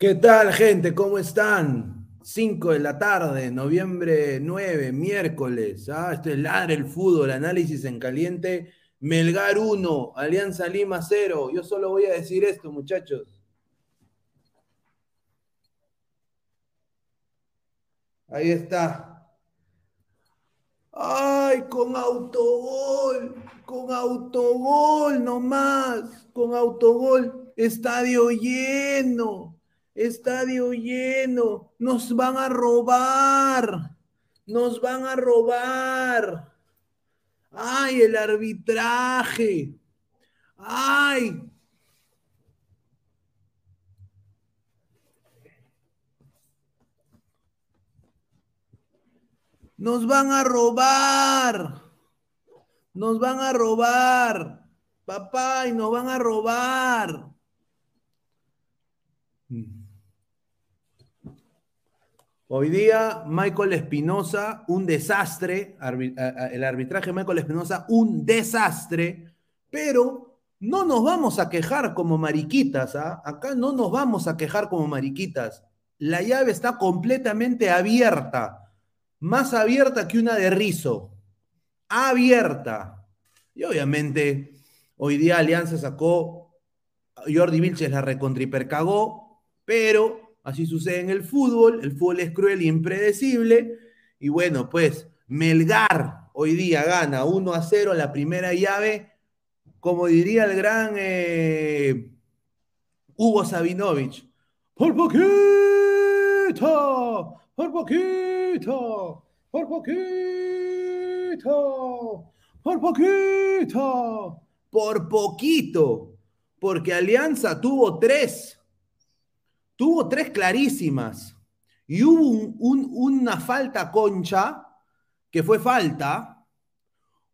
¿Qué tal, gente? ¿Cómo están? 5 de la tarde, noviembre 9, miércoles. ¿ah? Esto es Ladre el Fútbol, análisis en caliente. Melgar 1, Alianza Lima 0. Yo solo voy a decir esto, muchachos. Ahí está. ¡Ay, con autogol! Con autogol nomás. Con autogol. Estadio lleno. Estadio lleno. Nos van a robar. Nos van a robar. Ay, el arbitraje. Ay. Nos van a robar. Nos van a robar. Papá, y nos van a robar. Hoy día, Michael Espinosa, un desastre. El arbitraje de Michael Espinosa, un desastre. Pero no nos vamos a quejar como mariquitas. ¿ah? Acá no nos vamos a quejar como mariquitas. La llave está completamente abierta. Más abierta que una de rizo. Abierta. Y obviamente, hoy día Alianza sacó. Jordi Vilches la recontripercagó. Pero Así sucede en el fútbol, el fútbol es cruel y impredecible. Y bueno, pues Melgar hoy día gana 1 a 0 la primera llave, como diría el gran eh, Hugo Sabinovich. Por poquito, por poquito, por poquito, por poquito, por poquito. porque Alianza tuvo tres. Tuvo tres clarísimas. Y hubo un- un- una falta concha, que fue falta.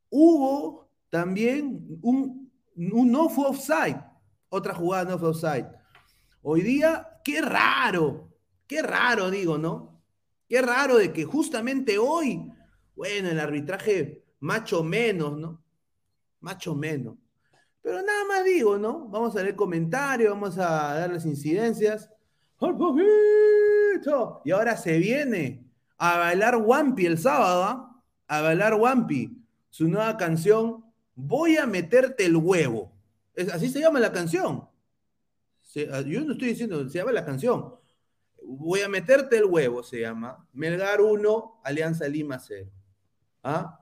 Hubo también un, un no fue offside. Otra jugada no fue offside. Hoy día, qué raro. Qué raro, digo, ¿no? Qué raro de que justamente hoy, bueno, el arbitraje macho menos, ¿no? Macho menos. Pero nada más digo, ¿no? Vamos a leer comentarios, vamos a dar las incidencias. ¡Al poquito! Y ahora se viene a bailar Wampi el sábado, ¿ah? A bailar Wampi, su nueva canción, Voy a meterte el huevo. Así se llama la canción. Ah, yo no estoy diciendo, se llama la canción. Voy a meterte el huevo, se llama. Melgar 1, Alianza Lima 0. ¿Ah?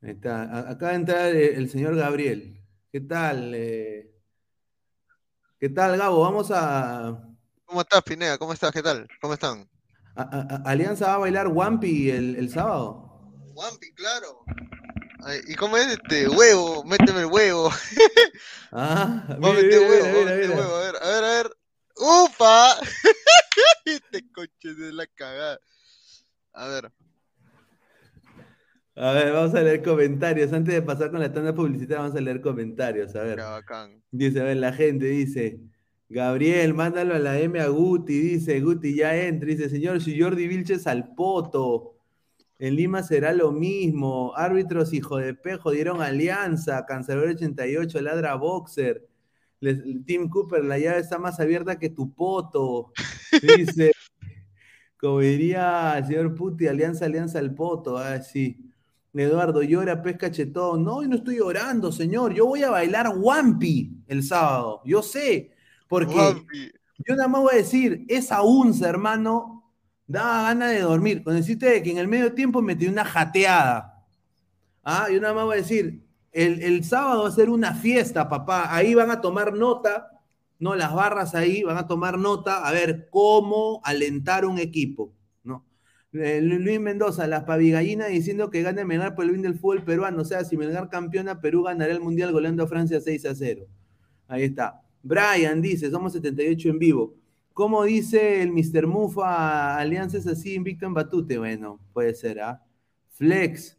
Está. A- Acaba de entrar eh, el señor Gabriel. ¿Qué tal? eh? ¿Qué tal, Gabo? Vamos a, ¿Cómo estás, Pineda? ¿Cómo estás? ¿Qué tal? ¿Cómo están? a- a- a- Alianza va a bailar Wampi el, el sábado. Wampi, claro. Ay, ¿Y cómo es este huevo? Méteme el huevo. Ah, Vamos a meter huevo, mira, a meter huevo. A ver, a ver, a ver. ¡Upa! Este coche de la cagada. A ver. A ver, vamos a leer comentarios. Antes de pasar con la tanda publicitaria, vamos a leer comentarios. A ver. Bacán. Dice, a ver, la gente dice, Gabriel, mándalo a la M a Guti, dice, Guti ya entra, dice, señor, si Jordi Vilches al poto, en Lima será lo mismo, árbitros hijo de pejo dieron alianza, Cancelador 88, ladra boxer, Tim Cooper, la llave está más abierta que tu poto, dice, como diría el señor Puti, alianza, alianza al poto, ah, sí. Eduardo, llora, pesca chetón. No, no estoy llorando, señor. Yo voy a bailar Wampi el sábado. Yo sé. Porque yo nada más voy a decir, esa unza, hermano, daba ganas de dormir. Cuando deciste que en el medio tiempo metí una jateada. Ah, yo nada más voy a decir, el, el sábado va a ser una fiesta, papá. Ahí van a tomar nota, no las barras ahí, van a tomar nota a ver cómo alentar un equipo. Eh, Lu- Luis Mendoza, las pavigallinas diciendo que gane Melgar por el bien del fútbol peruano. O sea, si Melgar campeona, Perú ganará el Mundial goleando a Francia 6 a 0. Ahí está. Brian dice, somos 78 en vivo. ¿Cómo dice el Mr. Mufa? Alianza es así, invicto en Batute. Bueno, puede ser, ¿ah? Flex.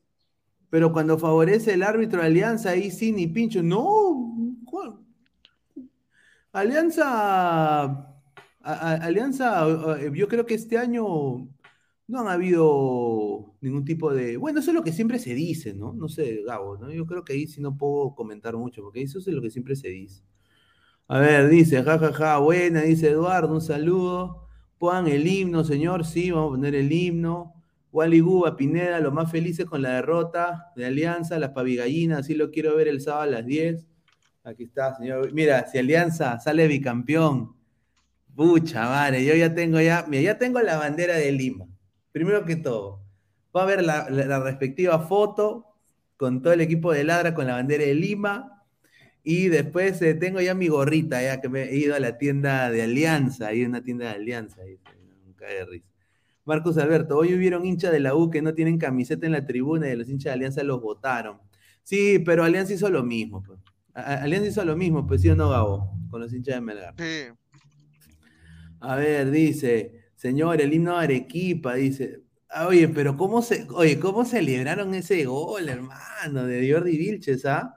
Pero cuando favorece el árbitro de Alianza, ahí sí, ni pincho. No. Alianza. Alianza, eh, yo creo que este año no han habido ningún tipo de. Bueno, eso es lo que siempre se dice, ¿no? No sé, Gabo, ¿no? Yo creo que ahí sí no puedo comentar mucho, porque eso es lo que siempre se dice. A ver, dice, jajaja, ja, ja, buena, dice Eduardo, un saludo. Pongan el himno, señor, sí, vamos a poner el himno. Wally Guba, Pineda, los más felices con la derrota de Alianza, las pavigallinas, así lo quiero ver el sábado a las 10. Aquí está, señor. Mira, si Alianza sale bicampeón, pucha madre, yo ya tengo ya, mira, ya tengo la bandera de Lima. Primero que todo, va a ver la- la respectiva foto con todo el equipo de Ladra con la bandera de Lima. Y después eh, tengo ya mi gorrita, ya que me he ido a la tienda de Alianza, ahí una tienda de Alianza, ahí, un cae de risa. Marcos Alberto, hoy hubieron hinchas de la U que no tienen camiseta en la tribuna y los hinchas de Alianza los votaron. Sí, pero Alianza hizo lo mismo. Pues. Alianza hizo lo mismo, pues sí o no, Gabo, con los hinchas de Melgar. Sí. A ver, dice, señor, el himno de Arequipa, dice. Ah, Oye, pero ¿cómo se, oye, ¿cómo celebraron ese gol, hermano, de Jordi Vilches, ah?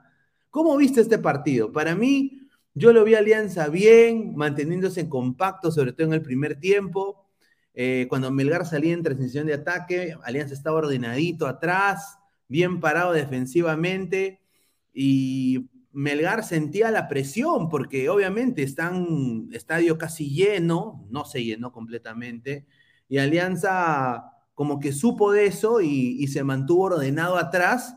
¿Cómo viste este partido? Para mí, yo lo vi a Alianza bien, manteniéndose en compacto, sobre todo en el primer tiempo. Eh, cuando Melgar salía en transición de ataque, Alianza estaba ordenadito atrás, bien parado defensivamente, y Melgar sentía la presión, porque obviamente están estadio casi lleno, no se llenó completamente, y Alianza como que supo de eso y se mantuvo ordenado atrás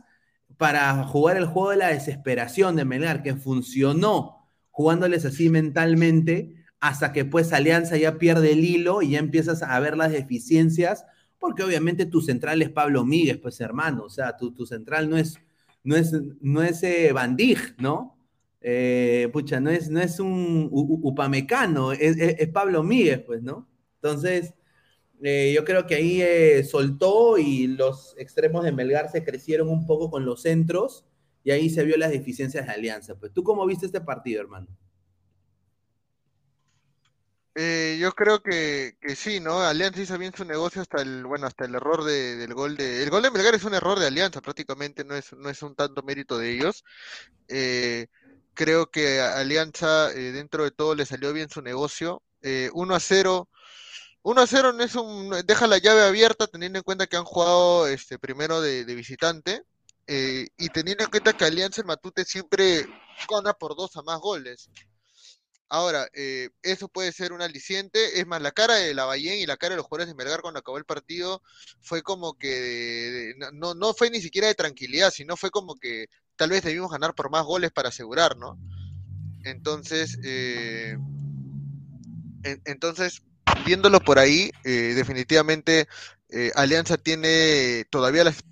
para jugar el juego de la desesperación de Melgar, que funcionó jugándoles así mentalmente, hasta que pues Alianza ya pierde el hilo y ya empiezas a ver las deficiencias, porque obviamente tu central es Pablo Míguez, pues hermano, o sea, tu, tu central no es, no es, no es eh, Van Dijk, ¿no? Eh, pucha, no es, no es un upamecano, es, es- es Pablo Míguez, pues, ¿no? Entonces, eh, yo creo que ahí eh, soltó y los extremos de Melgar se crecieron un poco con los centros y ahí se vio las deficiencias de Alianza. Pues, ¿tú cómo viste este partido, hermano? Eh, yo creo que, que sí, ¿no? Alianza hizo bien su negocio hasta el, bueno, hasta el error de- del gol de, el gol de Melgar es un error de Alianza, prácticamente no es, no es un tanto mérito de ellos. Creo que Alianza, dentro de todo, le salió bien su negocio. Eh, 1 a 0, 1 a 0 no es un, deja la llave abierta teniendo en cuenta que han jugado este primero de, de visitante. eh, y teniendo en cuenta que Alianza en Matute siempre gana por dos a más goles. Ahora, eh, eso puede ser un aliciente. Es más, la cara de Lavallén y la cara de los jugadores de Melgar cuando acabó el partido fue como que de- no, no- fue ni siquiera de tranquilidad, sino fue como que tal vez debimos ganar por más goles para asegurar, ¿no? Entonces, eh, en- entonces, viéndolo por ahí, eh, definitivamente eh, Alianza tiene todavía las,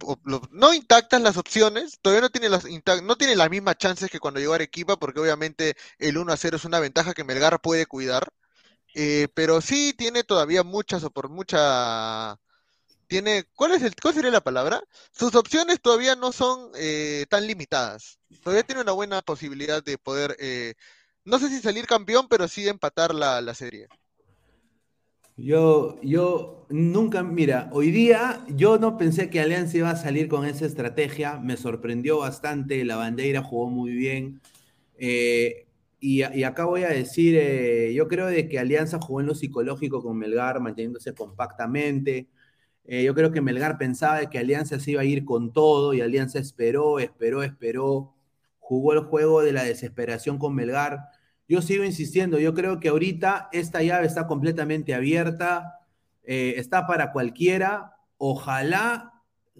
no intactas las opciones, todavía no tiene las no tiene las mismas chances que cuando llegó Arequipa, porque obviamente el 1 a 0 es una ventaja que Melgar puede cuidar, eh, pero sí tiene todavía muchas o por mucha tiene, ¿cuál es el, cuál sería la palabra? Sus opciones todavía no son eh, tan limitadas. Todavía tiene una buena posibilidad de poder, eh, no sé si salir campeón, pero sí empatar la, la serie. Yo, yo nunca, mira, hoy día yo no pensé que Alianza iba a salir con esa estrategia, me sorprendió bastante, la bandera jugó muy bien. eh, y, y acá voy a decir, eh, yo creo de que Alianza jugó en lo psicológico con Melgar, manteniéndose compactamente. Eh, yo creo que Melgar pensaba que Alianza se iba a ir con todo y Alianza esperó, esperó, esperó. Jugó el juego de la desesperación con Melgar. Yo sigo insistiendo, yo creo que ahorita esta llave está completamente abierta, eh, está para cualquiera. Ojalá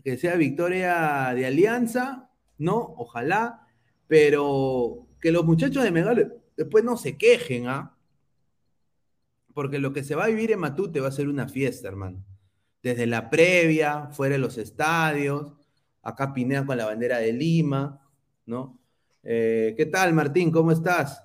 que sea victoria de Alianza, ¿no? Ojalá, pero que los muchachos de Melgar después no se quejen, ¿ah? Porque lo que se va a vivir en Matute va a ser una fiesta, hermano. Desde la previa, fuera de los estadios, acá Pineda con la bandera de Lima, ¿no? Eh, ¿Qué tal, Martín? ¿Cómo estás?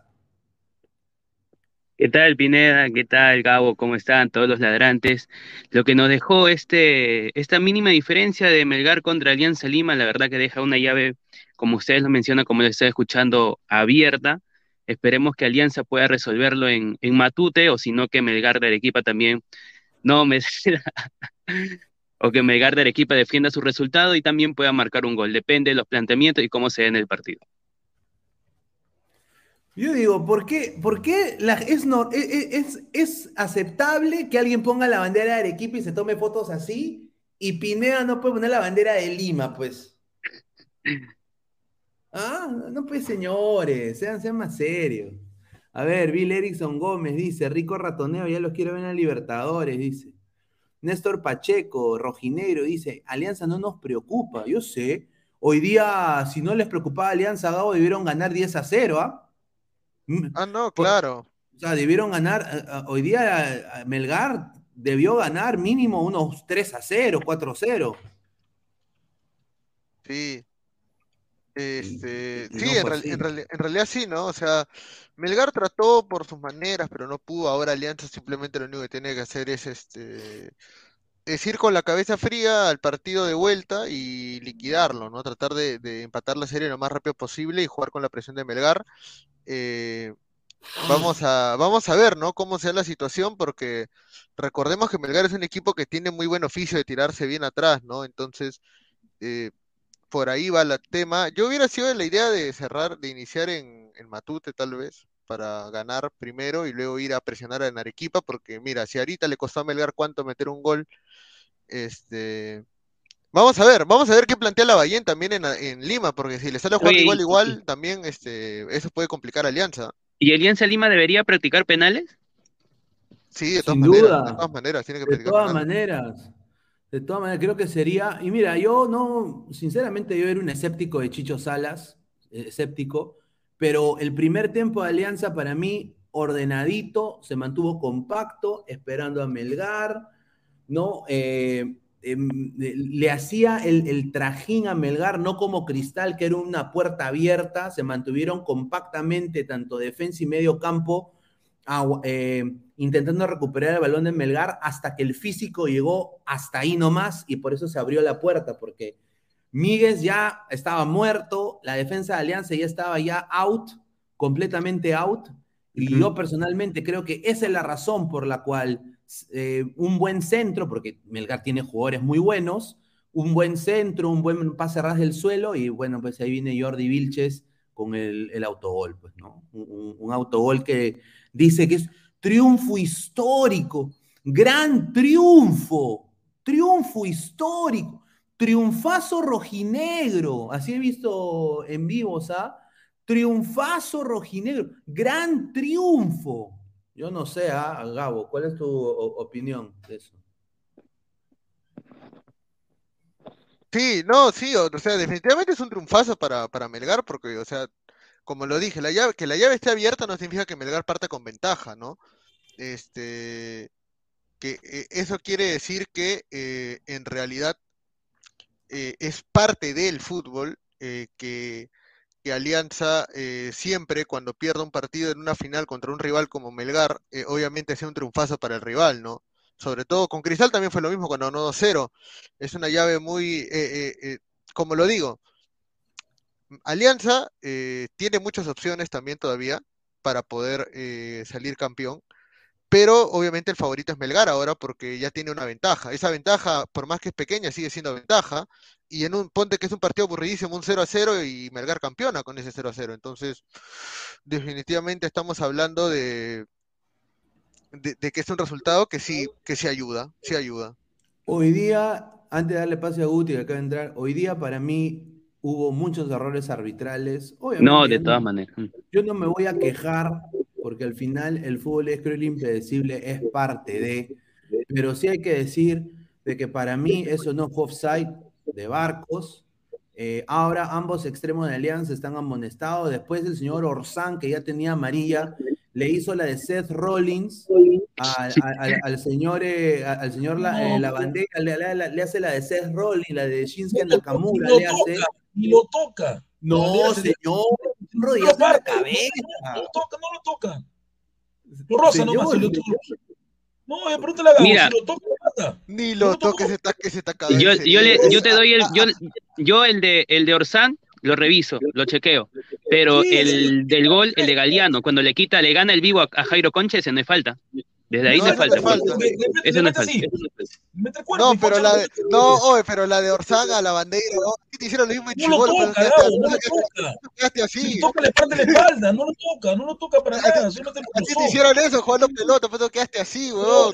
¿Qué tal, Pineda? ¿Qué tal, Gabo? ¿Cómo están todos los ladrantes? Lo que nos dejó este, esta mínima diferencia de Melgar contra Alianza Lima, la verdad que deja una llave, como ustedes lo mencionan, como lo estoy escuchando, abierta. Esperemos que Alianza pueda resolverlo en, en Matute, o si no, que Melgar de Arequipa también no me o que Melgar de Arequipa defienda su resultado y también pueda marcar un gol. Depende de los planteamientos y cómo se dé en el partido. Yo digo, ¿por qué, por qué es, no- e- e- es, es aceptable que alguien ponga la bandera de Arequipa y se tome fotos así? Y Pineda no puede poner la bandera de Lima, pues. Ah, no pues señores, sean, sean más serios. A ver, Bill Erickson Gómez dice, rico ratoneo, ya los quiero ver en Libertadores, dice. Néstor Pacheco, rojinegro, dice, Alianza no nos preocupa, yo sé. Hoy día, si no les preocupaba Alianza, Gabo, debieron ganar 10 a 0, ¿ah? Ah, no, claro. O sea, debieron ganar, eh, eh, hoy día eh, Melgar debió ganar mínimo unos 3 a 0, 4 a 0. Sí. Este, y sí, no en, fue real- así. en reali- en realidad sí, ¿no? O sea, Melgar trató por sus maneras, pero no pudo. Ahora Alianza simplemente lo único que tiene que hacer es este es ir con la cabeza fría al partido de vuelta y liquidarlo, ¿no? Tratar de, empatar la serie lo más rápido posible y jugar con la presión de Melgar. Eh, vamos a, vamos a ver, ¿no? Cómo sea la situación, porque recordemos que Melgar es un equipo que tiene muy buen oficio de tirarse bien atrás, ¿no? Entonces, eh, por ahí va el tema. Yo hubiera sido la idea de cerrar, de iniciar en, en Matute tal vez, para ganar primero y luego ir a presionar en Arequipa, porque mira, si ahorita le costó a Melgar cuánto meter un gol, este... Vamos a ver, vamos a ver qué plantea Lavallén también en, en Lima, porque si le sale jugando Oye, igual y- igual, también este, eso puede complicar a Alianza. ¿Y Alianza Lima debería practicar penales? Sí, de todas Sin maneras, duda. de todas maneras, tiene que De practicar todas maneras, de todas maneras, creo que sería. Y mira, yo no, sinceramente, yo era un escéptico de Chicho Salas, eh, escéptico, pero el primer tiempo de Alianza para mí, ordenadito, se mantuvo compacto, esperando a Melgar, ¿no? Eh, em, eh, le hacía el, el trajín a Melgar, no como Cristal, que era una puerta abierta, se mantuvieron compactamente, tanto defensa y medio campo, agu- eh, intentando recuperar el balón de Melgar hasta que el físico llegó hasta ahí nomás y por eso se abrió la puerta, porque Míguez ya estaba muerto, la defensa de Alianza ya estaba ya out, completamente out, Y yo personalmente creo que esa es la razón por la cual eh, un buen centro, porque Melgar tiene jugadores muy buenos, un buen centro, un buen pase ras del suelo, y bueno, pues ahí viene Jordi Vilches con el, el autogol, pues, ¿no? Un, un- un autogol que dice que es triunfo histórico, gran triunfo, triunfo histórico, triunfazo rojinegro, así he visto en vivo, ¿ah? Triunfazo rojinegro, gran triunfo. Yo no sé, ¿ah? Gabo, ¿cuál es tu opinión de eso? Sí, no, sí, o, sea, definitivamente es un triunfazo para, para Melgar, porque, o sea, como lo dije, la llave, que la llave esté abierta no significa que Melgar parta con ventaja, ¿no? Este, que eh, eso quiere decir que eh, en realidad eh, es parte del fútbol que, Alianza eh, siempre cuando pierda un partido en una final contra un rival como Melgar, eh, obviamente sea un triunfazo para el rival, ¿no? Sobre todo con Cristal también fue lo mismo cuando ganó 2-0. Es una llave muy, eh, eh, como lo digo, Alianza tiene muchas opciones también todavía para poder salir campeón, pero obviamente el favorito es Melgar ahora porque ya tiene una ventaja. Esa ventaja, por más que es pequeña, sigue siendo ventaja. Y en un ponte que es un partido aburridísimo, un 0 a 0 y Melgar campeona con ese 0 a 0. Entonces, definitivamente estamos hablando de, de, de que es un resultado que sí, que sí ayuda, sí ayuda. Hoy día, antes de darle pase a Guti que acaba de entrar, hoy día para mí hubo muchos errores arbitrales. Obviamente, No, de todas maneras. Yo no me voy a quejar porque al final el fútbol es cruel e impredecible, es parte de, pero sí hay que decir de que para mí eso no fue offside de Barcos. Eh, ahora ambos extremos de Alianza están amonestados. Después el señor Orsán, que ya tenía amarilla, le hizo la de Seth Rollins al, al- al- al señor, eh, al señor la, eh, la bandera, le, le- le hace la de Seth Rollins, la de Shinsuke Nakamura, le hace. toca, ni lo toca. No, señor, un rodillazo en la cabeza. No lo toca, no lo toca. Lo roza nomás. Lo toca. No, eh, pregúntale a Mira. si lo toca, lo mata. Ni lo toques ese taque, ese taca Yo, yo, le- yo te doy el, yo, yo el de el de Orsán lo reviso, lo chequeo, pero Sí, el del gol, el de Galeano, cuando le quita, le gana el vivo a, a Jairo Concha, ese no es falta. Desde ahí No, no, es falta. pues. Eso no es falta. No, pero la de, no, oye, pero la de Orzaga, la bandera, ¿no? ¿Qué te hicieron lo mismo en No lo Chibolo? toca, no lo toca. quedaste así. toca, le parte la espalda, no lo toca, no lo toca para nada, solamente lo A ti te hicieron eso jugando pelota, pero quedaste así, weón.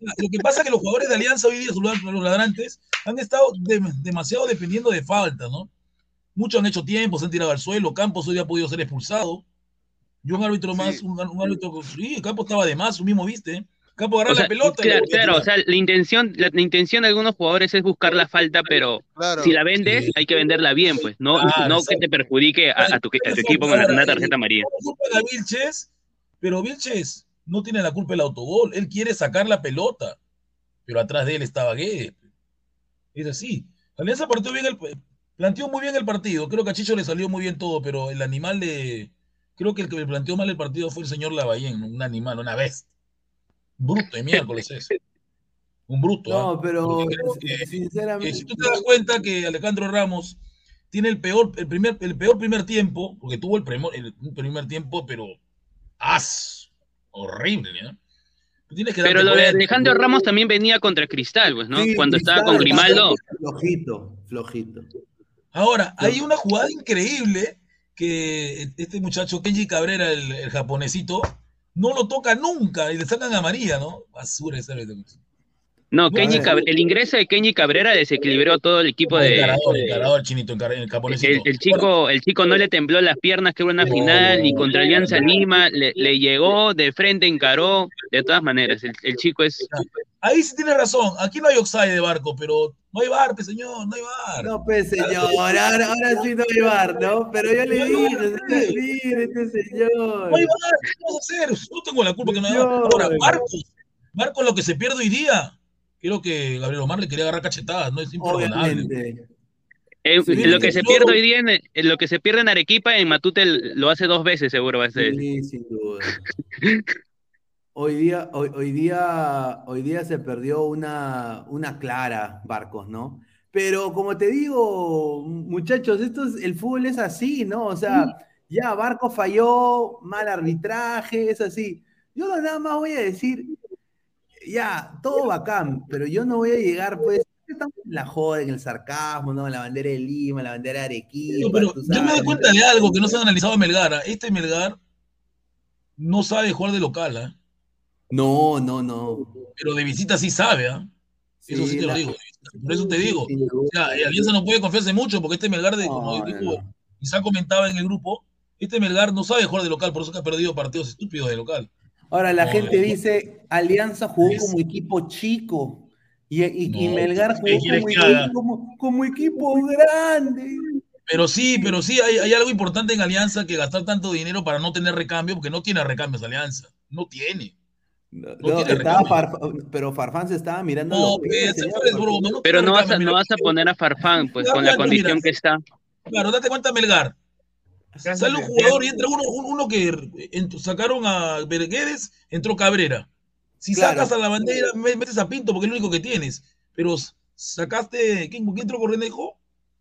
Lo que pasa es que los jugadores de Alianza hoy día, los ladrantes, han estado de- demasiado dependiendo de falta, ¿no? Muchos han hecho tiempo, se han tirado al suelo, Campos hoy día ha podido ser expulsado. Yo un árbitro más, Sí. un, un árbitro, sí, Campos estaba de más, tú mismo viste. Campos agarra O sea, la pelota. claro, o sea, la intención, la, la intención de algunos jugadores es buscar la falta, pero Claro. si la vendes, hay que venderla bien, pues, no, no que te perjudique a, a tu, a tu equipo con una tarjeta amarilla. no culpa a Vilches, pero Vilches no tiene la culpa del autogol. Él quiere sacar la pelota, pero atrás de él estaba Guedes. Es así. Alianza partió bien el, planteó muy bien el partido. Creo que a Chicho le salió muy bien todo, pero el animal de. Creo que el que me planteó mal el partido fue el señor Lavallén, un animal, una bestia. Bruto de miércoles es. Un bruto. ¿ah? No, pero creo que- sinceramente. Eh, si tú te das cuenta que Alejandro Ramos tiene el peor, el primer, el peor primer tiempo, porque tuvo el, primer- el- un primer tiempo, pero as horrible. Tú tienes que Pero lo de cuenta. Alejandro Ramos también venía contra Cristal, pues, ¿no? Sí, Cuando estaba con Grimaldo. Flojito, flojito. Ahora, hay una jugada increíble que este muchacho Kenji Cabrera, el, el japonesito, no lo toca nunca y le sacan amarilla, ¿no? Basura ese árbitro. No, No, Kenny eh. Cab- el ingreso de Kenny Cabrera desequilibró todo el equipo de. encarador, de- encarador, el chinito, encar- el japonesito. el, el chico, el chico no le tembló las piernas que hubo una No, final, no, ni contra no, Alianza no. Lima, le, le llegó de frente, encaró, de todas maneras, el, el chico es, Ahí sí tiene razón. Aquí no hay offside de barco, pero no hay bar, pe, señor, no hay bar. No, pues señor, ahora, ahora sí no hay bar, ¿no? Pero yo le No dije, señor, mire este señor. No hay bar, ¿qué vamos a hacer? Yo tengo la culpa que no hay bar. Ahora, Marcos, Marcos, lo que se pierde hoy día, creo que Gabriel Omar le quería agarrar cachetadas, no es imperdonable. Eh, Sí, lo que se pierde hoy día, en, en lo que se pierde en Arequipa, en Matute lo hace dos veces seguro va a ser. Sí, sin duda. Hoy día, hoy, hoy día, hoy día se perdió una, una clara, Barcos, ¿no? Pero como te digo, muchachos, esto es- el fútbol es así, ¿no? O sea, Ya, Barco falló, mal arbitraje, es así. Yo nada más voy a decir, ya, todo bacán, pero yo no voy a llegar, pues, estamos en la joda, en el sarcasmo, ¿no? La bandera de Lima, la bandera de Arequipa. No, pero yo me doy cuenta de algo que no se ha analizado Melgar. ¿ah? Este Melgar no sabe jugar de local, ¿ah? No, no, no. Pero de visita sí sabe, ¿ah? Eso sí te lo digo. Por eso te Sí, digo. O sea, Alianza no puede confiarse mucho porque este Melgar, de, como No, dijo, quizá comentaba en el grupo, este Melgar no sabe jugar de local, por eso que ha perdido partidos estúpidos de local. Ahora la No, gente no. dice, Alianza jugó Es- como equipo chico y, y- Melgar ¿qué jugó como, equipo- como- como equipo grande. Pero sí, pero sí, hay, hay algo importante en Alianza que gastar tanto dinero para no tener recambio, porque no tiene recambios Alianza. No tiene. No, tiene estaba recambio. Farf- pero Farfán se estaba mirando No, los pies, señor, broma, no Pero no vas, a, no vas a poner a Farfán, pues con la condición mira. que está. Claro, date cuenta, Melgar. Sale un jugador y entra uno, un- uno que sacaron a Verguedes, entró Cabrera. Si Claro. sacas a la bandera, me- metes a Pinto porque es lo único que tienes. Pero sacaste. ¿Quién, ¿por quién entró Cornejo?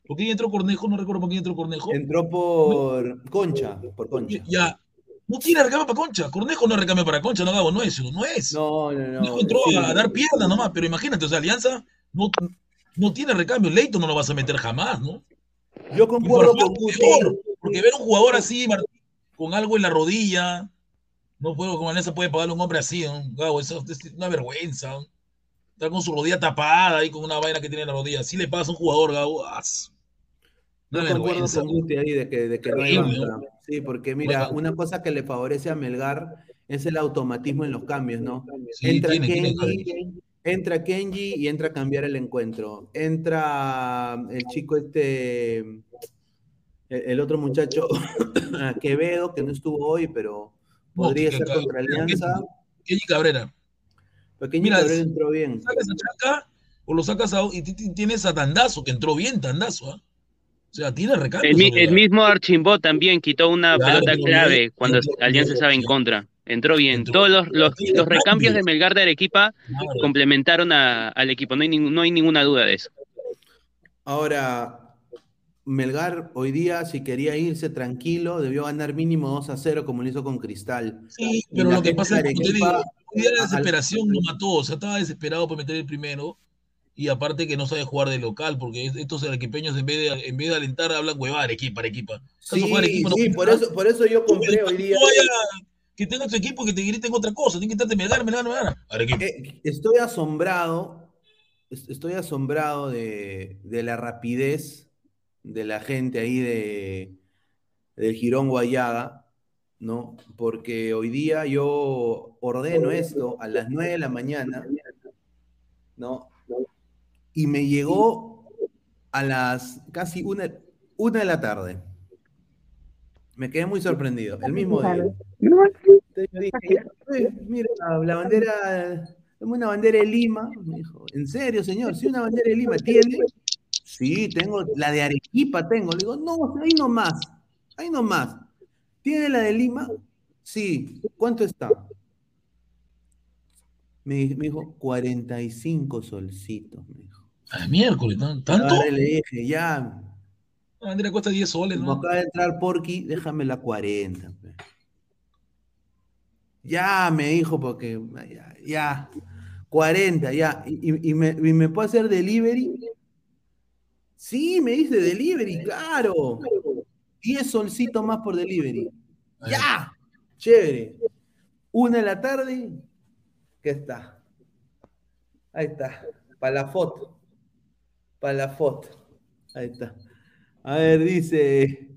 ¿Por quién entró Cornejo? No recuerdo por quién entró Cornejo. Entró por Concha, por Concha. Ya. No tiene recambio para Concha. Cornejo no recambio para Concha, no, Gabo, no es, no es. No, no, no. Cornejo entró sí. a dar piernas nomás, pero imagínate, o sea, Alianza no, no tiene recambio. Leito no lo vas a meter jamás, ¿no? Yo concuerdo con Guti. Porque ver un jugador así, Martín, con algo en la rodilla, no puedo, como Alianza puede pagarle a un hombre así, ¿no? Gabo, eso es una vergüenza. ¿no? Está con su rodilla tapada ahí con una vaina que tiene en la rodilla. Así le pasa a un jugador, Gabo. concuerdo vergüenza. con Guti ahí de que, de que no hay Terrible, banca. Sí, porque mira, una cosa que le favorece a Melgar es el automatismo en los cambios, ¿no? Sí, entra, tiene, tiene Kenji, entra Kenji y entra a cambiar el encuentro. Entra el chico este, el, el otro muchacho, Quevedo, que no estuvo hoy, pero podría ser que- contra que- Alianza. Kenny Cabrera. Pequeño Mira, Cabrera entró bien. sacas a Chaca o lo sacas a. Y tienes a Tandazo, que entró bien, Tandazo. ¿ah? O sea, tiene recambio. El, mismo Archimbó también quitó una Claro, pelota pero clave bien, cuando entró- Alianza estaba en contra. Entró bien. Entró- Todos los, los, los recambios de. Melgar de Arequipa Claro. complementaron a- al equipo. No hay, ningún- no hay ninguna duda de eso. Ahora, Melgar hoy día, si quería irse tranquilo, debió ganar mínimo 2 a 0 como lo hizo con Cristal. Sí, pero lo que pasa de es que, te digo, Arequipa, hoy día la al- desesperación lo mató. O sea, estaba desesperado por meter el primero. Y aparte que no sabe jugar de local, porque es- estos arequipeños en vez de, en vez de alentar hablan huevada, Arequipa, Arequipa. ¿Acaso Sí, juega Arequipa no sí, puede por eso, por eso yo compré hoy día. Vaya que tenga tu equipo que te griten otra cosa, tiene que estarte Melgar, Melgar, Melgar. Arequipa. Eh, estoy asombrado, est- estoy asombrado de, de la rapidez de la gente ahí de del Girón Guayaga, ¿no? Porque hoy día yo ordeno esto a las 9 de la mañana, ¿no? Y me llegó a las casi una, una de la tarde. Me quedé muy sorprendido, el mismo día. Entonces yo dije, ya, pues, mira, la bandera, una bandera de Lima. Me dijo, ¿en serio, señor? ¿Sí una bandera de Lima tiene? Sí, tengo, la de Arequipa tengo. Le digo, no, ahí nomás, ahí nomás. ¿Tiene la de Lima? Sí. ¿Cuánto está? Me, me dijo, 45 solcitos, me dijo. Ah, miércoles, ¿tan- ¿tanto? Ahora le dije, ya, La bandera cuesta 10 soles, como ¿no? acaba de entrar Porky, déjame la 40. pe. Ya, me dijo, porque ya, ya 40, ya. ¿Y, y- y me, y me puedo hacer delivery? Sí, me dice delivery, claro. 10 solcitos más por delivery. Ya, chévere. Una de la tarde, ¿qué está? Ahí está, para la foto. Para la foto. Ahí está. A ver, dice.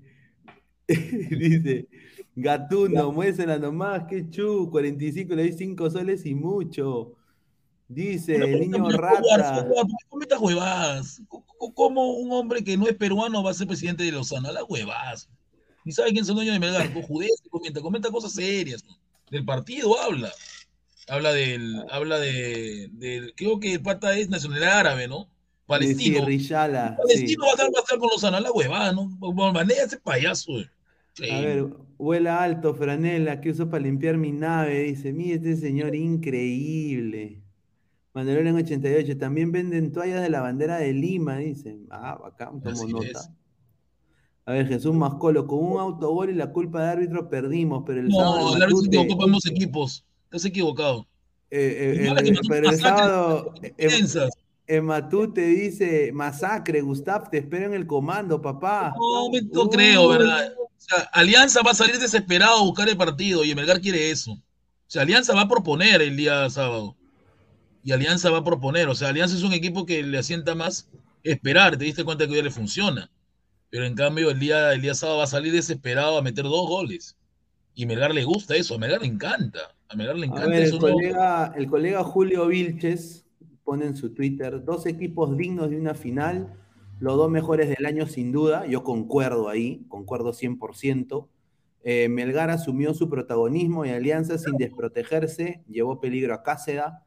dice. Gatuno, muéstrala nomás, qué chu. 45 le doy 5 soles y mucho. Dice el niño rata. ¿Cómo estas huevadas? ¿Cómo- ¿Cómo un hombre que no es peruano va a ser presidente de Lozano? Las huevadas. Ni sabe quién es el dueño de Melgar. Judez comenta, comenta cosas serias. Del partido habla. Habla del, habla de, del, creo que el pata es nacional árabe, ¿no? Palestino. Sí, Rishala, Palestino sí. va a estar, va a estar con Lozano, la huevada, ¿no? Manea ese payaso, güey. Sí. A ver, vuela alto, franela, que uso para limpiar mi nave. Dice, mire este señor increíble. Mandalorian 88, también venden toallas de la bandera de Lima, dicen. Ah, bacán, tomo nota. es. A ver, Jesús Mascolo, con un autogol y la culpa de árbitro perdimos, pero el sábado. No, en el árbitro se equivocó ambos equipos. Estás equivocado. eh, eh, Matute pero el sábado. ¿qué en-? En Matute dice, masacre, Gustav, te espero en el comando, papá. No, no creo, ¿verdad? O sea, Alianza va a salir desesperado a buscar el partido y Melgar quiere eso. O sea, Alianza va a proponer el día sábado. Y Alianza va a proponer. O sea, Alianza es un equipo que le asienta más esperar. Te diste cuenta que hoy ya le funciona. Pero en cambio, el día, el día sábado va a salir desesperado a meter dos goles. Y Melgar le gusta eso. A Melgar le encanta. A Melgar le A encanta ver, eso. el ¿no? colega, el colega Julio Vilches pone en su Twitter, dos equipos dignos de una final, los dos mejores del año sin duda, yo concuerdo ahí, concuerdo 100%. Eh, Melgar asumió su protagonismo y Alianza sin desprotegerse, llevó peligro a Cáceda.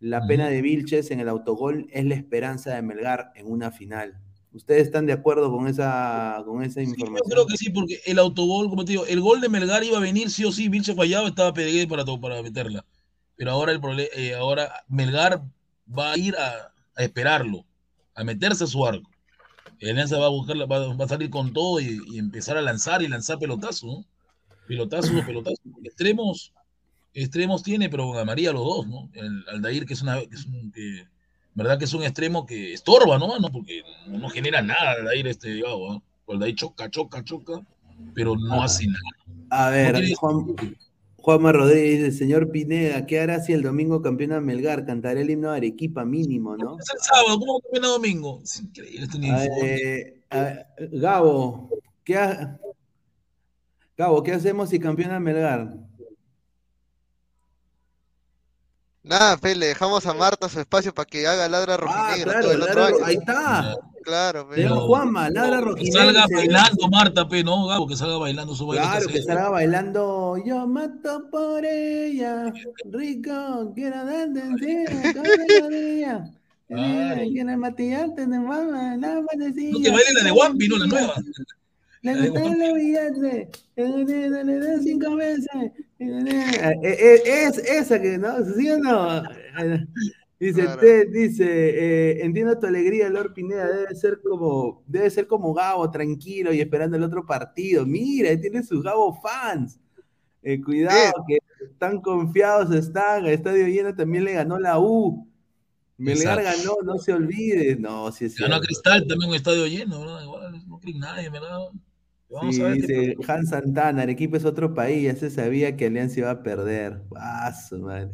La pena de Vilches en el autogol es la esperanza de Melgar en una final. ¿Ustedes están de acuerdo con esa, con esa Yo información? creo que sí, porque el autogol, como te digo, el gol de Melgar iba a venir sí o sí, Vilche fallaba, estaba Pedregué para, para meterla. Pero ahora el eh, ahora Melgar va a ir a, a esperarlo, a meterse a su arco. Y Alianza va a buscarla, va, va a salir con todo y, y empezar a lanzar y lanzar pelotazos, ¿no? Pelotazos, pelotazos. Extremos, extremos tiene, pero con María los dos, ¿no? El Aldair, que es una, que es un, que, verdad que es un extremo que estorba, ¿no? ¿no? Porque no, genera nada Aldair este Gabo, ¿no? Aldair choca, choca, choca, pero no Ah. hace nada. A ver, No Juan, Juanma Rodríguez, dice, señor Pineda, ¿qué hará si el domingo campeona Melgar? Cantará el himno de Arequipa mínimo, ¿no? Es el sábado, ¿cómo campeona domingo? Es increíble este eh, ver, Gabo, ¿qué ha- Gabo, ¿qué hacemos si campeona Melgar? Nada, pe, le dejamos a Marta su espacio para que haga ladra Ah, rojinegra claro, todo el otro ladra ro- año. ahí está. Claro, pe. Señor Juanma, ladra Que rojinegra. salga se- bailando Marta, pe, ¿no, Gabo? Que salga bailando su baile. Claro, que salga bailando. Yo mato por ella, rico, quiero darte encima. Claro. Quiero matillarte de mamá, manecilla. No, que baile la de Wampi, no la nueva. Le los billetes, le le da cinco veces. Eh, eh, Es esa que, ¿no? ¿Sí o no? Dice, Claro. Ted, dice, eh, entiendo tu alegría, Lord Pineda, debe ser como, debe ser como Gabo, tranquilo y esperando el otro partido. Mira, ahí tiene sus Gabo fans. Eh, cuidado, que tan confiados están. El estadio lleno también le ganó la U. Melgar Exacto. ganó, no se olvide. No, sí es Ganó. Cristal también un estadio lleno, ¿verdad? Igual no cree nadie, ¿verdad? Vamos Sí, a ver. dice Hans Santana, Arequipa es otro país, ya se sabía que Alianza iba a perder. Paso, madre.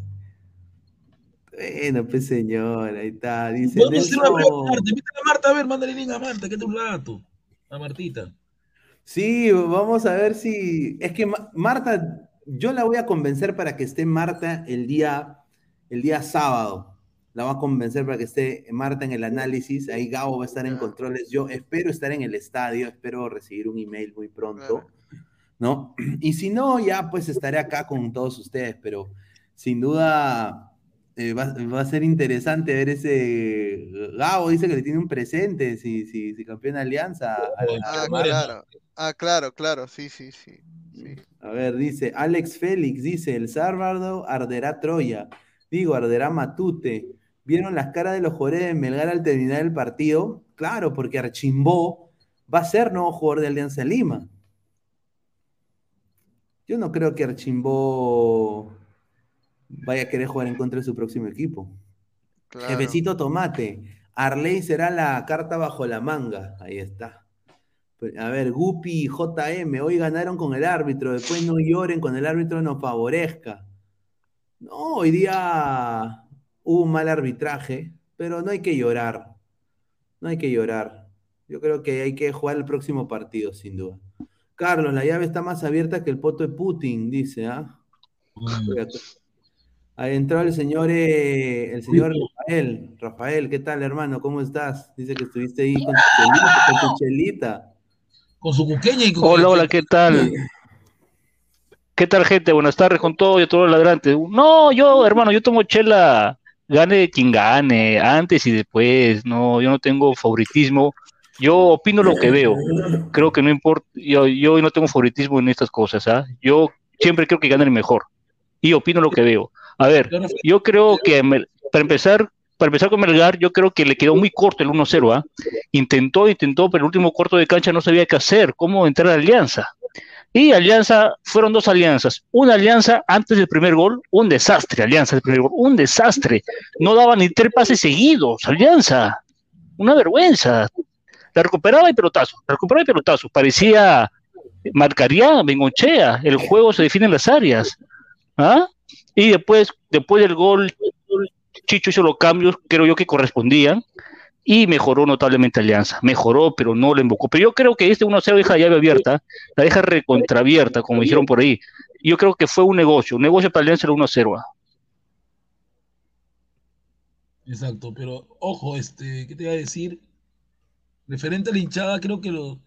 Bueno, pues señor, ahí está. Dice Podemos hacer una prueba a. Marta. Invítale a Marta, a ver, mándale link a Marta, que te un rato. A Martita. Sí, vamos a ver si. Es que Ma- Marta, yo la voy a convencer para que esté Marta el día, el día sábado. La voy a convencer para que esté Marta en el análisis. Ahí Gabo va a estar en controles. Yo espero estar en el estadio, espero recibir un email muy pronto. ¿No? Y si no, ya pues estaré acá con todos ustedes, pero sin duda eh, va, va a ser interesante ver ese. Gabo dice que le tiene un presente si, si, si campeona Alianza. Ah, a Marta. claro. Ah, claro, claro, sí, sí, sí. A ver, dice Alex Félix, dice, el sábado arderá Troya, digo, arderá Matute. ¿Vieron las caras de los jugadores de Melgar al terminar el partido? Claro, porque Archimbó va a ser nuevo jugador de Alianza Lima. Yo no creo que Archimbó vaya a querer jugar en contra de su próximo equipo. Claro. Jefecito Tomate, Arley será la carta bajo la manga. Ahí está. A ver, Gupi y JM, hoy ganaron con el árbitro, después no lloren cuando el árbitro nos favorezca. No, hoy día hubo un mal arbitraje, pero no hay que llorar. No hay que llorar. Yo creo que hay que jugar el próximo partido, sin duda. Carlos, la llave está más abierta que el poto de Putin, dice, ¿ah? Ahí entró el señor, eh, el señor Rafael. Rafael, ¿qué tal, hermano? ¿Cómo estás? Dice que estuviste ahí con tu chelita. Con tu chelita. Con su cuqueña y con Hola, hola, ¿qué tal? ¿Qué tal, gente? Buenas tardes con todo y a todos los ladrantes. No, yo, hermano, yo tomo chela, gane quien gane, antes y después. No, yo no tengo favoritismo. Yo opino lo que veo. Creo que no importa. Yo, yo no tengo favoritismo en estas cosas, ¿ah? Yo siempre creo que gane el mejor. Y opino lo que veo. A ver, yo creo que, para empezar, para empezar con Melgar, yo creo que le quedó muy corto el 1-0, ¿ah? Intentó, intentó, pero el último cuarto de cancha no sabía qué hacer, cómo entrar a Alianza. Y Alianza, fueron dos alianzas. Una alianza antes del primer gol, un desastre, Alianza del primer gol, un desastre. No daba ni tres pases seguidos, Alianza. Una vergüenza. La recuperaba y pelotazo, la recuperaba y pelotazo. Parecía, marcaría, Bengochea. El juego se define en las áreas. ¿Ah? Y después, después del gol, Chicho hizo los cambios, creo yo que correspondían, y mejoró notablemente Alianza. Mejoró, pero no le invocó. Pero yo creo que este 1-0 deja la llave abierta, la deja recontraabierta, como dijeron por ahí. Yo creo que fue un negocio, un negocio para Alianza el 1-0. ¿ah? Exacto, pero ojo, este, ¿qué te iba a decir? Referente a la hinchada, creo que lo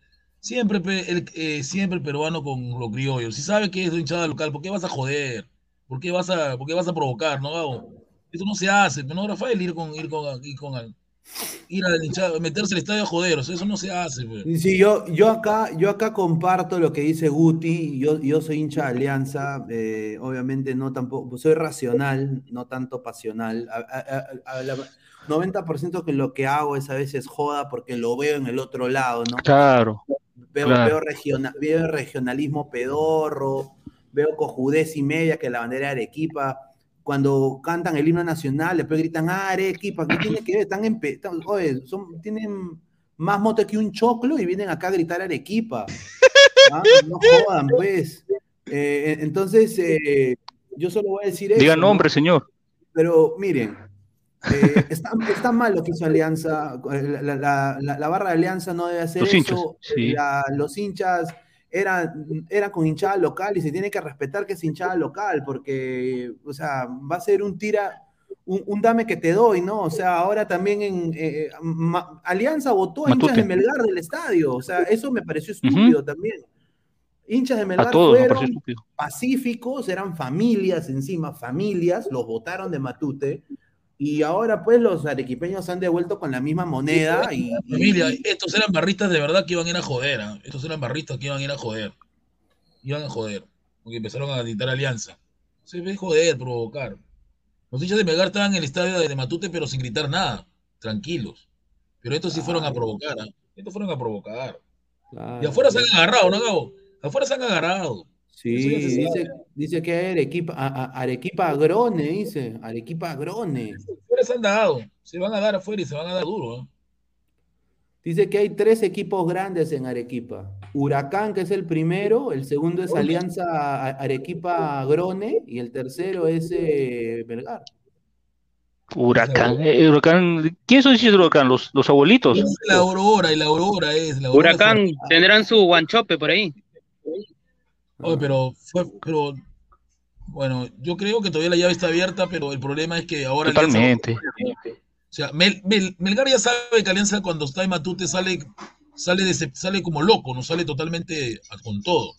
siempre el, eh, siempre peruano con los criollos. Si sabe que es de hinchada local, ¿por qué vas a joder? ¿Por qué vas a, por qué vas a provocar, no? Eso no se hace, no, Rafael, ir con, ir con, ir con ir a la hinchada, meterse al estadio a joder, o sea, eso no se hace, pues. pe. Sí, yo, yo, acá, yo acá comparto lo que dice Guti, yo, yo soy hincha de Alianza, eh, obviamente no tampoco, soy racional, no tanto pasional. A, a- a- a la- 90% que lo que hago es a veces joda porque lo veo en el otro lado, ¿no? Claro. Veo, claro. veo, regiona- veo regionalismo pedorro, veo cojudez y media que la bandera de Arequipa. Cuando cantan el himno nacional, después gritan, ah, Arequipa, ¿qué tiene que ver? Están en, pe- están- oye, son, tienen más mote que un choclo y vienen acá a gritar Arequipa. ¿Ah? No jodan, pues. Eh, entonces, eh, yo solo voy a decir eso. Diga ¿no? nombre, señor. Pero miren, eh, está, está mal lo que hizo Alianza. La, la- la- la barra de Alianza no debe hacer Los eso. hinchas, sí. La- los hinchas eran, eran con hinchada local y se tiene que respetar que es hinchada local, porque, o sea, va a ser un tira, un, un dame que te doy, ¿no? O sea, ahora también en eh, Ma- Alianza votó a hinchas de Melgar del estadio. O sea, eso me pareció estúpido también. Hinchas de Melgar todos fueron pacíficos, eran familias encima, familias, los votaron de Matute. Y ahora pues los arequipeños han devuelto con la misma moneda y, y- Familia, estos eran barristas de verdad que iban a ir a joder, ¿ah? Estos eran barristas que iban a ir a joder. Iban a joder, porque empezaron a dictar alianza. Se ve joder, provocar. Los hinchas de Melgar estaban en el estadio de Matute, pero sin gritar nada, tranquilos. Pero estos sí fueron a provocar, ¿ah? Estos fueron a provocar. Y afuera se han agarrado, ¿no, Gabo? Afuera se han agarrado. Sí, dice, que hay Arequipa, a- a- Arequipa Agrone, dice, Arequipa Agrone. Afuera se han dado. Se van a dar afuera y se van a dar duro, ¿ah? Dice que hay tres equipos grandes en Arequipa. Huracán, que es el primero, el segundo es Alianza Arequipa Agrone y el tercero es eh. Huracán. eh, huracán. ¿Quién son esos huracán? ¿Los, los abuelitos? Es la aurora y la aurora es la aurora. Huracán tendrán su guanchope por ahí. Oye, pero fue, pero bueno, yo creo que todavía la llave está abierta, pero el problema es que ahora Alianza- Totalmente. o sea, Mel- Mel- Melgar ya sabe que Alianza cuando está en Matute sale, sale, de- sale como loco, no sale totalmente con todo.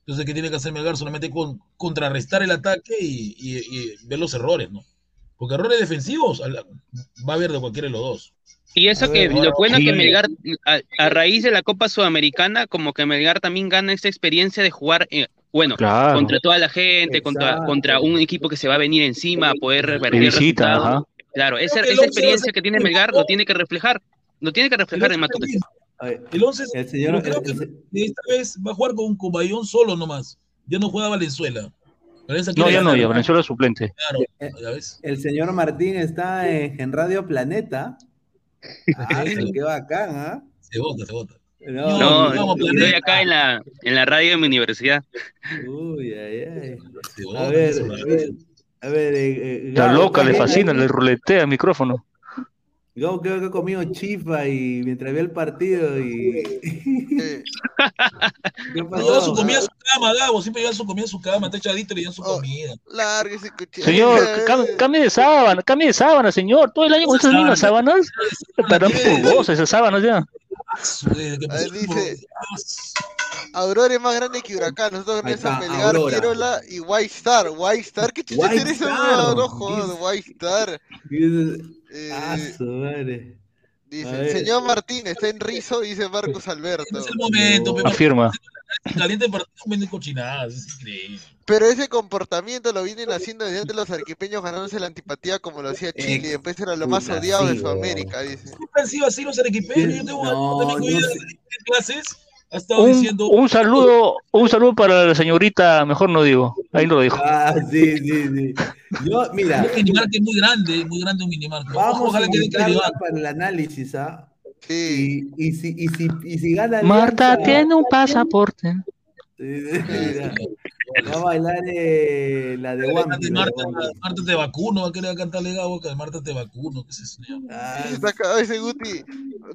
Entonces, ¿qué tiene que hacer Melgar? Solamente con, contrarrestar el ataque y, y- y ver los errores, ¿no? Porque errores defensivos va a haber de cualquiera de los dos. Y eso que lo bueno sí. que Melgar, a, a raíz de la Copa Sudamericana, como que Melgar también gana esa experiencia de jugar, eh, bueno, Claro. contra toda la gente, contra, Exacto. contra un equipo que se va a venir encima a poder revertir el visita, ajá. Claro, esa, el esa experiencia que tiene Melgar lo tiene que reflejar, lo tiene que reflejar en El once Matute. A ver, El 11 El señor- pero creo el- que el- esta vez va a jugar con un Cubayón solo nomás. Ya no juega Valenzuela. No, ya no, ya Venezuela es suplente. Claro, ya ves. el señor Martín está en, en Radio Planeta. Ah, qué bacán, ¿ah? Se vota, se vota. No, No, vamos, estoy acá en la, en la radio de mi universidad. Uy, ay, ay. A ver, a ver, a ver. eh, eh, Está Gabo, loca, le ¿qué- fascina, le ruletea el micrófono. Gabo creo que ha comido chifa y mientras ve el partido y. Eh, ¿Qué No, lleva su comida a su cama, Gabo. Siempre lleva su comida a su cama. Está echadito y le llevan su Oh. comida. Lárguese, cuchillo. Señor, cam- cambie de sábana, cambie de sábana, señor. Todo el año con esas mismas sábanas. Estarán pulgosas esas sábanas ya. A ver, dice- Aurora es más grande que Huracán. Nosotros grandes a Melgar, Aurora. Pirola y White Star. White Star, ¿qué chucha? Star, No, no jodas. White Star. Dice- Eh, Ah, su madre. Dice, señor Martín, está en rizo, dice Marcos Alberto. Es el momento, pero Afirma. caliente partido vende cochinadas, es increíble. Pero ese comportamiento lo vienen haciendo desde antes los arquipeños ganándose la antipatía como lo hacía Chile, y después era lo más odiado de Sudamérica, dice. Siempre han sido así los arequipeños. Yo tengo No, no clases, ha estado Un, diciendo. un saludo, un saludo para la señorita, mejor no digo, ahí no lo dijo. Ah, sí, sí, sí. Yo, mira, Un minimarket es muy grande, muy grande un minimarket. vamos Ojalá a que para el análisis, ¿ah? Sí. Y, y, si, y, si, y si gana Marta Alianza, tiene un pasaporte. mira, va a bailar eh, la de Marta, Wampi. Marta, Marta te vacuno, va a querer cantarle Gabo que Marta te vacuno, qué sé yo. Ah, Está ese Guti.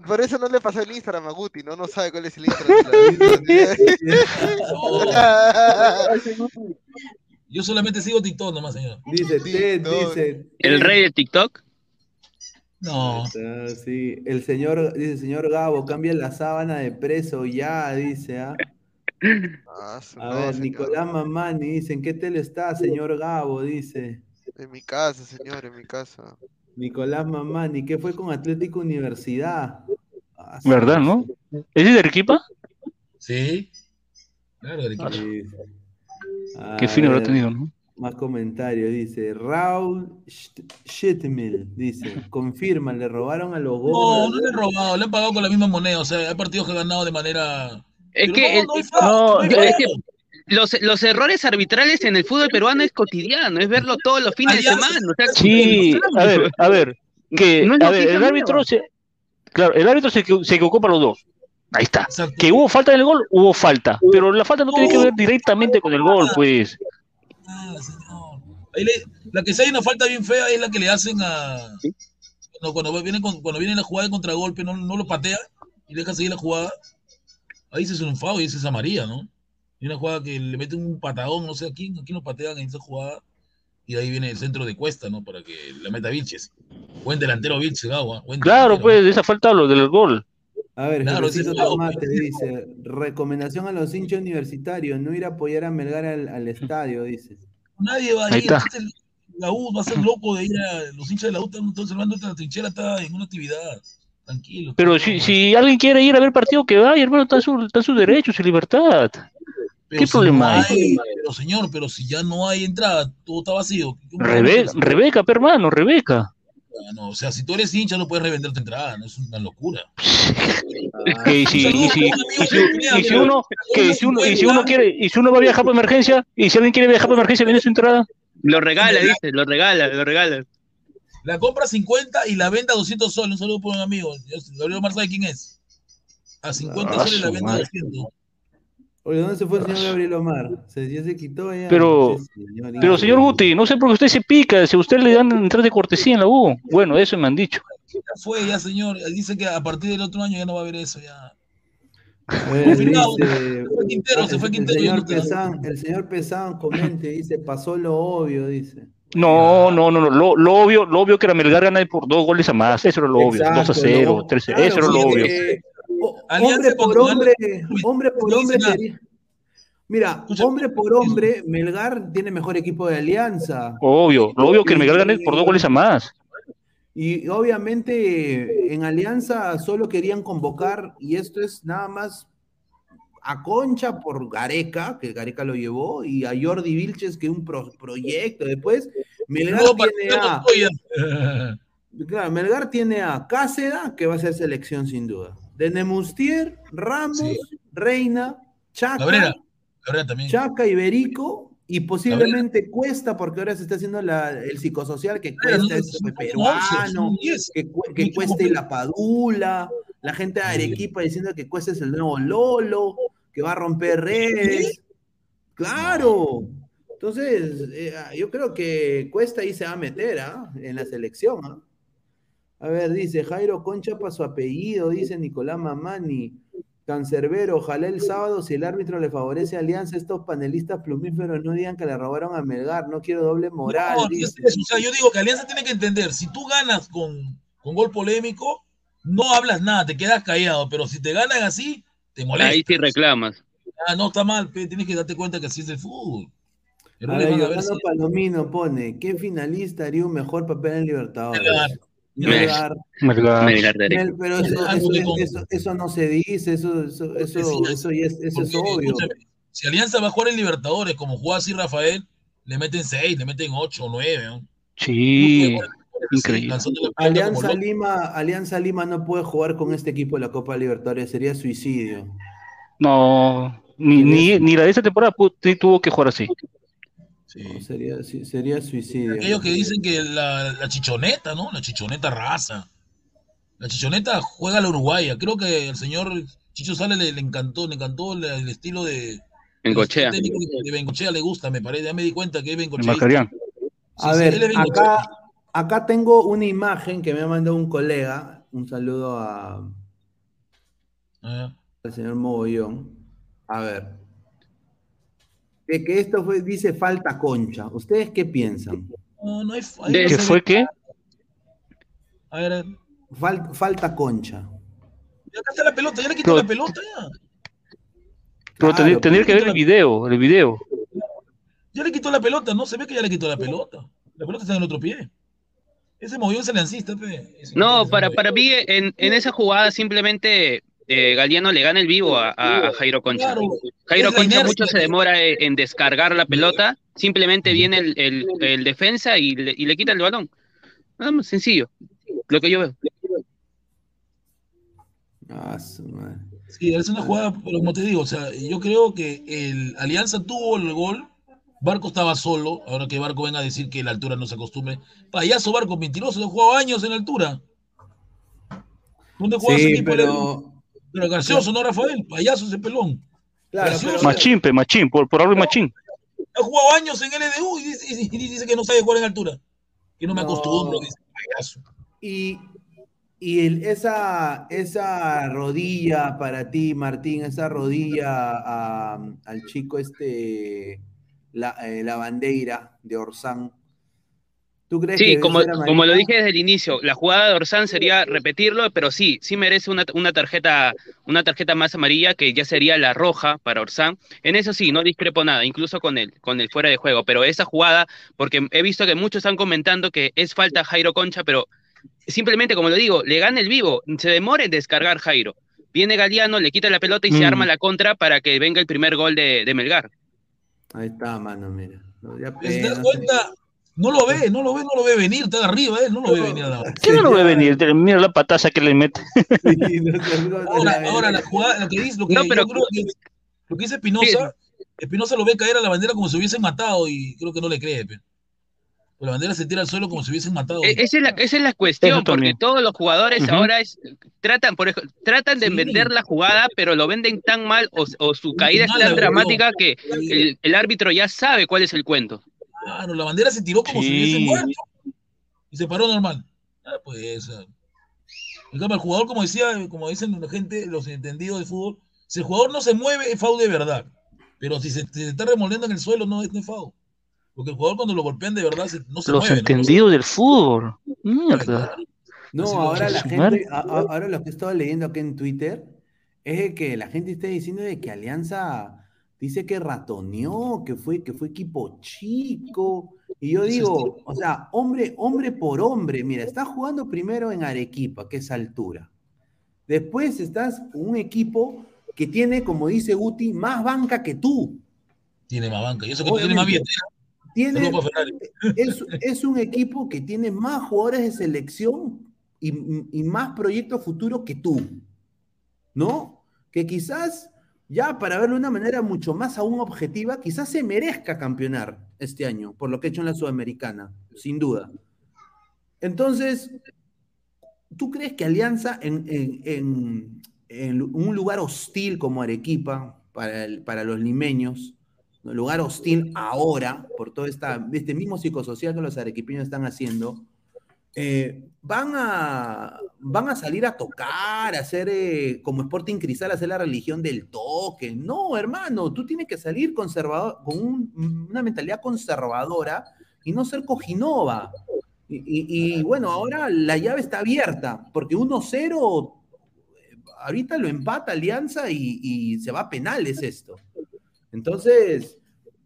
Por eso no le pasó el Instagram a Guti, ¿no? No sabe cuál es el Instagram. Yo solamente sigo TikTok nomás, señor. Dice Ted, dice. El rey de TikTok. No. Sí, el señor, dice señor Gabo, cambia la sábana de preso ya, dice, ¿ah? Ah, A no, ver. Nicolás Mamani dice, ¿en qué tele está, señor Gabo? Dice. En mi casa, señor, en mi casa. Nicolás Mamani, ¿qué fue con Atlético Universidad? Ah, ¿Verdad, no? ¿Ese es de Arequipa? Sí. Claro, Arequipa. Sí. Qué A fino habrá tenido, ¿no? Más comentarios, dice Raúl Schitmil, dice, confirma, le robaron a los No, gómez. no le han robado, le han pagado con la misma moneda. O sea, hay partidos que han ganado de manera. Es que, los, los errores arbitrales en el fútbol peruano es cotidiano, es verlo todos los fines de semana. O sea, Sí, a ver, a ver, que, No a ver, el árbitro nueva. se, claro, el árbitro se, se equivocó para los dos. Ahí está. Exacto. Que hubo falta en el gol, hubo falta, pero la falta no tiene que ver directamente con el gol, pues. Ah, señor. Ahí le- la que sí hay una falta bien fea es la que le hacen a. Cuando, cuando viene, cuando viene la jugada de contragolpe, no, no lo patea y deja seguir la jugada. Ahí se es un foul y ese es amarilla, ¿no? Y una jugada que le mete un patadón, no sé a quién, a quién lo patean en esa jugada. Y de ahí viene el centro de cuesta, ¿no? Para que la meta Vilches. Buen delantero Vilches, Gagua. buen Claro, delantero. pues, de esa falta lo del gol. A ver, Claro, Jesucito es bravo, Tomate pues. dice, recomendación a los hinchas universitarios, no ir a apoyar a Melgar al, al estadio, dice. Nadie va a ir. Aparte, La U va a ser loco de ir a. Los hinchas de la U están están observando esta trinchera, está en una actividad. Tranquilo. Pero si, si alguien quiere ir a ver partido, que vaya, hermano, está en su, está su derecho, su libertad. Pero ¿Qué si problema no hay? Pero señor, pero si ya no hay entrada, todo está vacío. ¿cómo Rebe- vamos a- Rebeca, hermano, Rebeca. Ah, no, o sea, si tú eres hincha no puedes revender tu entrada, no es una locura. Que si, y si, y si, y si uno, que si uno, y si uno quiere, y si uno va a viajar por emergencia, y si alguien quiere viajar por emergencia, viene su entrada. Lo regala, dice, lo regala, lo regala. La compra 50 y la venda 200 soles. Un saludo por un amigo. Gabriel Omar sabe quién es. A 50 Ah, soles la su venda madre. 200. Oye, ¿dónde se fue el señor Gabriel Omar? Se, ya se quitó ya. Pero, señor pero señor. Guti, no sé por qué usted se pica, si a usted le dan entrada de cortesía en la U. Bueno, eso me han dicho. Ya fue, ya señor. Dice que a partir del otro año ya no va a haber eso. Ya. Confirmado. dice, Se fue Quintero, se fue Quintero. señor. Pesán, el señor Pesán comente, dice, pasó lo obvio, dice. No, no, no, no. Lo, lo obvio, lo obvio que era Melgar gana por dos goles a más. Eso era lo obvio. 2 a Exacto, 0, lo- 3 a 0. claro, Eso era lo sí, obvio. eh, hombre por hombre, hombre por no hombre Mira, hombre por hombre, Melgar tiene mejor equipo de Alianza. Obvio, lo obvio que el Melgar gane por dos goles a más. Y obviamente en Alianza solo querían convocar, y esto es nada más a Concha por Gareca, que Gareca lo llevó, y a Jordi Vilches, que es un pro- proyecto. Después, Melgar No, tiene no a, claro, Melgar tiene a Cáceda, que va a ser selección sin duda. De Nemustier, Ramos, Sí. Reina, Chaca, Cabrera. Cabrera también. Chaca Iberico y posiblemente Cuesta, porque ahora se está haciendo la- el psicosocial que Cuesta no, es son peruano, 11, son 10. que, que Cuesta y la Padula, la gente de Arequipa diciendo que Cuesta es el nuevo Lolo, que va a romper redes. Claro. Entonces, eh, yo creo que Cuesta ahí se va a meter ¿ah? en la selección. ¿ah? A ver, dice Jairo Concha para su apellido, dice Nicolás Mamani. Cancerbero, ojalá el sábado, si el árbitro le favorece a Alianza, estos panelistas plumíferos no digan que le robaron a Melgar, no quiero doble moral. No, dice. es eso, o sea, yo digo que Alianza tiene que entender, si tú ganas con, con gol polémico, no hablas nada, te quedas callado, pero si te ganan así, te molesta. Ahí sí reclamas. Ah, no, está mal, pe, tienes que darte cuenta que así es el fútbol. A Errores ver, van a. Palomino pone, ¿qué finalista haría un mejor papel en Libertadores? Melgar. Melgar. Melgar. Melgar pero eso, eso, eso- eso no se dice, eso, eso, eso, Sí, eso, ya es, eso es obvio. escúchame, si Alianza va a jugar en Libertadores, como jugaba así Rafael, le meten 6, le meten 8 o 9. ¿no? Sí, Sí, increíble. Alianza. Lima, Alianza Lima no puede jugar con este equipo de la Copa Libertadores, sería suicidio. No, ni, ni, ni la de esta temporada sí tuvo que jugar así. No, sería, sí, sería suicidio. Aquellos que dicen que la, la chichoneta, ¿no? La chichoneta raza. La chichoneta juega a la uruguaya. Creo que el señor Chicho Sale le, le encantó, le encantó el, el estilo de. Bengochea. De, Bengochea le gusta, me parece. Ya me di cuenta que es Bengochea. A Sí, sí, ver, él es bien acá, acá tengo una imagen que me ha mandado un colega. Un saludo a, Ah, al señor Mogollón. A ver. De que esto fue, dice falta concha. ¿Ustedes qué piensan? No, no hay. ahí ¿Qué no se fue qué? A ver, Fal- falta concha. ya acá está la pelota, ya le quitó la pelota ya. Pero Claro, tendría, tendría que ver el video, el video. Ya le quitó la pelota, no se ve que ya le quitó la pelota. La pelota está en el otro pie. Ese movió es aliancista, pe. Ese No, para, para mí en, en esa jugada simplemente eh, Galeano le gana el vivo a, a- Jairo Concha. Claro, Jairo Concha inercia mucho se demora en, en descargar la pelota, simplemente viene el, el- el defensa y le, y le quita el balón. Nada más sencillo, lo que yo veo. Ah, su madre. Sí, es una jugada, pero como te digo, o sea, yo creo que el Alianza tuvo el gol, Barco estaba solo, ahora que Barco venga a decir que la altura no se acostumbre. Payaso Barco, mentiroso, ha jugado años en altura. ¿Dónde juega ese Sí, pero. Pero gracioso, ¿no, Rafael? Payaso ese pelón. Claro, pero- Machín, pe, machín, por, por algo machín. Ha jugado años en LDU y dice, y dice que no sabe jugar en altura. Que no me No. acostumbro, dice payaso. Y, y el- esa, esa rodilla para ti, Martín, esa rodilla a- al chico este, la, eh, la bandera de Orsán. ¿Tú crees que Sí, debe como, como lo dije desde el inicio, la jugada de Orsán sería repetirlo, pero sí, sí merece una, una tarjeta, una tarjeta más amarilla, que ya sería la roja para Orsán. En eso sí, no discrepo nada, incluso con el, con el fuera de juego, pero esa jugada, porque he visto que muchos están comentando que es falta Jairo Concha, pero simplemente, como lo digo, le gana el vivo, se demora en descargar Jairo. Viene Galeano, le quita la pelota y se Mm. arma la contra para que venga el primer gol de, de Melgar. Ahí está, mano, mira. No, ya, ¿Te eh, das no sé. cuenta? No lo ve, no lo ve, no lo ve venir, está arriba, él no lo ve venir a la ¿Quién no lo ve venir? Mira la pataza que le mete. Sí, no sé, no sé, Ahora, la ahora la jugada, lo que dice, lo que No, pero- creo que lo que dice Espinosa, Espinosa lo ve caer a la bandera como si hubiesen matado y creo que no le cree. pe. La bandera se tira al suelo como si hubiesen matado. E- Esa es la, esa es la cuestión, porque todos los jugadores ahora es, tratan, por ej- tratan de Sí. vender la jugada, pero lo venden tan mal o, o su caída es tan dramática que el, el árbitro ya sabe cuál es el cuento. Claro, la bandera se tiró como si Sí. hubiesen muerto y se paró normal. Ah, pues. En cambio, el jugador, como decía, como dicen la gente, los entendidos de fútbol, si el jugador no se mueve, es foul de verdad. Pero si se, si se está remolviendo en el suelo, no es, no es foul. Porque el jugador cuando lo golpean de verdad se- no se Los mueve. ¿no? entendidos del fútbol. Mierda. No, ahora la gente, madre. a- a- ahora lo que he estado leyendo aquí en Twitter es de que la gente está diciendo de que Alianza dice que ratoneó, que fue, que fue equipo chico. Y yo digo, o sea, hombre, hombre por hombre, mira, estás jugando primero en Arequipa, que es altura. Después estás con un equipo que tiene, como dice Guti, más banca que tú. Tiene más banca. Y eso que tiene más Obviamente. billetera. Tiene, es, es un equipo que tiene más jugadores de selección y, y más proyectos futuros que tú, ¿no? Que quizás, ya para verlo de una manera mucho más aún objetiva, quizás se merezca campeonar este año, por lo que ha hecho en la Sudamericana, sin duda. Entonces, ¿tú crees que Alianza en, en- en- en un lugar hostil como Arequipa, para, el- para los limeños, lugar hostil ahora, por todo este mismo psicosocial que los arequipeños están haciendo, eh, van, a, van a salir a tocar, a hacer eh, como Sporting Cristal, a hacer la religión del toque. No, hermano, tú tienes que salir conservador, con un- una mentalidad conservadora y no ser cojinova. Y, bueno, ahora la llave está abierta, porque 1-0, eh, ahorita lo empata Alianza y, y se va a penales esto. Entonces,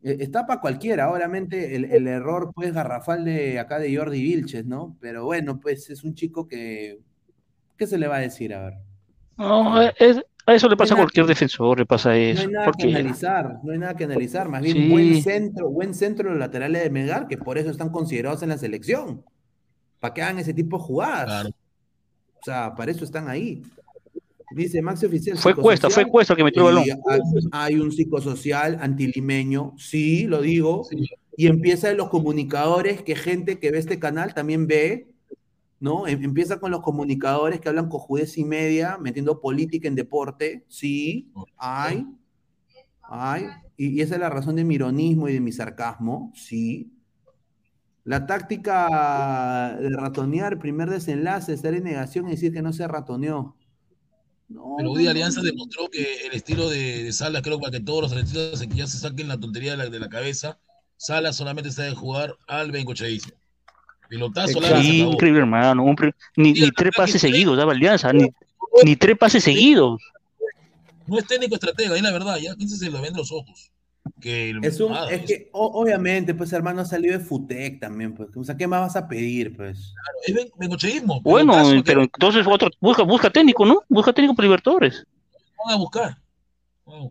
Está para cualquiera, obviamente el, el error pues garrafal de acá de Jordi Vilches, ¿no? Pero bueno, pues es un chico que, ¿qué se le va a decir? A ver. No, es- a eso le pasa a No cualquier defensor, le pasa No eso. hay nada que analizar, no hay nada que analizar, más bien Sí. buen centro, buen centro de los laterales de Melgar, que por eso están considerados en la selección, para que hagan ese tipo de jugadas. O sea, para eso están ahí. Dice Maxi Oficial. Fue Cuesta, fue. Cuesta el que metió el balón. Hay, un psicosocial antilimeño, sí, lo digo. Y empieza de los comunicadores, que gente que ve este canal también ve, ¿no? Em- Empieza con los comunicadores que hablan cojudez y media, metiendo política en deporte, sí, hay, hay. Y, y esa es la razón de mi ironismo y de mi sarcasmo, sí. La táctica de ratonear, primer desenlace, estar en negación y decir que no se ratoneó. Pero hoy día Alianza demostró que el estilo de, de Sala, creo que para que todos los se- ya se saquen la tontería de la, de la cabeza, Sala solamente sabe jugar al bengocheísmo. Pilotazo, increíble, hermano. un ni, ni tres pases seguidos daba Alianza, ni, ni tres pases seguidos. No es técnico estratega, es la verdad, ya 15 se lo ven los ojos. Que el- Es, un, es que, o- obviamente, pues hermano, ha salido de Futec también, pues. O sea, ¿qué más vas a pedir, pues? es ben- bengocheísmo. Bueno, que pero entonces otro, busca, busca técnico, ¿no? Busca técnico para Libertadores. van a buscar.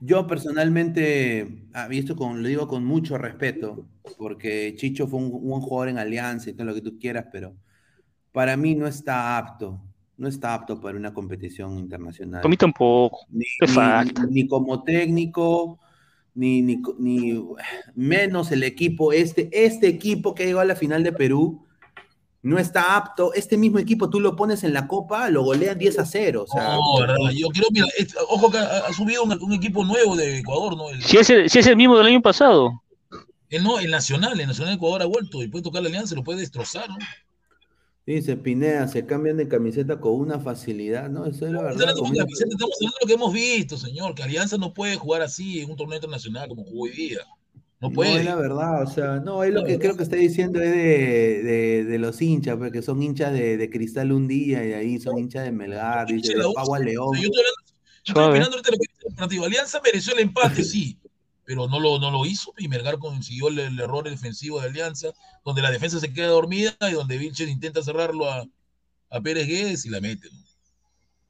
Yo personalmente, ah, y esto con, lo digo con mucho respeto, porque Chicho fue un, un buen jugador en Alianza y todo lo que tú quieras, pero para mí no está apto, no está apto para una competición internacional. Para mí tampoco. Ni, ni- falta. ni como técnico, ni, ni, ni- menos el equipo, este, este equipo que llegó a la final de Perú, no está apto. Este mismo equipo tú lo pones en la copa, lo golean 10 a 0. O sea, No, verdad, yo quiero, mira, es- ojo que ha, ha subido un, un equipo nuevo de Ecuador, ¿no? El, Si es, el, si es el mismo del año pasado. el no, el Nacional, el Nacional de Ecuador ha vuelto y puede tocar la alianza, lo puede destrozar, ¿no? Dice Pineda, se cambian de camiseta con una facilidad, ¿no? Eso es la verdad. Vicente, estamos hablando de lo que hemos visto, señor, que Alianza no puede jugar así en un torneo internacional como jugó hoy día. No No, puede. es la verdad, o sea, no, es lo que creo que está diciendo es de, de, de los hinchas, porque son hinchas de, de Cristal un día y ahí son hinchas de Melgar, dice, de Pagua León. Yo estoy, hablando- yo estoy Suave. opinando ahorita lo que dice el partido. Alianza mereció el empate, sí, pero no lo, no lo hizo y Melgar consiguió el, el error defensivo de Alianza, donde la defensa se queda dormida y donde Vilches intenta cerrarlo a, a Pérez Guedes y la mete. ¿no?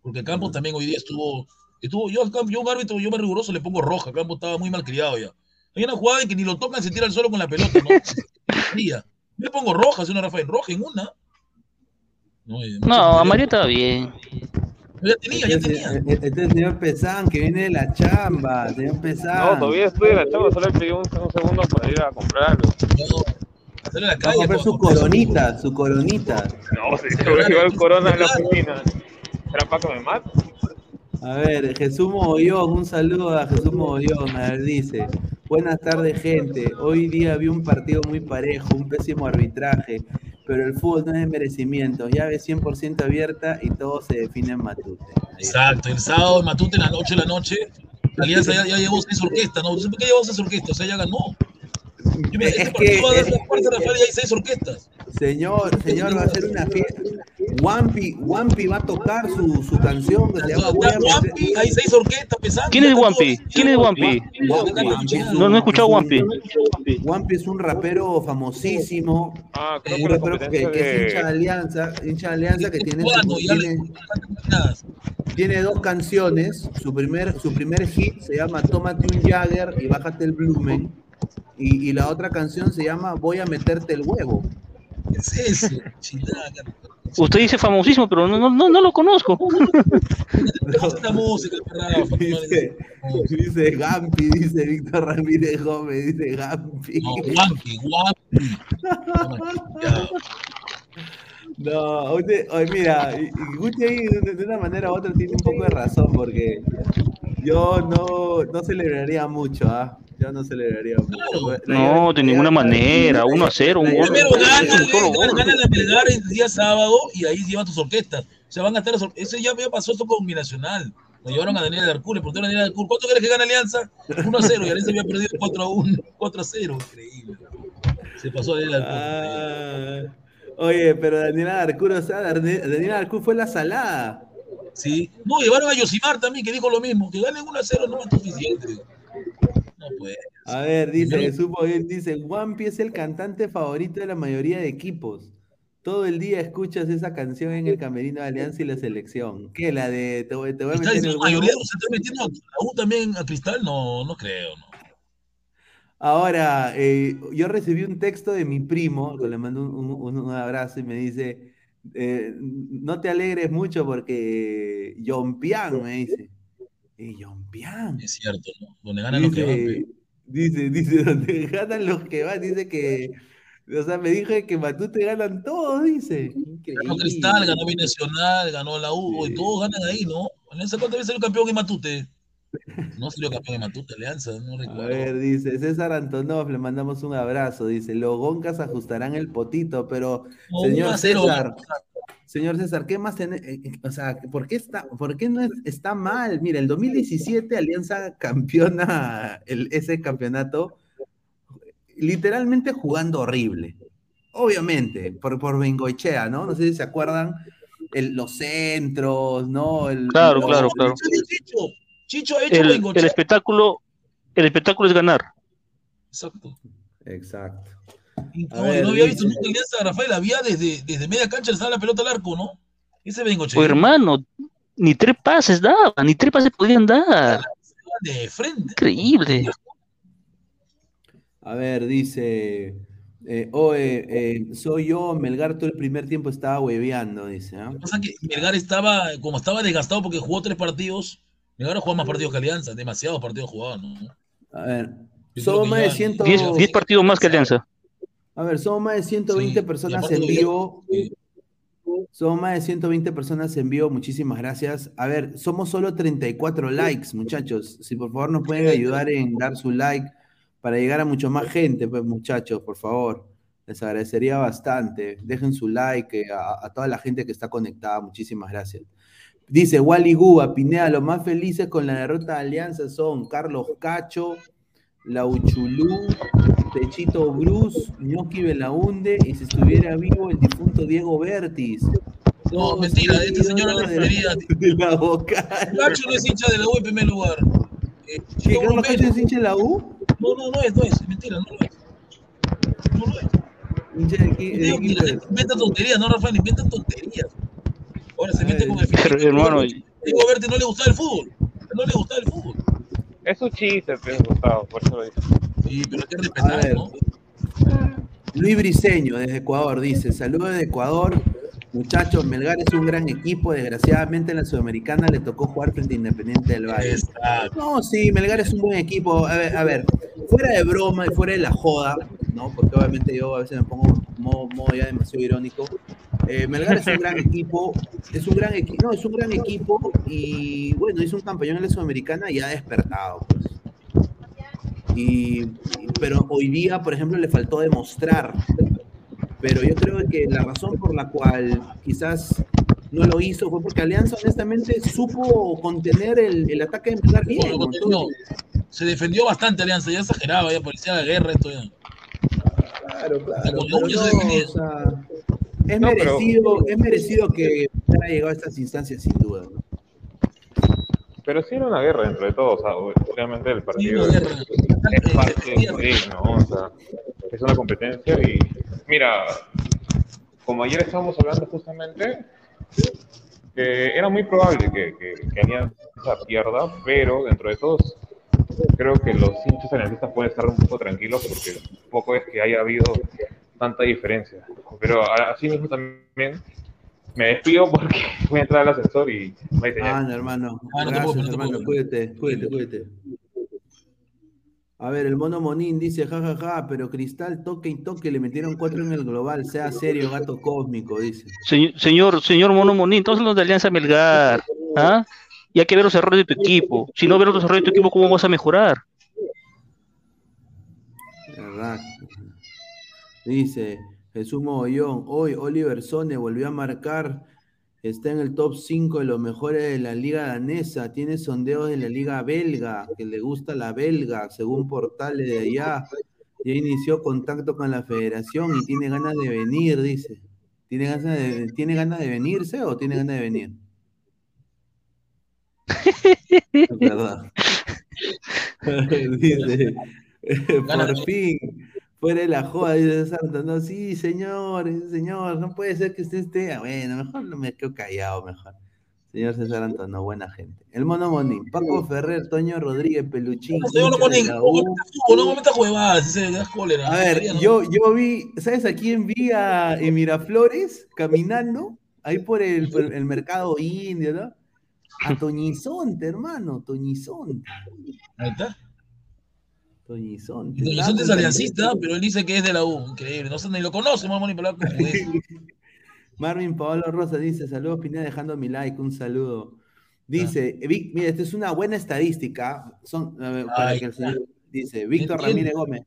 Porque Campos también hoy día estuvo, estuvo yo, un árbitro, yo más riguroso le pongo roja, Campos estaba muy mal criado ya. Hay una jugada en que ni lo tocan, se tira al suelo con la pelota, ¿no? Le pongo roja, hace una Rafael roja en una. No, eh, No, a María estaba bien. Ya tenía, ya Este, tenía. este es el señor Pesán, que viene de la chamba, señor Pesán. No, todavía estoy en la chamba, solo he pedido un, un segundo para ir a comprar algo. A la Va a comprar su coronita, su coronita. No, si te voy a llevar el corona a la oficina. ¿Será Paco de Mat? A ver, Jesús Mogollón, un saludo a Jesús Mogollón. A ver, dice: Buenas tardes, gente. Hoy día vi un partido muy parejo, un pésimo arbitraje, pero el fútbol no es de merecimiento. Llave 100% abierta y todo se define en Matute. Exacto, el sábado en Matute, en la noche, en la noche, Alianza ya, ya llevó seis orquestas, ¿no? ¿Por qué llevó seis orquestas? O sea, ya ganó. Yo me, este Es partido que- va a dar la fuerza, Rafael, y hay seis orquestas. Señor, señor, va a ser una fiesta. Wampi, Wampi va a tocar su, su canción que se llama Wampi, hay seis orquestas pesando. ¿Quién es Wampi? ¿Quién es Wampi? Es un- No, no he escuchado es un- Wampi. Wampi es un rapero famosísimo. Ah, creo un que la rapero que, que es de- hincha de Alianza, hincha de Alianza que tiene, tiene, tiene dos canciones. Su primer, su primer hit se llama Tómate un Jagger y bájate el Blumen. Y, y la otra canción se llama Voy a meterte el huevo. ¿Qué es eso? Usted dice famosísimo, pero no, no, no, no lo conozco. Esta música, Rafa. Dice, dice Gampi, dice Víctor Ramírez Gómez, dice Gampi. No, Wampi. No, usted, oye, mira, Gucci ahí de, de una manera u otra tiene un poco de razón, porque yo no, no celebraría mucho, ¿ah? Yo no celebraría mucho. La No, de ninguna manera. 1 a 0, un gol. Primero Un gana, solo gol. gana la Melgar el día sábado y ahí llevan tus orquestas. O sea, van a estar Eso ya, ya pasó esto con Binacional. Lo llevaron a Daniel Darcur, le preguntaron a Daniel Darcur, ¿cuánto crees que gana Alianza? 1 a 0 y Alianza había perdido 4 a 1, 4 a 0. Increíble. Se pasó a Daniel Darcur. Ah, oye, pero Daniela Arcuro, o sea, Daniela Arcuro fue la salada. Sí. No, llevaron a Yosimar también, que dijo lo mismo, que ganen 1 a 0 no es suficiente. Puede. A ver, dice, supo bien, dice, Wampi es el cantante favorito de la mayoría de equipos. Todo el día escuchas esa canción en el camerino de Alianza y la selección. ¿Qué? La de te voy, te voy a meter el mayoría, ¿se está metiendo a U también a Cristal? No, no creo, no. Ahora, eh, yo recibí un texto de mi primo, que le mando un, un- un abrazo y me dice, eh, no te alegres mucho porque Yompian, me dice. Yompian. Es cierto, ¿no? Donde ganan los que van. pe. Dice, dice, donde ganan los que van, dice que, o sea, me dijo que Matute ganan todos, dice. Ganó Cristal, ganó Binacional, ganó la U, y todos ganan ahí, ¿no? Alianza, ¿cuántas veces salió campeón en Matute? No salió campeón en Matute, Alianza, no A recuerdo. ver, dice César Antonov, le mandamos un abrazo. Dice, los Goncas ajustarán el potito, pero No, señor 1 a 0 César, señor César, ¿qué más tiene? eh, eh, O sea, ¿por qué está, por qué no es- está mal? Mira, el 2017 Alianza campeona el, ese campeonato literalmente jugando horrible. Obviamente, por, por Bengoechea, ¿no? No sé si se acuerdan el- los centros, ¿no? El- Claro, los- claro, claro. Chicho, Chicho ha hecho El, Bengochea. el espectáculo, el espectáculo es ganar. Exacto. Exacto. No, ver, no había visto nunca Alianza Rafael, había desde, desde media cancha le la pelota al arco, ¿no? Ese Bengochea. O hermano, ni tres pases daba, ni tres pases podían dar. De frente. Increíble. A ver, dice, eh, eh, soy yo, Melgar todo el primer tiempo estaba hueveando, dice. ¿ah? pasa que Melgar estaba, como estaba desgastado porque jugó tres partidos, Melgar jugó más partidos que Alianza, demasiados partidos jugados, ¿no? A ver, somos que más de ya- 100, Diez, diez partidos más que Alianza. A ver, somos más de 120 Sí, personas en vivo. Somos más de 120 personas en vivo, muchísimas gracias. A ver, somos solo 34 likes, muchachos. Si por favor nos pueden ayudar en dar su like para llegar a mucho más gente, pues muchachos, por favor. Les agradecería bastante. Dejen su like eh, a, a toda la gente que está conectada, muchísimas gracias. Dice Wally Guba, Pineda, los más felices con la derrota de Alianza son Carlos Cacho, Lauchulú, Pechito Bruce, Ñoqui Belaunde y si estuviera vivo el difunto Diego Bertis. No, mentira, este señor no de, refería. de la vocal. Cacho no es hincha de la U en primer lugar. Eh, ¿Que Chico Carlos. Cacho es hincha de la U? No, no, no es, no es, mentira, no lo es. No lo es. Hincha de aquí- de Digo, aquí, mira, inventa tonterías, no, Rafael, inventa tonterías. Ahora se mete con el Pero, físico. hermano, Diego Berti no le gustaba el fútbol. No le gustaba el fútbol. Es un chiste, pero Gustavo, por eso lo dice. Sí, pero hay que A respetar, ver. ¿no? Luis Briseño, desde Ecuador, dice: Saludos de Ecuador. Muchachos, Melgar es un gran equipo. Desgraciadamente en la Sudamericana le tocó jugar frente a Independiente del Valle. Exacto. No, sí, Melgar es un buen equipo. A ver, a ver, fuera de broma y fuera de la joda, ¿no? Porque obviamente yo a veces me pongo modo, modo ya demasiado irónico. Eh, Melgar es un gran equipo, es un gran equipo, no, es un gran equipo y bueno, hizo un campeón en la Sudamericana y ha despertado, pues. Y, pero hoy día, por ejemplo, le faltó demostrar. Pero yo creo que la razón por la cual quizás no lo hizo fue porque Alianza honestamente supo contener el, el ataque de Melgar bien. Bueno, ¿no? contenido. Se defendió bastante Alianza, ya exageraba, ya parecía la guerra esto ya. Claro, claro. Con pero uñas no, se defendía. o sea, es, No, pero- merecido, es merecido que haya llegado a estas instancias sin duda. ¿no? Pero sí era una guerra dentro de todo, o sea, obviamente el partido una es, guerra. es parte de sí, ¿no? O sea, es una competencia y mira, como ayer estábamos hablando justamente, que era muy probable que, que, que Alianza pierda, pero dentro de todos creo que los hinchas aliancistas pueden estar un poco tranquilos porque poco es que haya habido tanta diferencia. Pero a- así mismo también me despido porque voy a entrar al ascensor y no hay señal. Ah, no, hermano. Ah, no Gracias, hermano. Cuídate, cuídate, cuídate. A ver, el mono Monín dice, jajaja, ja, ja, pero Cristal toque y toque, le metieron cuatro en el global, sea serio, gato cósmico, dice. Señor, señor, señor Mono Monín, todos los de Alianza Melgar. ¿ah? Y hay que ver los errores de tu equipo. Si no ves los errores de tu equipo, ¿cómo vas a mejorar? ¿Verdad? Dice Jesús Mogollón, hoy Oliver Sone volvió a marcar, está en el top 5 de los mejores de la liga danesa, tiene sondeos de la liga belga, que le gusta la belga, según portales de allá, ya inició contacto con la federación y tiene ganas de venir, dice. ¿Tiene ganas de, ¿tiene ganas de venirse o tiene ganas de venir? Dice, Por fin. Fuera de la joda, dice Santos. No, sí, señor, señor, no puede ser que usted esté. Ah, Bueno, mejor no me quedo callado, mejor. Señor César Antonio, buena gente. El Mono Monín, Paco Ferrer, Toño Rodríguez, Peluchín. Señor Monín, no metas huevadas, ese das cólera. A ver, yo, yo vi, ¿sabes a quién vi a, en Miraflores caminando? Ahí por el, por el mercado indio, ¿no? A Toñizonte, hermano, Toñizonte. Ahí está. Toñizonte. Vicente es aliancista, pero él dice que es de la U. Increíble. No sé, ni lo conoce, como es. Marvin Paolo Rosa dice, saludos Pineda, dejando mi like, un saludo. Dice, Ah. Vic- mira, esta es una buena estadística. Son, a ver, para Ahí que el está. señor- dice, Víctor. Ramírez Gómez.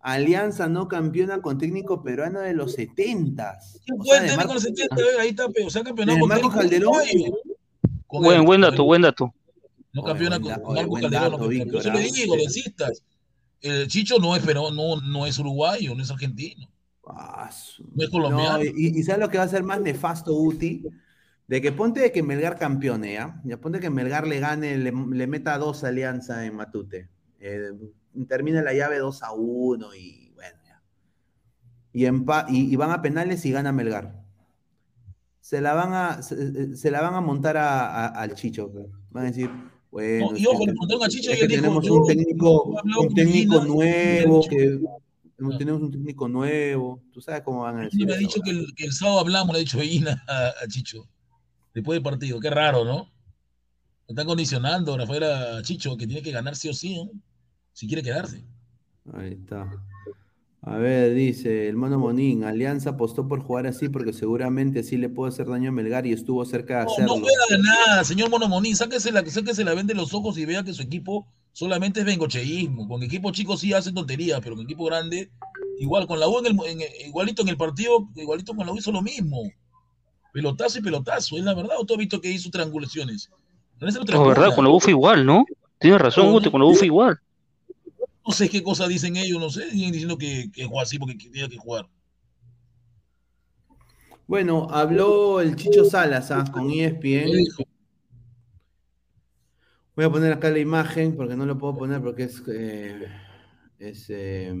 Alianza no campeona con técnico peruano de los 70 ¿Quién fue el técnico los 70? A ver, ahí está, pero, o sea, campeonato ¿De con Marco técnico Calderón? Con Buen, buen dato, buen dato. No campeona con Marco Calderón. Yo se lo ¿ah? digo. El Chicho no es, pero no, no es uruguayo, no es argentino. Ah, su- No es colombiano. No, y, y ¿sabes lo que va a ser más nefasto, Uti? De que ponte de que Melgar campeone, ¿ya? Ya ponte que Melgar le gane, le, le meta dos Alianza en Matute. Eh, termina la llave 2 a 1 y bueno, ya. Y, empa- y, y van a penales y gana Melgar. Se la van a, se, se la van a montar a- a- al Chicho. pues. Van a decir, bueno, No, y ojo, le preguntaron a Chicho y él dijo, tenemos un técnico, un técnico nuevo, y- que tenemos un técnico nuevo. Tú sabes cómo van a decir. me ha dicho que el, que el sábado hablamos, le ha dicho Ina a, a Chicho. Después del partido. Qué raro, ¿no? Lo están condicionando, Rafael, a Chicho, que tiene que ganar sí o sí, ¿no? Si quiere quedarse. Ahí está. A ver, dice el mono Monín, Alianza apostó por jugar así porque seguramente sí le puede hacer daño a Melgar y estuvo cerca de No, hacerlo. no juega de nada, señor Mono Monín. Sáquese la, sáquese la vende los ojos y vea que su equipo solamente es bengocheísmo. Con equipo chico sí hace tonterías, pero con equipo grande, igual con la U, en el, en igualito en el partido, igualito con la U hizo lo mismo. Pelotazo y pelotazo, es la verdad. ¿O tú has visto que hizo triangulaciones? No es No, verdad, con la U fue igual, ¿no? Tienes razón, Guti, con la U fue igual. No sé qué cosa dicen ellos, no sé. Siguen diciendo que, que juega así porque tiene que jugar. Bueno, habló el Chicho Salas ah, con ESPN. Voy a poner acá la imagen porque no lo puedo poner porque es, eh, es, eh,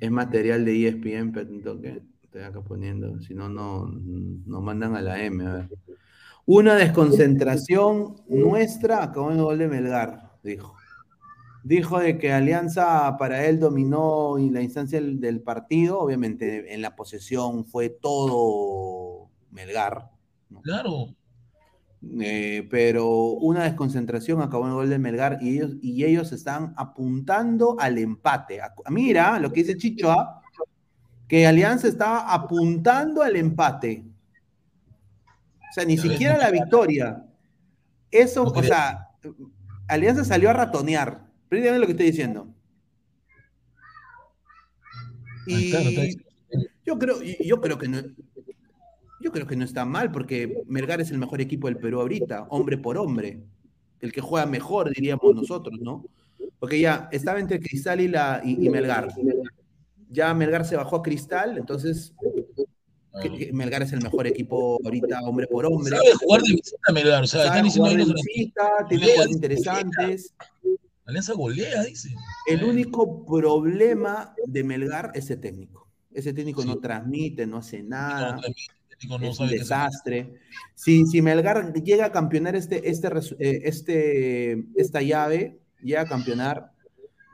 es material de ESPN, pero que estoy acá poniendo, si no, no nos mandan a la M. A ver. Una desconcentración nuestra acabó en el gol de Melgar, dijo. Dijo de que Alianza para él dominó y la instancia del, del partido, obviamente en la posesión fue todo Melgar, Claro. eh, pero una desconcentración acabó en el gol de Melgar y ellos, y ellos están apuntando al empate. A- Mira lo que dice Chicho, ¿ah? que Alianza estaba apuntando al empate. O sea, ni siquiera la victoria. Eso, No o sea, Alianza salió a ratonear. Pero lo que estoy diciendo. Y diciendo. yo creo, yo creo que no, yo creo que no está mal, porque Melgar es el mejor equipo del Perú ahorita, hombre por hombre. El que juega mejor, diríamos nosotros, ¿no? Porque ya estaba entre Cristal y, la, y, y Melgar. Ya Melgar se bajó a Cristal, entonces Melgar es el mejor equipo ahorita, hombre por hombre. Sabe jugar de visita Melgar, o sea, están diciendo visita, tiene jugadores interesantes. Alianza golea, dice. El único problema de Melgar es ese técnico. Ese técnico no transmite, no hace nada. técnico no es un desastre. Si, si Melgar llega a campeonar este, este, eh, este, esta llave, llega a campeonar,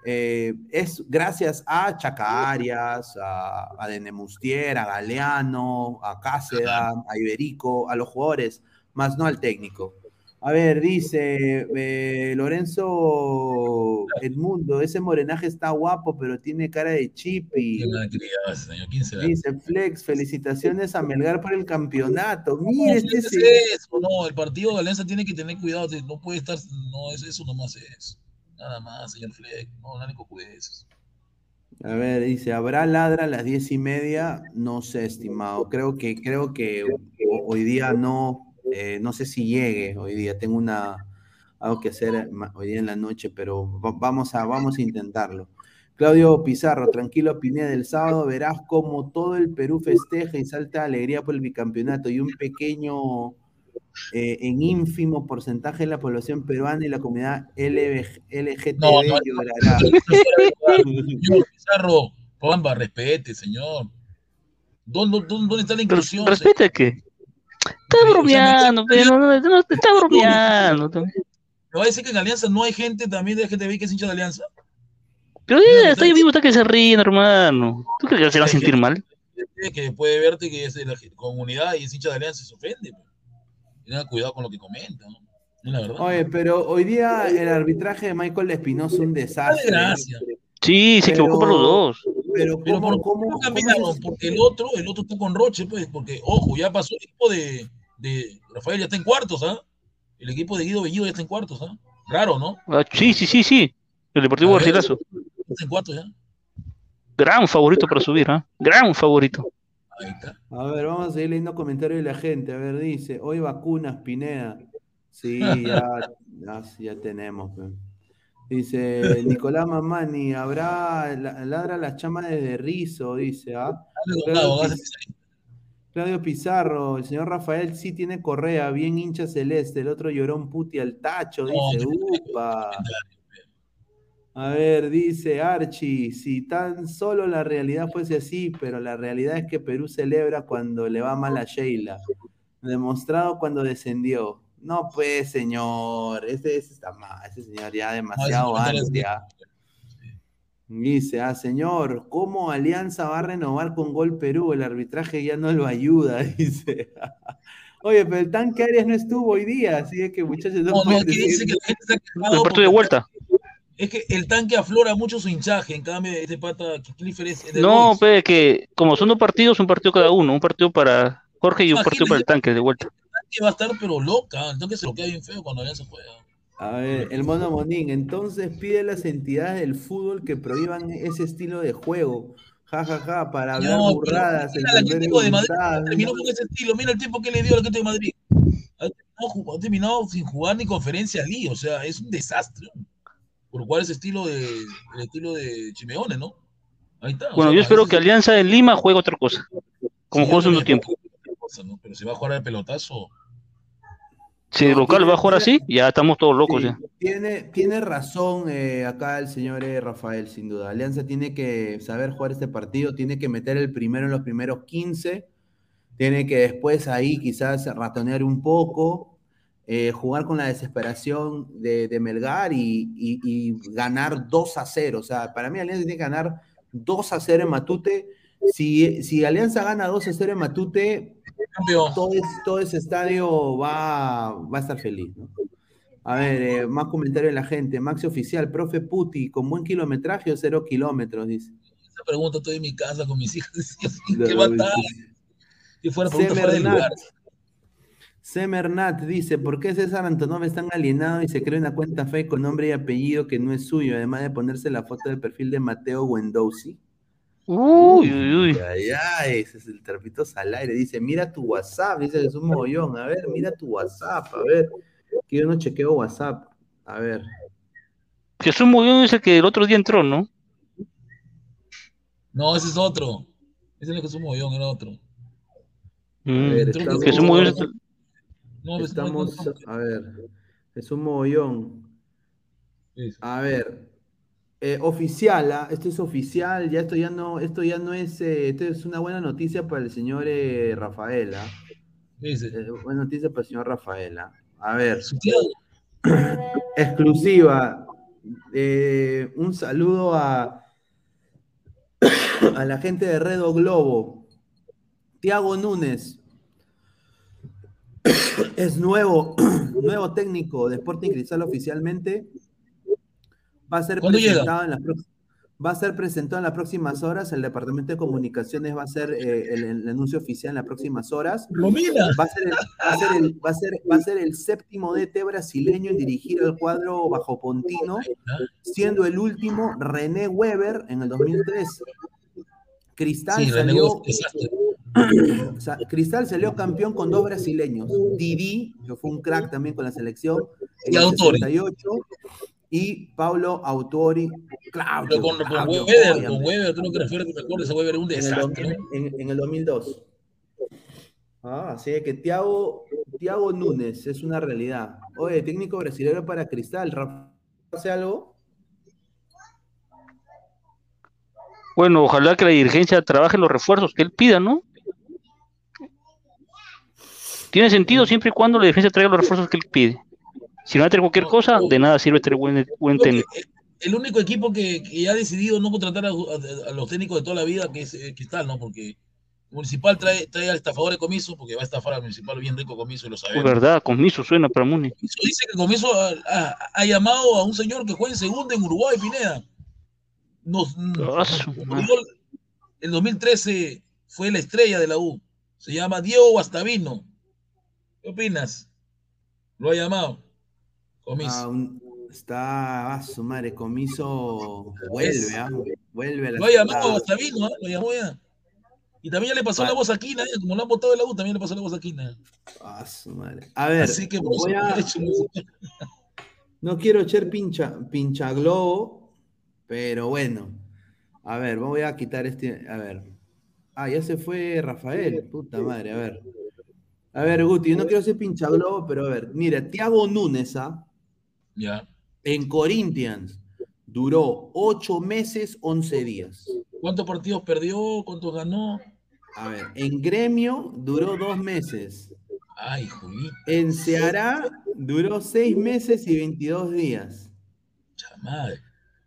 eh, es gracias a Chacarias, a, a Denemustier, a Galeano, a Cáceda, a Iberico, a los jugadores, más no al técnico. A ver, dice eh, Lorenzo Edmundo, ese morenaje está guapo, pero tiene cara de chipi. Dice Flex, felicitaciones a Melgar por el campeonato. Mire, este es eso, no, el partido de Alianza tiene que tener cuidado, no puede estar, no es eso, nomás es. Nada más, señor Fleck, no, no le cojudeces. A ver, dice, ¿habrá ladra a las diez y media? No sé, estimado. Creo que, creo que ho- hoy día no, eh, no sé si llegue hoy día. Tengo una algo que hacer hoy día en la noche, pero va- vamos a, vamos a intentarlo. Claudio Pizarro, tranquilo, Pineda, del sábado verás cómo todo el Perú festeja y salta de alegría por el bicampeonato y un pequeño eh, en ínfimo porcentaje de la población peruana y la comunidad LB LGTB No, no, llorará. Señor Pizarro, Pamba, respete, señor. ¿Dónde, dónde, dónde está la inclusión? ¿Respeta qué? Está bromeando, pero no, no, está bromeando. ¿Me va a decir que en Alianza no hay gente también de LGTB que es hincha de Alianza? Pero ya, está ahí vivo, está que se ríen, hermano. ¿Tú crees que se va a sentir mal? Que puede verte que es de la comunidad y es hincha de Alianza y se ofende. pues. Tenga cuidado con lo que comenta, ¿no? La verdad. Oye, pero hoy día el arbitraje de Michael Espinosa es un desastre. Gracias. Sí, se Pero- equivocó para los dos. Pero Pero ¿cómo, por cómo, ¿cómo cambiaron? Porque el otro, el otro está con Roche, pues, porque, ojo, ya pasó el equipo de, de Rafael, ya está en cuartos, ¿ah? El equipo de Guido Bellido ya está en cuartos, ¿ah? Raro, ¿no? Ah, sí, sí, sí, sí. El Deportivo. Garcilaso. Está en cuartos ya. Gran favorito para subir, ¿ah? Gran favorito. Ahí está. A ver, vamos a seguir leyendo comentarios de la gente. A ver, dice, hoy vacunas, Pineda. Sí, ya, ya, ya tenemos. Dice Nicolás Mamani, habrá la- ladra las chamas de Rizo, dice, ¿ah? Dale. Claudio Pizarro, el señor Rafael sí tiene correa, bien hincha celeste, el otro lloró un puti al tacho, dice, upa. A ver, dice Archie, si tan solo la realidad fuese así, pero la realidad es que Perú celebra cuando le va mal a Sheila. Demostrado cuando descendió. No, pues, señor, ese, ese está mal, ese señor ya demasiado ya. Dice, ah, señor, ¿cómo Alianza va a renovar con Gol Perú? El arbitraje ya no lo ayuda, dice. Oye, pero el tanque Arias no estuvo hoy día, así es que muchachos no, No, decir- dice que la gente está El partido de vuelta. es que el tanque aflora mucho su hinchaje, en cambio este pata Clifford es de No, pues que como son dos partidos, un partido cada uno. Un partido para Jorge y un partido para el tanque de vuelta. El tanque va a estar pero loca, el tanque se lo queda bien feo cuando Alianza juega. A ver, el mono Monín, entonces pide a las entidades del fútbol que prohíban ese estilo de juego. Ja, ja, ja, para hablar No, burradas. mira Atlético de Madrid, terminó con ese estilo, mira el tiempo que le dio al Atlético de Madrid. Ha terminado, jug- ha terminado sin jugar ni conferencia League, o sea, es un desastre. Por cuál es el estilo de el estilo de Chimeone, ¿no? Ahí está. o Bueno, sea, yo espero ese que Alianza en Lima juegue otra cosa. Como sí, jugó en también tiempo. Pero si va a jugar al pelotazo, Si el local va a jugar así, ya estamos todos locos Sí, ya. tiene, tiene razón eh, acá el señor eh, Rafael, sin duda. Alianza tiene que saber jugar este partido, tiene que meter el primero en los primeros 15, tiene que después ahí quizás ratonear un poco, eh, jugar con la desesperación de, de Melgar y, y- y ganar 2 a 0. O sea, para mí Alianza tiene que ganar 2 a 0 en Matute. Si, si Alianza gana 2 a 0 en Matute. Todo, es- todo ese estadio va, va a estar feliz. ¿no? A ver, eh, más comentarios de la gente. Maxi Oficial, profe Puti, ¿con buen kilometraje o cero kilómetros? Dice. esa pregunta estoy en mi casa con mis hijas, ¿qué va a estar? Si fuera pregunta fuera del Semernat. lugar. Semernat dice, ¿por qué César Antonov es tan alienado y se crea una cuenta fake con nombre y apellido que no es suyo, además de ponerse la foto del perfil de Mateo Wendowski? Uy, uy, uy. Ay, ay, ese es el trapito al aire. Dice, mira tu WhatsApp, dice Jesús Mogollón. A ver, mira tu WhatsApp, a ver. Que yo no chequeo WhatsApp. A ver. Jesús Mollón es el que el otro día entró, ¿no? No, ese es otro. Ese es Jesús Mogollón, era otro. Mm, ver, Creo que estamos- Jesús es el- No, Estamos, a ver, es un mogollón. A ver, eh, oficial, ¿ah? esto es oficial, ya esto ya no, esto ya no es, eh, esto es una buena noticia para el señor eh, Rafael, ¿ah? Buena noticia para el señor Rafael, ¿ah? A ver, exclusiva, un saludo a, a la gente de Redo Globo. Tiago Núñez es nuevo, nuevo técnico de Sporting Cristal oficialmente. Va a ser presentado en las prox- Va a ser presentado en las próximas horas. El Departamento de Comunicaciones va a hacer eh, el, el anuncio oficial en las próximas horas. Va a ser el, va a ser el- va a ser- va a ser el séptimo DT brasileño en dirigir el cuadro bajo Pontino, siendo el último René Weber en el 2003. Cristal Sí, salió, o sea, Cristal salió campeón con dos brasileños, Didi, que fue un crack también con la selección, en Y el Autori. 68, y Paulo Autori, Claudio, Pero con, con Claudio, Weber, con Weber, tú no te refieres que me acuerdo, ese Weber era un en el, desastre. en- en el 2002. Ah, así que Tiago, Tiago Núñez es una realidad. Oye, técnico brasileño para Cristal. ¿hace algo? Bueno, ojalá que la dirigencia trabaje los refuerzos que él pida, ¿no? Tiene sentido siempre y cuando la dirigencia traiga los refuerzos que él pide. Si no va a tener cualquier cosa, de nada sirve tener buen, buen técnico. el único equipo que, que ha decidido no contratar a, a- a los técnicos de toda la vida, que es eh, Cristal, ¿no? Porque Municipal trae, trae al estafador de Comiso, porque va a estafar al Municipal bien rico Comiso, y lo Es sabemos. verdad, con Miso suena para Muni. Comiso dice que Comiso ha, llamado a un señor que juega en segunda en Uruguay, Pineda. Nos, Ah, madre. el 2013 fue la estrella de la U. Se llama Diego Guastavino. ¿Qué opinas? Lo ha llamado. Comiso. Ah, un- está a su madre, comiso. Vuelve, ¿ah? Vuelve a la Lo ciudad. Guastavino, ¿ah? lo llamó ya. Y también ya le pasó Ah. la voz a Quina, ¿eh? como lo han votado de la U, también le pasó la voz a Quina. Ah, su madre. A ver, Así que pues, voy a- no quiero echar pincha, pincha globo, pero bueno. A ver, voy a quitar este. A ver. Ah, ya se fue Rafael. Puta madre, a ver. A ver, Guti, yo no quiero ser pincha globo, pero a ver. Mira, Tiago Núñez, ¿ah? Ya. En Corinthians duró 8 meses, 11 días. ¿Cuántos partidos perdió? ¿Cuántos ganó? A ver, en Gremio duró 2 meses. Ay, Julito. En Ceará duró 6 meses y 22 días. Chamadre.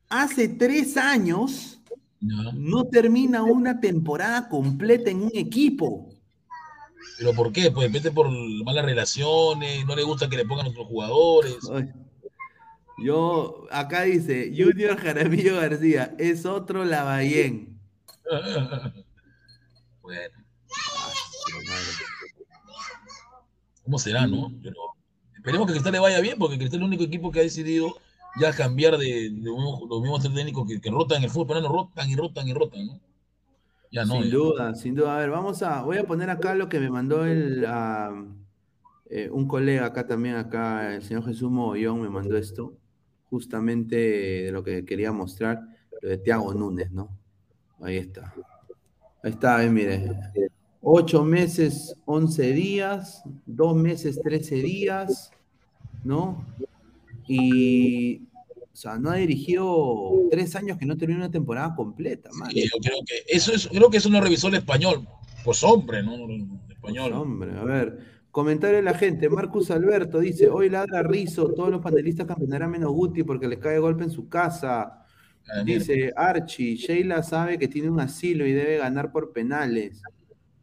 Hace 3 años no termina una temporada completa en un equipo. ¿Pero por qué? Pues depende por malas relaciones, no le gusta que le pongan otros jugadores. Ay, Yo, acá dice, Junior Jaramillo García, es otro Lavallén. bueno. ¿Cómo será, no? Esperemos que Cristal le vaya bien, porque Cristal es el único equipo que ha decidido ya cambiar de, los mismos técnicos que, que rotan el fútbol, pero no rotan y rotan y rotan, ¿no? Ya no. sin ya. duda, sin duda. A ver, vamos a, voy a poner acá lo que me mandó el, ah, eh, un colega acá también, acá, el señor Jesús Mogollón me mandó esto, justamente de lo que quería mostrar, lo de Tiago Núñez, ¿no? Ahí está. Ahí está, eh, mire. Ocho meses, once días, dos meses, trece días, ¿no? Y, o sea, no ha dirigido tres años que no termina una temporada completa, man. Sí, yo creo que eso es, creo que eso no revisó el español. Pues hombre, ¿no? El español. Hombre, a ver. Comentario de la gente. Marcus Alberto dice: Hoy ladra Rizo, todos los panelistas campeonarán menos Guti porque le cae golpe en su casa. Dice Archie: Sheila sabe que tiene un asilo y debe ganar por penales.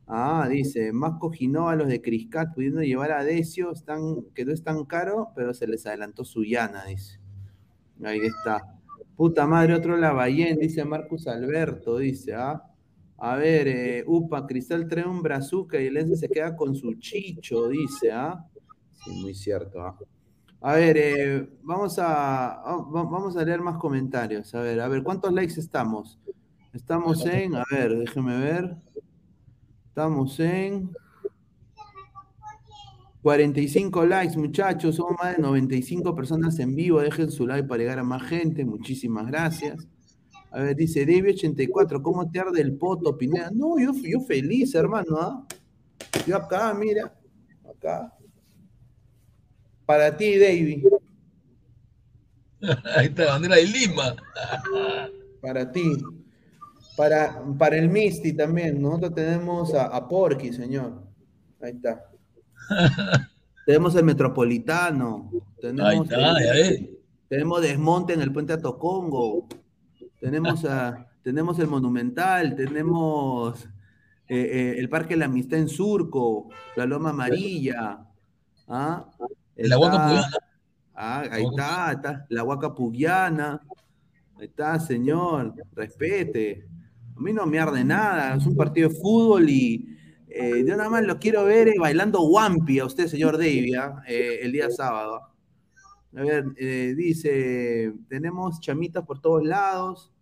Ah, dice, más Cojinova los de Criscat pudiendo llevar a Decio, están, que no es tan caro, pero se les adelantó su llana, dice. Ahí está. Puta madre, otro Lavallén, dice Marcus Alberto, dice, ah. A ver, eh, Upa, Cristal trae un brazuca y el se queda con su chicho, dice, ¿ah? Sí, muy cierto, ¿ah? A ver, eh, vamos a va- vamos a leer más comentarios. A ver, a ver, ¿cuántos likes estamos? Estamos en, a ver, déjeme ver. Estamos en 45 likes, muchachos. Somos más de 95 personas en vivo. Dejen su like para llegar a más gente. Muchísimas gracias. A ver, dice David84, ¿cómo te arde el poto, Pineda? No, yo, yo feliz, hermano. ¿ah? Yo acá, mira. Acá. Para ti, David. Ahí está, bandera de Lima. Para ti. Para, para el Misty también. Nosotros tenemos a, a Porky, señor. Ahí está. tenemos el Metropolitano. Tenemos, Ahí está, el- ya ves. tenemos desmonte en el puente Atocongo. Tenemos, a, tenemos el Monumental. Tenemos eh, eh, el Parque de la Amistad en Surco. La Loma Amarilla. ¿ah? La Huaca Puyana. Ah, ahí está, está. La Huaca Pugiana. Ahí está, señor. Respete. A mí no me arde nada. Es un partido de fútbol y eh, yo nada más lo quiero ver eh, bailando Wampi a usted, señor Davy, ¿ah? Eh, el día sábado. A ver, dice, tenemos chamitas por todos lados.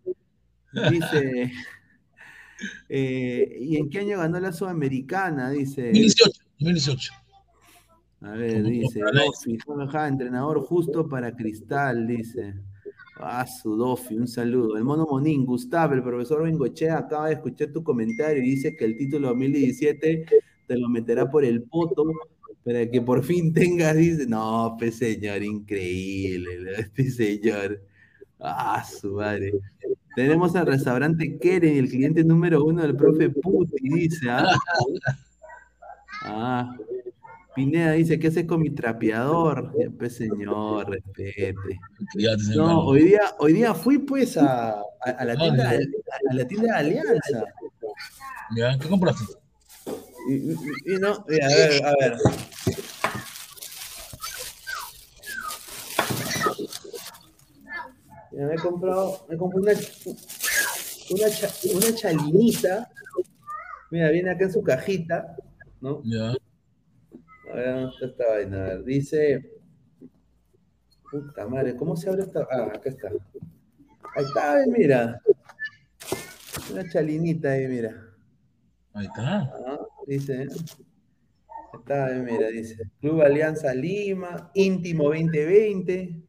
Dice, eh, ¿y en qué año ganó la Sudamericana? Dice. 2018. 2018. A ver, dice, Dofi, entrenador justo para Cristal, dice. Ah, su Dofi, un saludo. El mono Monín, Gustavo, el profesor Bengochea acaba de escuchar tu comentario y dice que el título 2017 te lo meterá por el poto Para que por fin tengas, dice, no, pues señor, increíble, este señor. Ah, su madre. Tenemos al restaurante Keren, el cliente número uno del profe Puti, dice, ah. Ah, Pineda dice, ¿qué haces con mi trapeador? Pues señor, respete. No, hoy día, hoy día fui pues a, a- a la tienda, Ah, de- a la tienda de Alianza. ¿Qué compraste? Y, y- y no, a ver, a ver. Mira, me he comprado, me compré una, una, cha- una chalinita. Mira, viene acá en su cajita, ¿no? Ya. A ver, ¿dónde está esta vaina? A ver, dice. Puta madre, ¿cómo se abre esta? Ah, acá está. Ahí está, mira. Una chalinita ahí, mira. Ahí está. Ah, dice. Ahí está, mira, dice. Club Alianza Lima, íntimo 2020.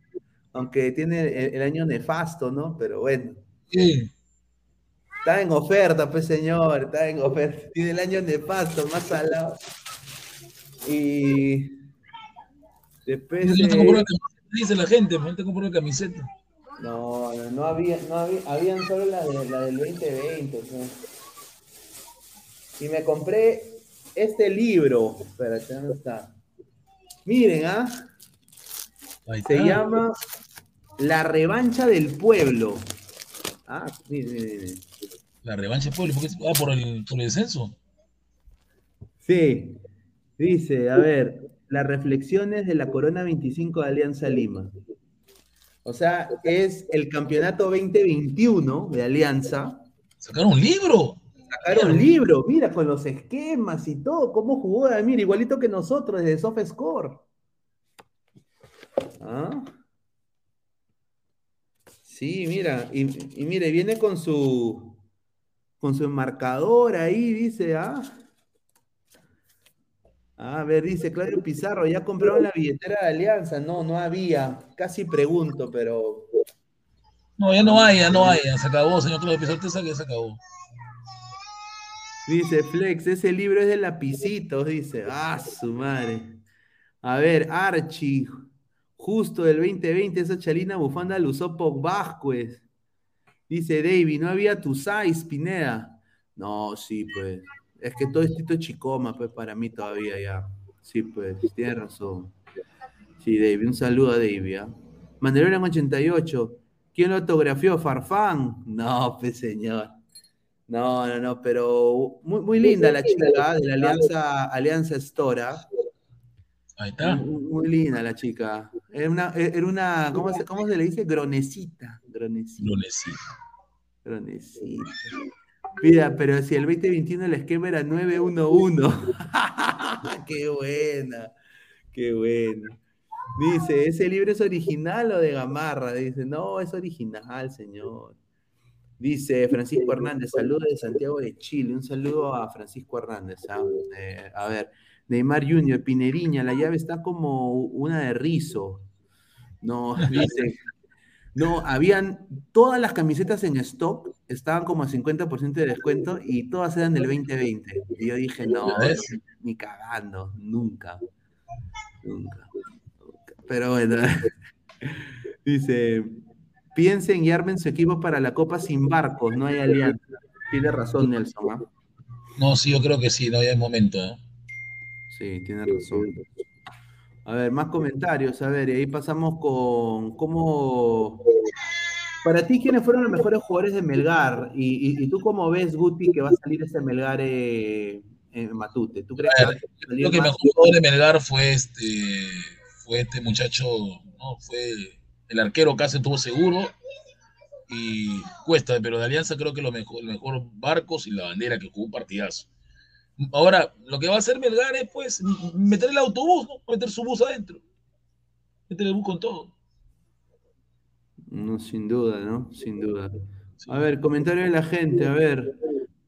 Aunque tiene el, el año nefasto, ¿no? Pero bueno. Sí. Está en oferta, pues señor, está en oferta. Tiene el año nefasto, más salado. Y después. No te compró una camiseta, dice la gente, no te compró una camiseta. No, no, no había, no había, habían solo la, de, la del 2020. o sea. Y me compré este libro. Espérate, ¿dónde está? Miren, ¿ah? Se llama La revancha del pueblo. Ah, miren, miren, miren. La revancha de Pueblo, porque es- ah, por el, por el descenso. Sí, dice, a ver, las reflexiones de la Corona 25 de Alianza Lima. O sea, es el campeonato 2021 de Alianza. Sacaron un libro. Sacaron libro, mira, con los esquemas y todo, cómo jugó, mira, igualito que nosotros, desde SoftScore. ¿Ah? Sí, mira, y, y mire, viene con su con su enmarcador ahí, dice, ah. A ver, dice Claudio Pizarro, ¿ya compraron la billetera de Alianza? No, no había. Casi pregunto, pero No, ya no hay, ya no hay, ya se acabó, señor Claudio Pizarro, usted sabe que se acabó. Dice Flex, ese libro es de lapicitos, dice. Ah, su madre. A ver, Archie, justo del 2020, esa chalina bufanda la usó Pog Vázquez. Dice David, no había tu size, Pineda. No, sí, pues. Es que todo esto es chicoma, pues, para mí todavía ya. Sí, pues, tienes razón. Sí, David, un saludo a David. ¿ah? Mandalorian 88. ¿Quién lo autografió? ¿Farfán? No, pues, señor. No, no, no, pero muy, muy linda la chica de la Alianza, Alianza Stora. Ahí está. Muy, muy linda la chica. Era una, era una ¿cómo se, cómo se le dice? Gronecita. Gronecita. Gronecita. Mira, pero si el 2021 el esquema era 911. qué buena, qué buena. Dice, ¿ese libro es original o de Gamarra? Dice, no, es original, señor. Dice Francisco Hernández, saludos de Santiago de Chile. Un saludo a Francisco Hernández. ¿ah? Eh, a ver, Neymar Junior, Pineriña, la llave está como una de rizo. No, dice. No, habían todas las camisetas en stock, estaban como a 50% de descuento y todas eran del 2020. Y yo dije, no, ni cagando, nunca. Nunca. nunca. Pero bueno, dice, piensen y armen su equipo para la Copa sin barcos, no hay alianza. Tiene razón, Nelson. ¿ah? No, sí, yo creo que sí, no hay momento. ¿eh? Sí, tiene razón. A ver, más comentarios. A ver, y ahí pasamos con cómo. Para ti, ¿quiénes fueron los mejores jugadores de Melgar? Y, y- y tú cómo ves, Guti, que va a salir ese Melgar eh, en Matute? ¿Tú crees que va a salir Creo que el mejor jugador de Melgar fue este, fue este muchacho, no, fue el arquero casi estuvo seguro y cuesta, pero de Alianza creo que lo mejor, el mejor Barcos y la bandera que jugó un partidazo. Ahora, lo que va a hacer Melgar es pues meter el autobús, ¿no? meter su bus adentro, meter el bus con todo. No, sin duda, ¿no? Sin duda. A ver, comentario de la gente, a ver.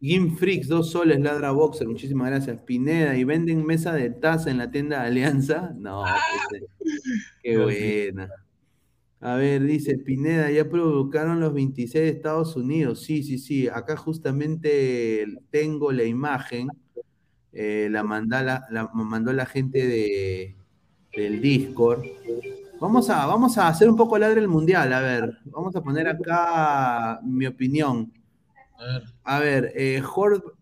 Game Freaks, dos soles, ladra boxer, muchísimas gracias. Pineda, ¿y venden mesa de taza en la tienda de Alianza? No, eh, qué buena. A ver, dice Pineda, ya provocaron los 26 de Estados Unidos. Sí, sí, sí. Acá justamente tengo la imagen. Eh, la, manda la, mandó la gente de, del Discord. Vamos a, vamos a hacer un poco ladre el mundial, a ver. Vamos a poner acá mi opinión. A ver, eh, Hort-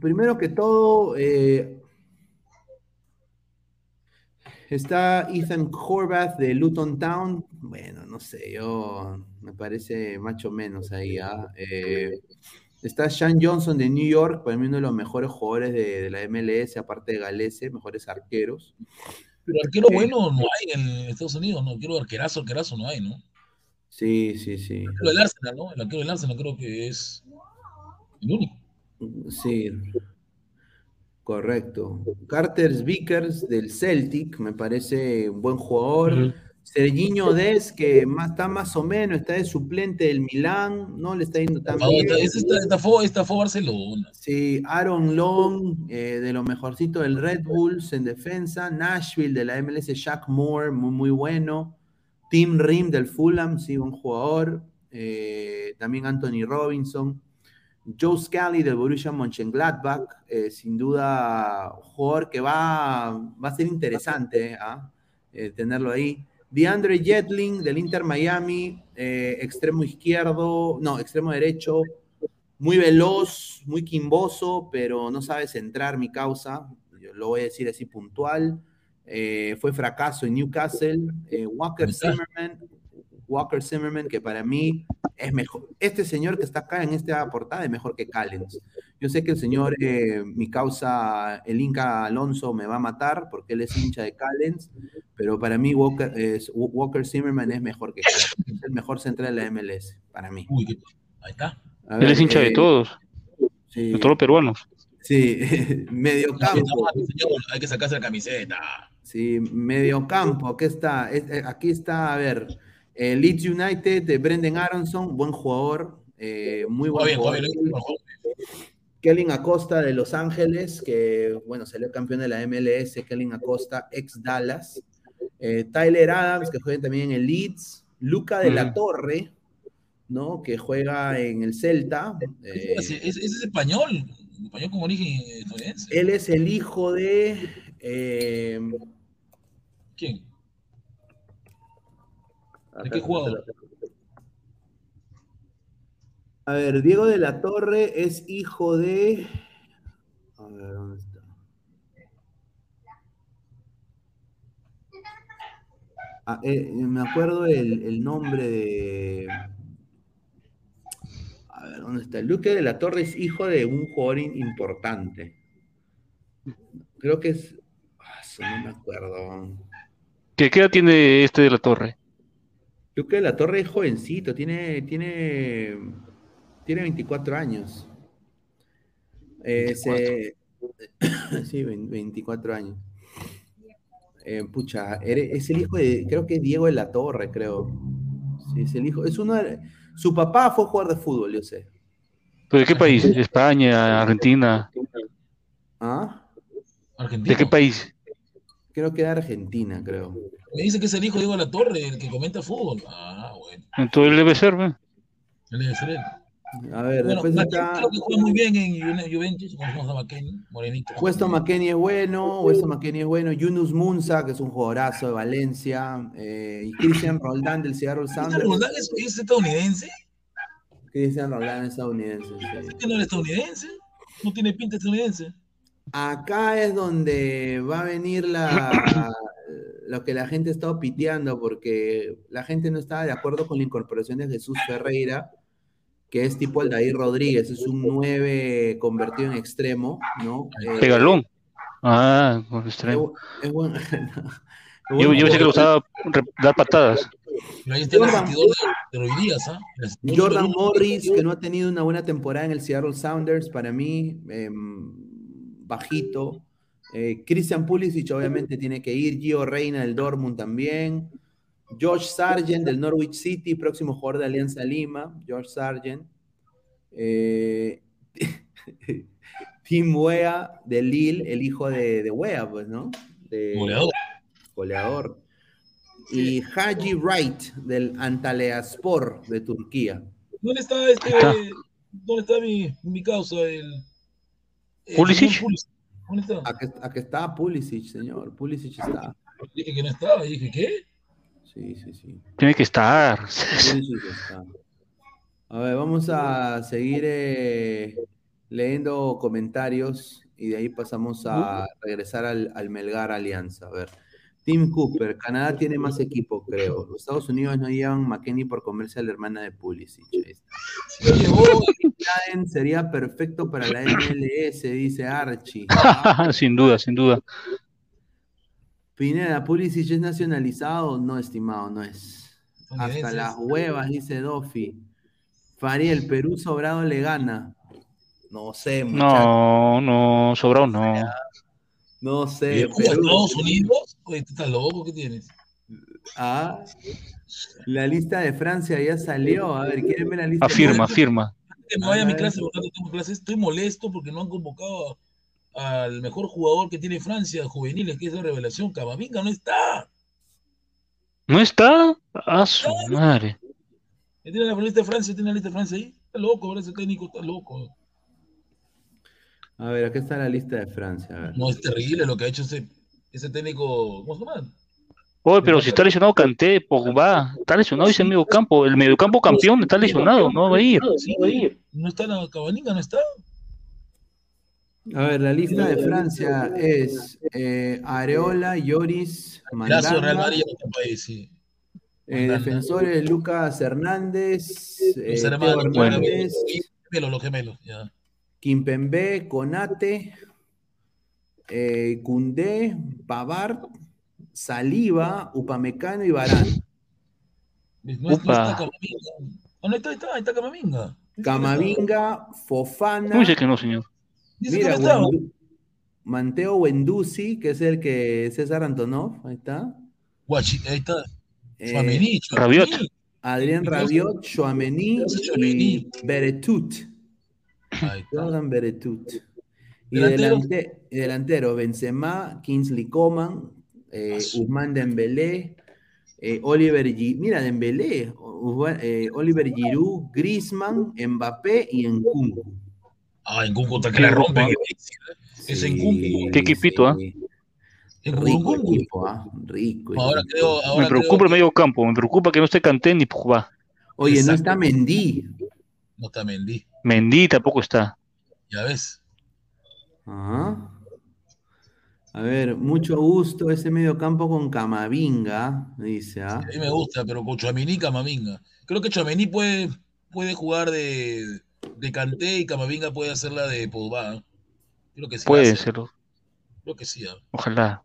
primero que todo, eh, está Ethan Horvath de Luton Town. Bueno, no sé, yo me parece macho menos ahí. ¿ah? Eh, está Sean Johnson de New York, para mí uno de los mejores jugadores de, de la MLS, aparte de Galese, mejores arqueros. Pero arquero Eh, bueno no hay en Estados Unidos, no. Quiero arquerazo, arquerazo no hay, ¿no? Sí, sí, sí. El arquero del Arsenal, ¿no? El arquero del Arsenal creo que es el único. Sí, correcto. Carter Vickers del Celtic, me parece un buen jugador. Ujú. Serginho Des, que más, está más o menos, está de suplente del Milán, no le está yendo tan Ah, bien. esta- esta- esta- esta fue, esta fue Barcelona. Sí, Aaron Long, eh, de lo mejorcito del Red Bulls en defensa. Nashville de la MLS, Jack Moore, muy, muy bueno. Tim Rim del Fulham, sí, un jugador. Eh, también Anthony Robinson. Joe Scally del Borussia Mönchengladbach, eh, sin duda un jugador que va, va a ser interesante ¿ah? Tenerlo ahí. DeAndre Jetling del Inter Miami, eh, extremo izquierdo, no, extremo derecho, muy veloz, muy quimboso, pero no sabe centrar mi causa, yo lo voy a decir así puntual. Eh, fue fracaso en Newcastle. Eh, Walker Zimmerman, Walker Zimmerman, que para mí es mejor. Este señor que está acá en esta portada es mejor que Callens. Yo sé que el señor, eh, mi causa, el Inca Alonso, me va a matar porque él es hincha de Callens, pero para mí Walker, es- Walker Zimmerman es mejor que Callens. Es el mejor central de la MLS, para mí. Ahí está. Él es hincha de eh, todos, sí. de todos los peruanos. Sí, medio campo. Señor, hay que sacarse la camiseta. Sí, medio campo. Aquí está, es- eh, aquí está, a ver, eh, Leeds United de Brendan Aronson, buen jugador, eh, muy buen bien, jugador. bien. Kellen Acosta de Los Ángeles, que bueno, salió campeón de la MLS, Kellen Acosta, ex Dallas. Eh, Tyler Adams, que juega también en el Leeds. Luca de la. Torre, ¿no? Que juega en el Celta. Eh, es español, español con origen estadounidense. él es el hijo de. eh, ¿Quién? ¿De qué jugador? A ver, Diego de la Torre es hijo de. A ver, ¿dónde está? Ah, eh, me acuerdo el, el nombre de. A ver, ¿dónde está? Luque de la Torre es hijo de un jugador importante. Creo que es. ah, eso no me acuerdo. ¿Qué, qué edad tiene este de la torre? Luque de la Torre es jovencito, tiene, tiene, tiene 24 años. Eh, se- sí, vein- 24 años. Eh, pucha, es el hijo de, creo que es Diego de la Torre, creo. Sí, es el hijo, es uno de- su papá fue jugador de fútbol, yo sé. ¿Pero ¿De qué país? ¿España? ¿Argentina? ¿Ah? ¿De qué país? Creo que era Argentina, creo. Me dice que es el hijo de Diego de la Torre, el que comenta fútbol. Ah, bueno. Entonces él debe ser, ¿ve? Él debe ser él. A ver, Bueno, después McKennie está. creo que juega muy bien en Ju- Juventus, conocemos a McKennie, morenito. Weston McKennie es bueno, Weston McKennie es bueno, Yunus Munza, que es un jugadorazo de Valencia, eh, y Christian Roldán del Seattle ¿Este Sounders. Roldán es, es estadounidense? Christian Roldán es estadounidense. sí. ¿Por qué no es estadounidense? No tiene pinta estadounidense. Acá es donde va a venir la, lo que la gente está piteando, porque la gente no estaba de acuerdo con la incorporación de Jesús Ferreira, que es tipo Aldair Rodríguez, es un 9 convertido en extremo, ¿no? Eh, Pegalón. Ah, con extremo. es buen- es Yo, yo pensé que le gustaba dar patadas. Pero ahí está el Jordan- de, de ¿ah? El de Morris, que no ha tenido una buena temporada en el Seattle Sounders, para mí, em, bajito. Eh, Christian Pulisic obviamente tiene que ir. Gio Reina del Dortmund también. Josh Sargent del Norwich City, próximo jugador de Alianza Lima. Josh Sargent. Eh, Tim Wea de Lille, el hijo de, de Wea, pues, ¿no? De- Goleador. Goleador. Y Haji Wright del Antalyaspor de Turquía. ¿Dónde está este? está. ¿Dónde está mi, mi causa? El, el ¿Pulisic? Aquí, aquí está Pulisic, señor. Pulisic está. Dije que no estaba, dije, ¿qué? Sí, sí, sí. Tiene que estar. Pulisic está. A ver, vamos a seguir eh, leyendo comentarios y de ahí pasamos a regresar al, al Melgar Alianza. A ver. Tim Cooper, Canadá tiene más equipo, creo. Los Estados Unidos no llevan McKenny por comerse a la hermana de Pulisic. Sería perfecto para la MLS, dice Archie. sin duda, sin duda. Pineda, Pulisic es nacionalizado. No, estimado, no es. Hasta las huevas, dice Dofi. Fariel, Perú sobrado le gana. No sé, muchacho. No, no, sobrado no. No ¿Y sé. Cuba, Estados Unidos? Oye, ¿tú estás loco? ¿Qué tienes? Ah, la lista de Francia ya salió. A ver, ¿quieren ver la lista? de Afirma, Francia? afirma. Que me vaya a mi clase, porque no tengo clase. Estoy molesto porque no han convocado al mejor jugador que tiene Francia, juveniles, que es la revelación. Camavinga no está. ¿No está? A su madre. ¿Tiene la lista de Francia? ¿Tiene la lista de Francia ahí? Está loco, ahora ese técnico está loco. A ver, aquí está la lista de Francia. A ver. No, es terrible lo que ha hecho ese, ese técnico. ¿Cómo se llama? Oye, pero si está lesionado Kanté, Pogba, está lesionado ese medio campo, el medio campo campeón está lesionado, no va a ir. Sí, no está la Camavinga, no está. A ver, la lista de Francia es eh, Areola, Lloris, Gracias, Real Mandanda, sí. eh, defensores Lucas Hernández, eh, Hernández, los gemelos, los gemelos, ya. Kimpembe, Conate, eh, Cundé, Pavard, Saliva, Upamecano y Barán. No, no está Upa. Camavinga. Ah, no está, ahí está, ahí está Camavinga. Camavinga, Fofana. Dice que no, señor. Dice Mira, no. Wendu- Manteo Wendusi, que es el que César Antonov, ahí está. Guachi, ahí está. Eh, Rabiot. Adrián Rabiot, Chouameni y Beretut. Jordan Beretut. Y Delantero. delante- y delantero, Benzema, Kingsley Coman, eh, Usman Dembélé, eh, Oliver Gi- mira Dembélé, Usman- eh, Oliver Giroud, Griezmann, Mbappé y Nkunku. Ah, en Cunco está que la rompe. Es en Cunco. Qué equipito, ¿ah? En Rico equipo, ¿ah? Rico. Ahora Me preocupa creo el medio campo, me preocupa que no esté Kanté ni Pogba. Oye, no está Mendy. no está Mendy. Mendy tampoco está. Ya ves. Ajá. A ver, mucho gusto ese medio campo con Camavinga, dice, ¿ah? A mí me gusta, pero con Chouameni y Camavinga. Creo que Chouameni puede, puede jugar de, de Kanté y Camavinga puede hacer la de Pogba. ¿eh? Creo que sí. Puede serlo, Creo que sí. ¿eh? ojalá.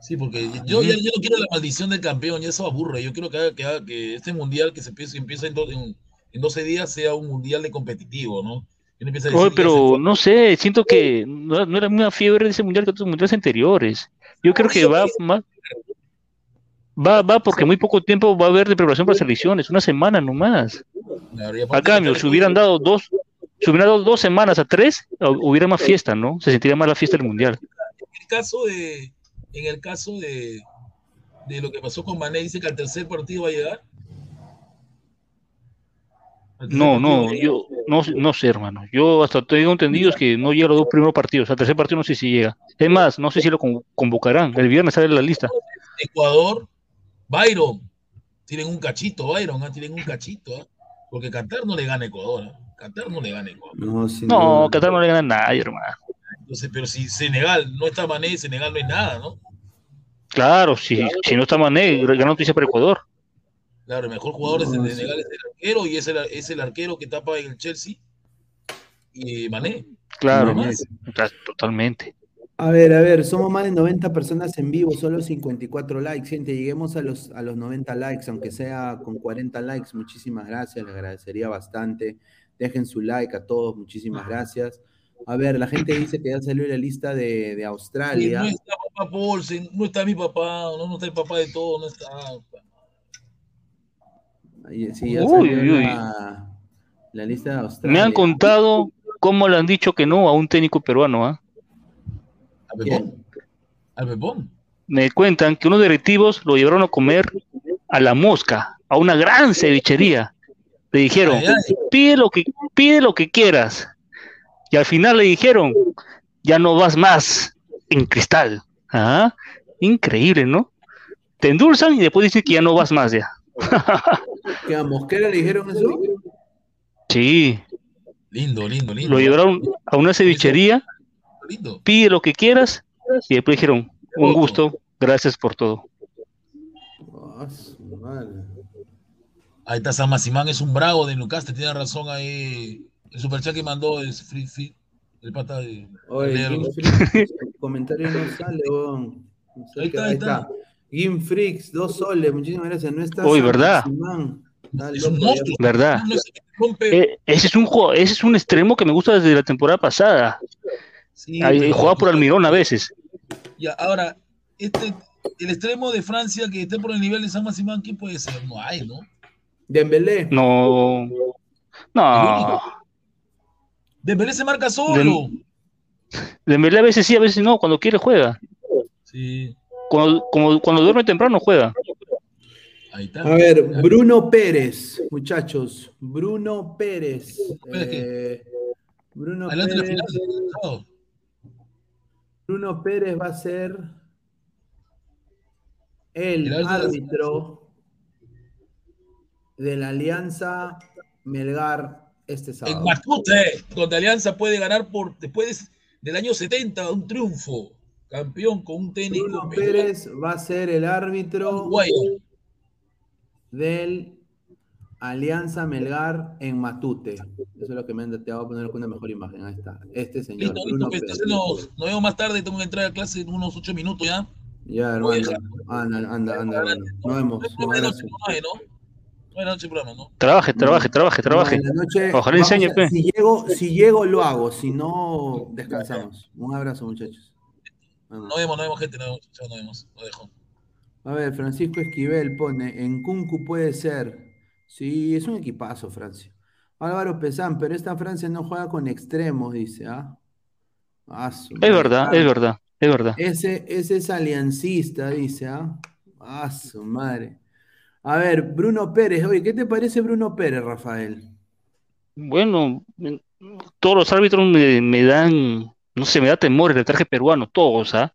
Sí, porque yo ya yo no quiero la maldición del campeón, ya eso aburre. Yo quiero que, haga- que, haga- que este mundial que se empiece, empieza en, do- en, en 12 días sea un mundial de competitivo, ¿no? A decir Oye, pero no sé, siento que no, no era una fiebre de ese mundial que otros mundiales anteriores. Yo creo que va más. Va, va, porque muy poco tiempo va a haber de preparación para selecciones, una semana nomás. A cambio, si hubieran dado dos, si hubieran dado dos semanas a tres, hu- hubiera más fiesta, ¿no? Se sentiría más la fiesta del mundial. en el caso de, en el caso de, de lo que pasó con Mané, dice que al tercer partido va a llegar. No, no, yo no, no sé, hermano. Yo hasta tengo entendido es que no llega a los dos primeros partidos. Al tercer partido no sé si llega. Es más, no sé si lo con- convocarán. El viernes sale la lista. Ecuador, Byron, tienen un cachito, Byron, ah, tienen un cachito, ah, porque Qatar no le gana a Ecuador, ah, Qatar no le gana a Ecuador. No, No. Qatar no le gana a nadie, hermano. Entonces, pero si Senegal no está Mané, Senegal no es nada, ¿no? Claro, si, si no está Mané, gran noticia para Ecuador. Claro, el mejor jugador de No, sí. Senegal es el arquero y es el, es el arquero que tapa en el Chelsea y Mané. Claro. Está- totalmente. A ver, a ver, somos más de 90 personas en vivo, solo 54 likes, gente. Lleguemos a los, a los 90 likes, aunque sea con 40 likes. Muchísimas gracias, les agradecería bastante. Dejen su like a todos, muchísimas gracias. A ver, la gente dice que ya salió la lista de, de Australia. no está papá Paulsen, no está mi papá, no, no está el papá de todo, no está. Ahí- Sí, ya Uy, salió uy. La, la lista de Me han contado cómo le han dicho que no a un técnico peruano, ¿ah? ¿Al Pepón? ¿Al Pepón? Me cuentan que unos directivos lo llevaron a comer a la mosca, a una gran cevichería. Le dijeron, Ay, ay. pide lo que, pide lo que quieras. Y al final le dijeron, ya no vas más en cristal. ¿Ah? Increíble, ¿no? Te endulzan y después dicen que ya no vas más ya. ¿Que a Mosquera le dijeron eso? Sí, Lindo, lindo, lindo. lo llevaron a una cevichería, Lindo. pide lo que quieras y después dijeron, un gusto, gracias por todo. Ah. Ahí está San Maximán, es un bravo de Newcastle, tiene razón ahí. El superchat que mandó es Free Fit, el pata de. Oye, el comentario no sale, weón. No sé Ahí está, ahí ahí está. está. Game Freaks, dos soles, muchísimas gracias. No está Uy, San ¿verdad? Maximán. Es un monstruo. ¿Verdad? No. Eh, ese, es un, juego- ese es un extremo que me gusta desde la temporada pasada. Sí, Ahí, jugaba por Almirón a veces. Ya, ahora, este, el extremo de Francia que esté por el nivel de San Maximán, ¿quién puede ser? No hay, ¿no? Dembélé. No. No. Dembélé se marca solo. Dem- Dembélé a veces sí, a veces no. Cuando quiere juega. Sí, Cuando, como, cuando duerme temprano juega. Ahí está. A ver, Bruno Pérez, muchachos. Bruno Pérez. Eh, Bruno Adelante la Pérez. final. Bruno Pérez va a ser el El árbitro de- la Alianza Melgar este En sábado. Matute, donde Alianza puede ganar por después del año 70, un triunfo. Campeón con un técnico. Bruno. Pérez va a ser el árbitro Uruguayo. Del Alianza Melgar en Matute. Eso es lo que me han te voy a poner con una mejor imagen. Ahí está. Este señor, Listo, listo, Bruno Pérez. entonces nos, nos vemos más tarde. Tengo que entrar a clase en unos ocho minutos ya. Ya, hermano. Anda, anda, anda, hermano. Nos vemos. Buenas noches. Buenas noches, programa, ¿no? Trabaje, trabaje, trabaje, trabaje. Noche Ojalá enseñe, a- pe. si, llego, si llego, lo hago. Si no, descansamos. Un abrazo, muchachos. Nos vemos, nos vemos, gente. Nos vemos. Nos vemos. Lo dejo. A ver, Francisco Esquivel pone, en Kunku puede ser. Sí, es un equipazo, Francia. Álvaro Pesán, pero esta Francia no juega con extremos, dice, ¿ah? Ah, su Es madre. verdad, es verdad, es verdad. Ese, ese es aliancista, dice, ¿ah? Ah, su madre. A ver, Bruno Pérez, oye, ¿qué te parece Bruno Pérez, Rafael? Bueno, en- todos los árbitros me, me dan, no sé, me da temor el traje peruano, todos, ¿ah?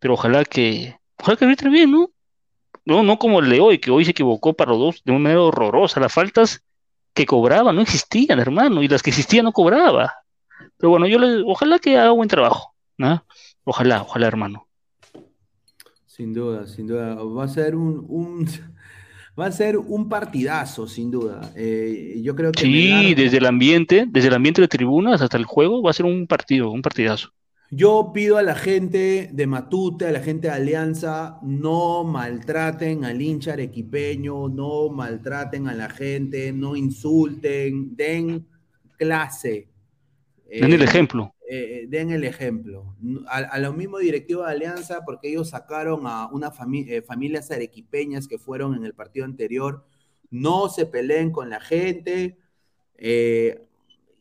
Pero ojalá que, ojalá que arbitre bien, ¿no? No, no como el de hoy, que hoy se equivocó para los dos de una manera horrorosa. Las faltas que cobraba no existían, hermano, y las que existían no cobraba. Pero bueno, yo le, ojalá que haga buen trabajo, ¿no? Ojalá, ojalá, hermano. Sin duda, sin duda. Va a ser un, un- va a ser un partidazo, sin duda. Eh, yo creo que Sí, Melgar- desde el ambiente, desde el ambiente de tribunas hasta el juego, va a ser un partido, un partidazo. Yo pido a la gente de Matute, a la gente de Alianza, no maltraten al hincha arequipeño, no maltraten a la gente, no insulten, den clase. Den el Eh, ejemplo. eh, den el ejemplo. A, a los mismos directivos de Alianza, porque ellos sacaron a unas familias arequipeñas que fueron en el partido anterior, no se peleen con la gente eh,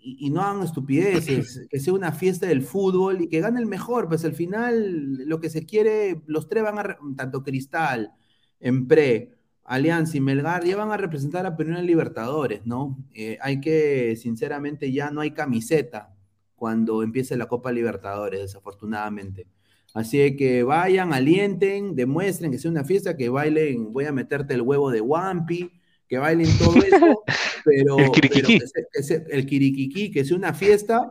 y, y no hagan estupideces, que sea una fiesta del fútbol y que gane el mejor, pues al final lo que se quiere, los tres van a, tanto Cristal, Empre, Alianza y Melgar, ya van a representar a Perú en Libertadores, ¿no? Eh, hay que, sinceramente, ya no hay camiseta cuando empiece la Copa Libertadores, desafortunadamente. Así que vayan, alienten, demuestren que sea una fiesta, que bailen, voy a meterte el huevo de Wampi, que bailen todo eso, pero, El que sea- el que sea una fiesta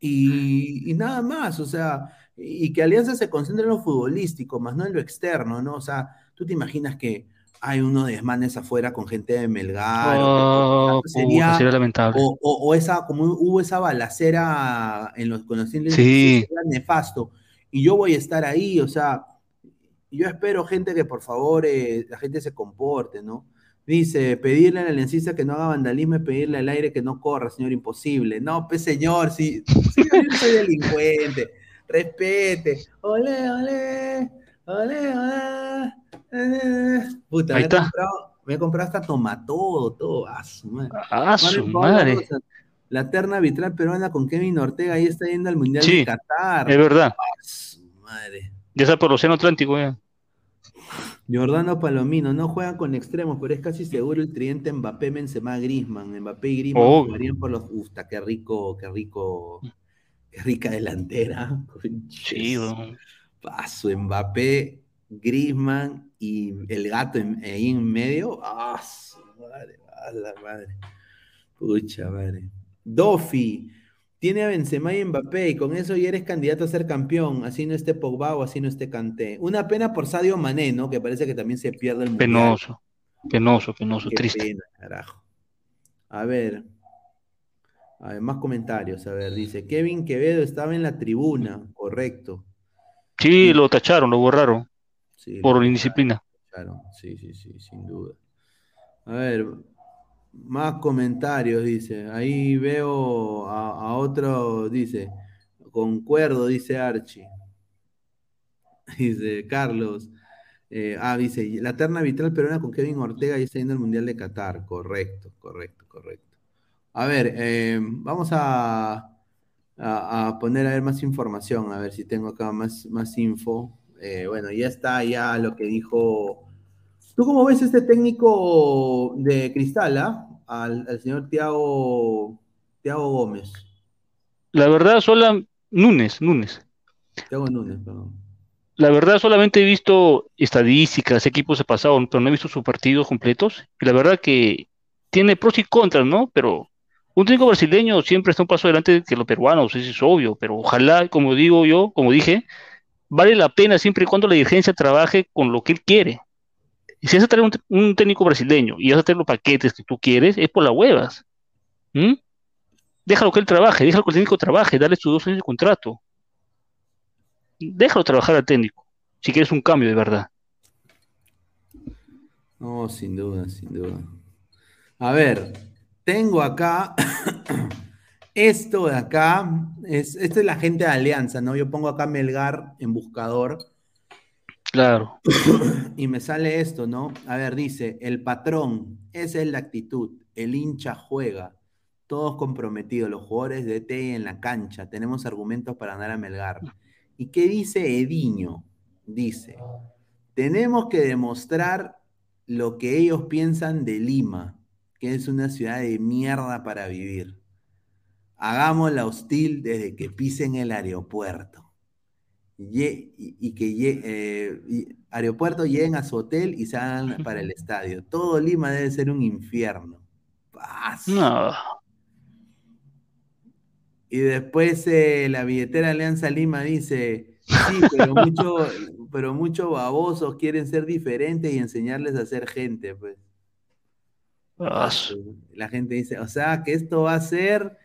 y, y nada más, o sea, y que Alianza se concentre en lo futbolístico, más no en lo externo, ¿no? O sea, tú te imaginas que hay uno de desmanes afuera con gente de Melgar, o Oh, que- sería, puta, sería lamentable. o, o- o esa, como hubo esa balacera en los, con los Sí. nefasto. Y yo voy a estar ahí, o sea, yo espero, gente, que por favor eh, la gente se comporte, ¿no? Dice, pedirle al aliancista que no haga vandalismo y pedirle al aire que no corra, señor, imposible. No, pues señor, si, yo soy delincuente, respete. Ole, ole, ole, ole. Puta, Ahí me he, está. comprado, me he comprado hasta tomatodo, todo. Ah, su madre. Ah, su madre. La terna arbitral peruana con Kevin Ortega ahí está yendo al Mundial Sí, de Qatar. es verdad. Ah, su madre. Ya está por el Océano Atlántico, ya. Jordano Palomino, no juegan con extremos, pero es casi seguro el tridente Mbappé, Benzema, Griezmann. Mbappé y Griezmann Obvio. jugarían por los... Usta, qué rico, qué rico. Qué rica delantera. Weón. Paso, Mbappé, Griezmann y el gato en- ahí en medio. ¡Ah, su madre! ¡Ah, la madre! Pucha madre. Dofi. Tiene a Benzema y Mbappé y con eso ya eres candidato a ser campeón. Así no esté Pogba o así no esté Kanté. Una pena por Sadio Mané, ¿no? Que parece que también se pierde el mundial. Penoso, penoso, penoso, Qué triste. pena, carajo. A ver. A ver, más comentarios. A ver, dice Kevin Quevedo estaba en la tribuna. Correcto. Sí, lo tacharon, lo borraron Sí, por lo indisciplina. Claro, sí, sí, sí, sin duda. A ver, más comentarios, dice. Ahí veo a, otro, dice. Concuerdo, dice Archie. Dice Carlos. Eh, ah, dice, la terna vital peruana con Kevin Ortega y está yendo al Mundial de Qatar. Correcto, correcto, correcto. A ver, eh, vamos a, a, a poner a ver más información, a ver si tengo acá más, más info. Eh, bueno, ya está ya lo que dijo. ¿Tú cómo ves este técnico de Cristal, ah? Al, al señor Tiago, Tiago Gómez. La verdad, sola Núñez, Núñez. Tiago Núñez, perdón. La verdad, solamente he visto estadísticas, equipos de pasado, pero no he visto sus partidos completos. Y la verdad que tiene pros y contras, ¿no? Pero un técnico brasileño siempre está un paso adelante que los peruanos, eso es obvio. Pero ojalá, como digo yo, como dije, vale la pena siempre y cuando la dirigencia trabaje con lo que él quiere. Y si vas a traer un, técnico brasileño y vas a tener los paquetes que tú quieres, es por las huevas. ¿Mm? Déjalo que él trabaje, déjalo que el técnico trabaje, dale sus dos años de contrato. Déjalo trabajar al técnico, si quieres un cambio de verdad. No, sin duda, sin duda. A ver, tengo acá, esto de acá, es, esto es la gente de Alianza, ¿no? Yo pongo acá Melgar en buscador Claro. y me sale esto, ¿no? A ver, dice, el patrón, esa es la actitud, el hincha juega, todos comprometidos, los jugadores de T en la cancha, tenemos argumentos para ganar a Melgar. ¿Y qué dice Ediño? Dice, tenemos que demostrar lo que ellos piensan de Lima, que es una ciudad de mierda para vivir. Hagámosla hostil desde que pisen el aeropuerto. Y, y que eh, y- aeropuerto lleguen a su hotel y salgan para el estadio. Todo Lima debe ser un infierno. Paz. No. Y después eh, la billetera Alianza Lima dice, sí, pero mucho, pero muchos babosos quieren ser diferentes y enseñarles a ser gente, pues. Su- La gente dice, o sea, que esto va a ser,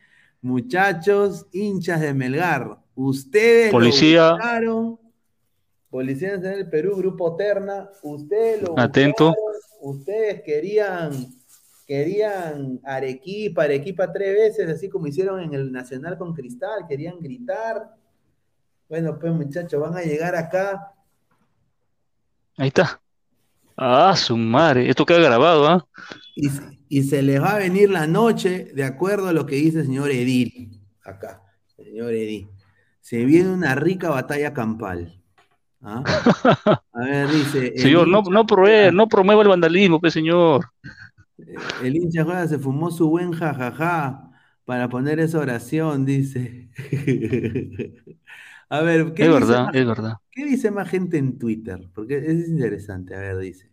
muchachos, hinchas de Melgar. Ustedes Policía. lo buscaron. Policía Nacional del Perú, Grupo Terna, ustedes lo Atento. buscaron, ustedes querían, querían Arequipa, Arequipa tres veces, así como hicieron en el Nacional con Cristal, querían gritar. Bueno, pues muchachos, van a llegar acá. Ahí está. Ah, su madre. Esto queda grabado, ¿ah? Y, y se les va a venir la noche, de acuerdo a lo que dice el señor Edil, acá, el señor Edil. Se viene una rica batalla campal. ¿Ah? A ver, dice. Señor, no, hincha no, no promueva el vandalismo, pues, señor. El hincha juega se fumó su buen jajaja para poner esa oración, dice. A ver, ¿qué Es dice verdad, más- es verdad. ¿Qué dice más gente en Twitter? Porque es interesante. A ver, dice.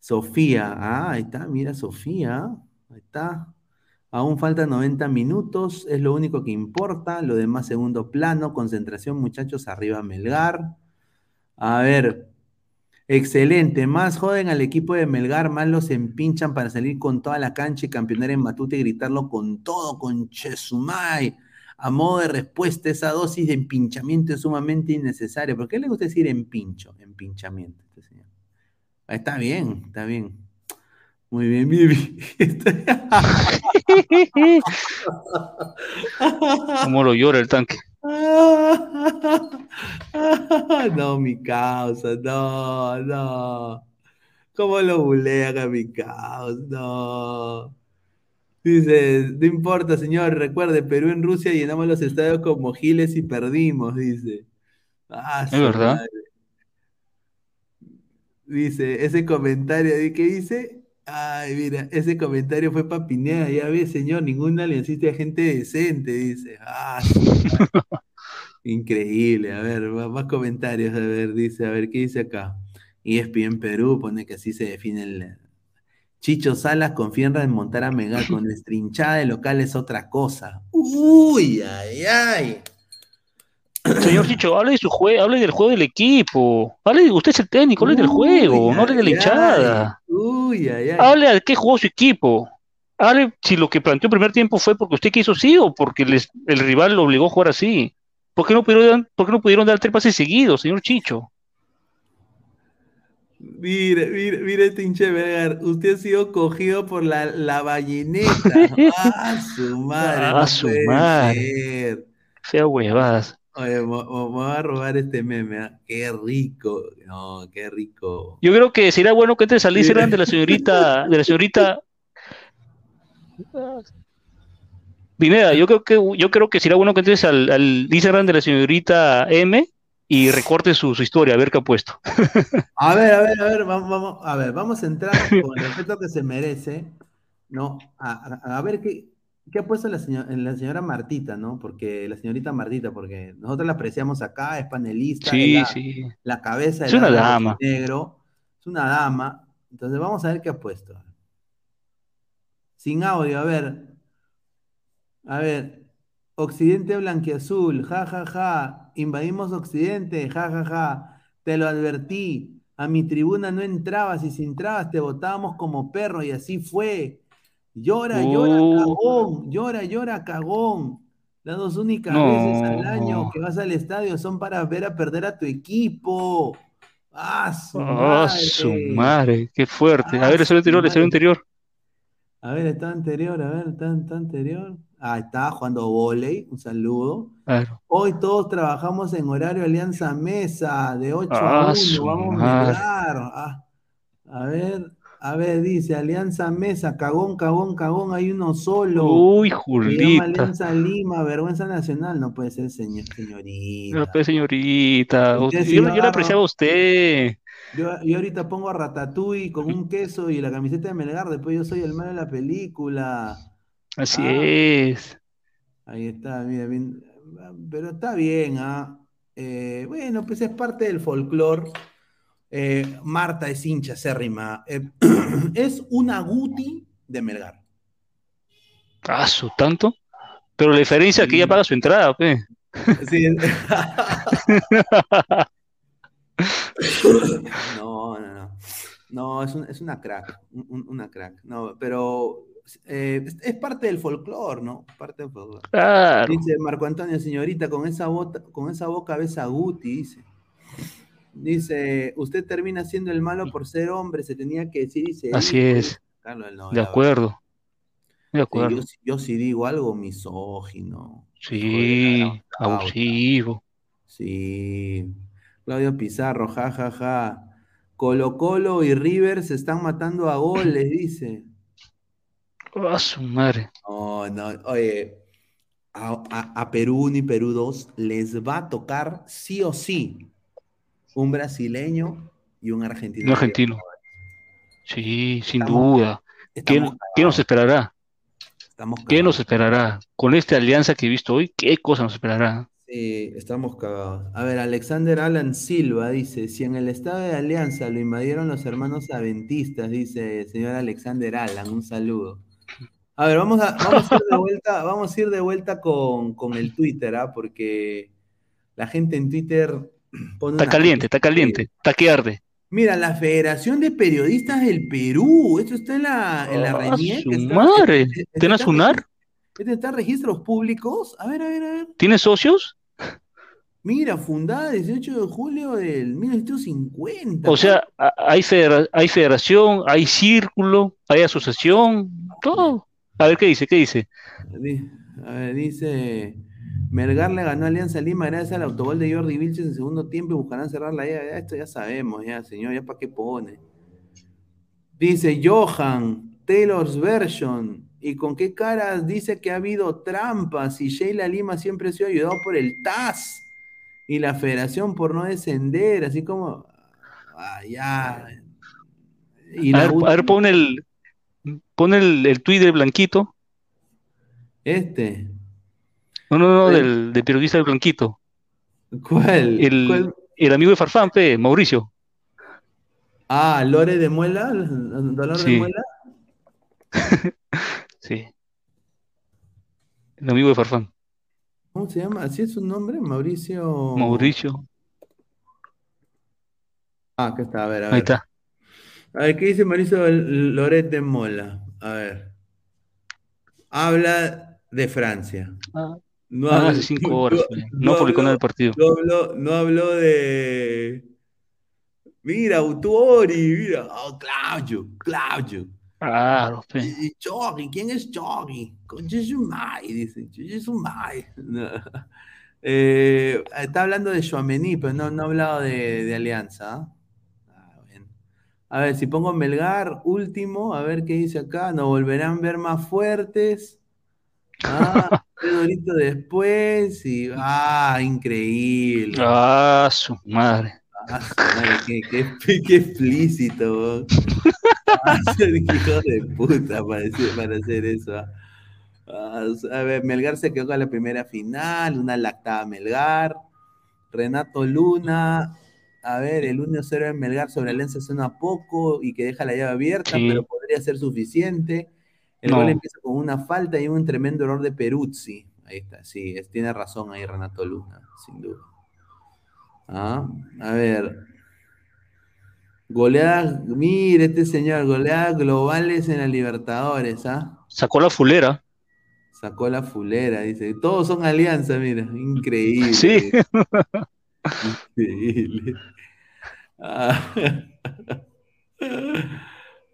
Sofía, ah, ahí está, mira Sofía, ahí está. Aún faltan 90 minutos, es lo único que importa, lo demás segundo plano, concentración muchachos, arriba Melgar. A ver, excelente, más joden al equipo de Melgar, más los empinchan para salir con toda la cancha y campeonar en Matute y gritarlo con todo, con Chesumay. A modo de respuesta, esa dosis de empinchamiento es sumamente innecesaria. ¿Por qué le gusta decir empincho? Empinchamiento. este señor? Está bien, está bien. Muy bien, Vivi. Cómo lo llora el tanque. No, mi causa, no, no. ¿Cómo lo bulean a mi causa? No. Dice, no importa, señor, recuerde, Perú en Rusia llenamos los estadios como giles y perdimos, dice. Ah, Es verdad. madre. Dice, ese comentario, ¿de ¿qué dice? Ay, mira, ese comentario fue para Pineda. Ya ve, señor, ningún aliancista es gente decente, dice. Ah. Increíble. A ver, más, comentarios. A ver, dice, a ver, ¿qué dice acá? E ESPN Perú pone que así se define el. Chicho Salas confía en montar a Mega con nuestra hinchada de local es otra cosa. Uy, ay, ay. Señor Chicho, hable de su juego, hable del juego del equipo. Hable, usted es el técnico, hable del juego, no hable de la hinchada. Uy, ay, ay. Hable a qué jugó su equipo. Hable si lo que planteó el primer tiempo fue porque usted quiso sí o porque les- el rival lo obligó a jugar así. ¿Por qué no pudieron, por qué no pudieron dar tres pases seguidos, señor Chicho? Mire, mire, mire este hinche Vergar. Usted ha sido cogido por la, la balleneta. Ah, su madre. Ah, no su madre. Fea huevadas. Oye, me, voy a robar este meme. ¿ah? Qué rico. No, qué rico. Yo creo que sería bueno que entres al Instagram de la señorita, de la señorita Pineda, yo creo que yo creo que sería bueno que entres al, al Instagram de la señorita M y recortes su, su historia, a ver qué ha puesto. A ver, a ver, a ver, vamos, vamos, a ver, vamos a entrar con el respeto que se merece, ¿no? A, a- a ver qué, qué ha puesto la, señor- la señora Martita, ¿no? Porque la señorita Martita, porque nosotros la apreciamos acá, es panelista, Sí, es la, sí. la cabeza Es del una dama. negro, es una dama. Entonces vamos a ver qué ha puesto. Sin audio, a ver. A ver. Occidente blanquiazul, ja, ja, ja. Invadimos Occidente, ja, ja, ja. Te lo advertí. A mi tribuna no entrabas y si entrabas te botábamos como perro y así fue. Llora, llora, cagón. Llora, llora, cagón. Las dos únicas No. veces al año que vas al estadio son para ver a perder a tu equipo. Ah, su Ah, su madre. qué fuerte. A Ah, ver, el anterior, el anterior. A ver, está anterior, a ver, está, está anterior. Ah, está jugando volei, un saludo. Claro. Hoy todos trabajamos en horario Alianza Mesa, de 8 Ah, a 1, su vamos a. Ah, a ver, a ver, dice Alianza Mesa, cagón, cagón, cagón, hay uno solo. Uy, Julita. Alianza Lima, vergüenza nacional, no puede ser, señor, señorita. No, pues, señorita. Usted yo, le apreciaba a usted. Yo, yo ahorita pongo a Ratatouille con un queso y la camiseta de Melgar, después yo soy el malo de la película. Así Ah. es. Ahí está, mira, bien, pero está bien, ¿ah? Eh, bueno, pues es parte del folclore. Eh, Marta es hincha acérrima. Eh, es una Guti de Melgar. Ah, su tanto. Pero la diferencia es que ella paga su entrada, pe. Sí. No, no, no. No, es, un- es una crack, un- un- una crack. No, pero eh, es, parte del folclore, ¿no? Parte del folclore. Claro. Dice Marco Antonio, señorita, con esa, bota- con esa boca besa a Guti, dice. Dice, usted termina siendo el malo por ser hombre, se tenía que decir y se Así dijo. es. Carlos, no, De acuerdo. De. Sí, acuerdo. yo, sí- yo sí digo algo misógino. Sí, Joder, abusivo. Sí. Claudio Pizarro, ja, ja, ja. Colo Colo y River se están matando a goles, dice. Ah, su madre. No, no, oye, a, a- a Perú 1 y Perú 2 les va a tocar sí o sí un brasileño y un argentino. Un argentino. Sí, sin Estamos- duda. ¿Qué, estamos qué nos esperará? Estamos ¿Qué nos esperará? Con esta alianza que he visto hoy, ¿qué cosa nos esperará? Sí, estamos cagados. A ver, Alexander Alan Silva dice, si en el estado de Alianza lo invadieron los hermanos aventistas, dice el señor Alexander Alan, un saludo. A ver, vamos a, vamos a ir de vuelta, vamos a ir de vuelta con, con el Twitter, ¿ah? Porque la gente en Twitter Está caliente, está caliente, está que arde. Mira, la Federación de Periodistas del Perú, esto está en la, en la Ah, RENIEC, su está- madre. este- este ¿Tenés está- UNAR? este está en registros públicos. A ver, a ver, a ver. ¿Tienes socios? Mira, fundada el 18 de julio del 1950. O sea, a- hay, federa- hay federación, hay círculo, hay asociación, todo. A ver qué dice, qué dice. Di- A ver, dice. Melgar le ganó a Alianza Lima gracias al autogol de Jordi Vilches en segundo tiempo y buscarán cerrar la llave. Ya, Esto ya sabemos, ya, señor, ya para qué pone. Dice Johan, Taylor's version. ¿Y con qué caras dice que ha habido trampas? Y Sheila Lima siempre ha sido ayudado por el TAS y la federación por no descender, así como. Ah, ya. Y A ver, última- a ver, pon el, Pone el, el tuit del Blanquito. Este. No, no, no, del, del periodista del Blanquito. ¿Cuál? El, ¿Cuál? el amigo de Farfán, pe, Mauricio. Ah, Lore de Muela, dolor de Sí. Muela. Sí. El amigo de Farfán. ¿Cómo se llama? ¿Así es su nombre? Mauricio. Mauricio. Ah, acá está, a ver, a ver. Ahí está. A ver, ¿qué dice Mauricio Loret de Mola? A ver. Habla de Francia. Ah, No ah, habla- hace cinco horas. pe. No publicó nada del partido. No habló, no habló de. Mira, Autuori, mira. Oh, Claudio, Claudio. Claro, pe. Y Chogui, ¿quién es Chogui? Con Jejumai, dice. Jejumai. No. Eh, está hablando de Chouameni, pero no, no ha hablado de, de Alianza. ¿ah? Ah, bueno. A ver, si pongo Melgar, último, a ver qué dice acá. Nos volverán a ver más fuertes. Ah, tres doritos después y. ¡Ah, increíble! Ah, su madre. Ah, su madre, qué, qué- qué explícito. Ah, ser hijo de puta para, decir- para hacer eso. ah. Ah, a ver, Melgar se quedó con la primera final, una lactada Melgar. Renato Luna, a ver, el 1-0 de Melgar sobre Alianza suena poco y que deja la llave abierta, Sí. pero podría ser suficiente. El No. gol empieza con una falta y un tremendo error de Peruzzi. Ahí está, sí, es- tiene razón ahí Renato Luna, sin duda. Ah, a ver. Goleadas, mire este señor, goleadas globales en la Libertadores, ¿ah? Sacó la fulera. Sacó la fulera, dice. Todos son alianza, mira. Increíble. Sí. Increíble. Ah.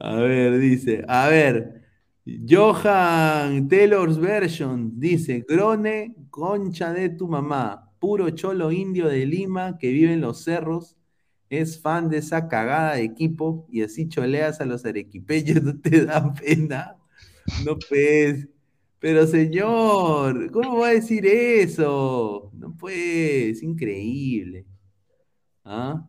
A ver, dice. A ver. Johan Taylor's version dice: Grone, concha de tu mamá. Puro cholo indio de Lima que vive en los cerros. Es fan de esa cagada de equipo y así choleas a los arequipeños. No te da pena. No pues. Pero señor, ¿cómo va a decir eso? No puede, es increíble. ¿Ah?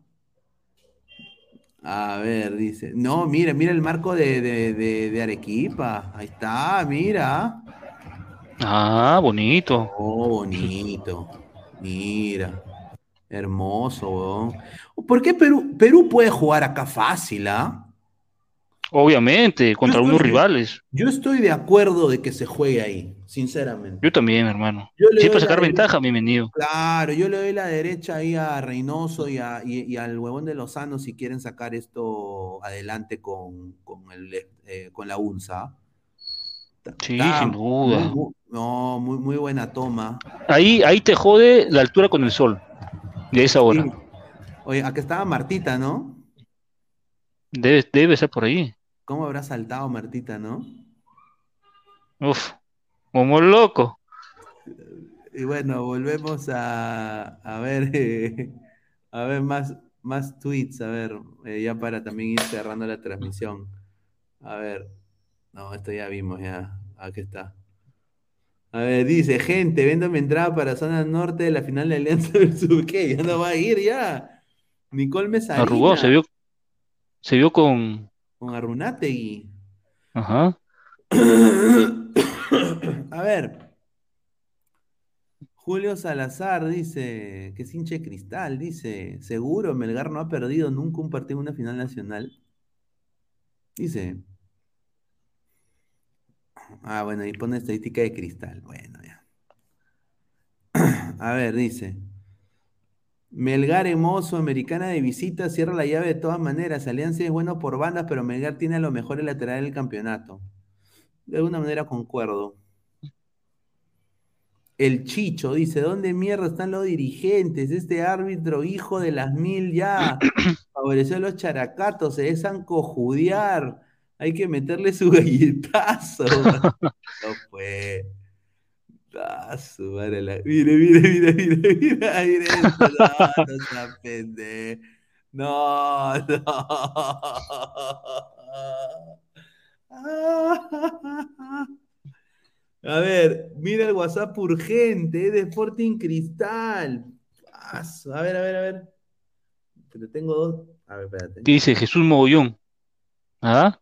A ver, dice. No, mira, mira el marco de, de- de- de Arequipa. Ahí está, mira. Ah, bonito. Oh, bonito. Mira. Hermoso, weón. ¿Por qué Perú, Perú puede jugar acá fácil, ah? Obviamente, contra unos rivales. Yo estoy de acuerdo de que se juegue ahí, sinceramente. Yo también, hermano. Yo le Si es doy para sacar ventaja, bienvenido. Claro, yo le doy la derecha ahí a Reynoso y, a- y- y al huevón de Lozano si quieren sacar esto adelante con, con, el, eh, con la UNSA. Sí, Está sin duda. muy- muy- no, muy, muy buena toma. Ahí, ahí te jode la altura con el sol. De esa hora. Sí. Oye, acá estaba Martita, ¿no? Debe, debe ser por ahí. ¿Cómo habrá saltado Martita, no? Uf, como loco. Y bueno, volvemos a, a ver, eh, a ver más, más tweets, a ver, eh, ya para también ir cerrando la transmisión. A ver, no, esto ya vimos, ya, aquí está. A ver, dice, gente, vendo mi entrada para zona norte de la final de Alianza versus ¿qué? Ya no va a ir ya. Nicole Mesarina Arrugó, se vio, se vio con. con Arrunategui. Ajá. A ver. Julio Salazar dice que es hincha de cristal, dice, seguro Melgar no ha perdido nunca un partido en una final nacional. Dice. Ah, bueno, y pone estadística de cristal. Bueno, ya. A ver, dice. Melgar hermoso, americana de visita, cierra la llave de todas maneras. Alianza es bueno por bandas, pero Melgar tiene a lo mejor el lateral del campeonato. De alguna manera concuerdo. El Chicho dice, ¿dónde mierda están los dirigentes? Este árbitro, hijo de las mil, ya favoreció a los characatos, se dejan cojudear. Hay que meterle su galletazo. no fue. Ah, su madre la- Mire, mire, mire, mire, mire, mire esto. No, no. No, no. A ver, mira el WhatsApp urgente, es de Sporting Cristal. A ver, a ver, a ver. Pero tengo dos. A ver, espérate. ¿Qué dice Jesús Mogollón? ¿Ah?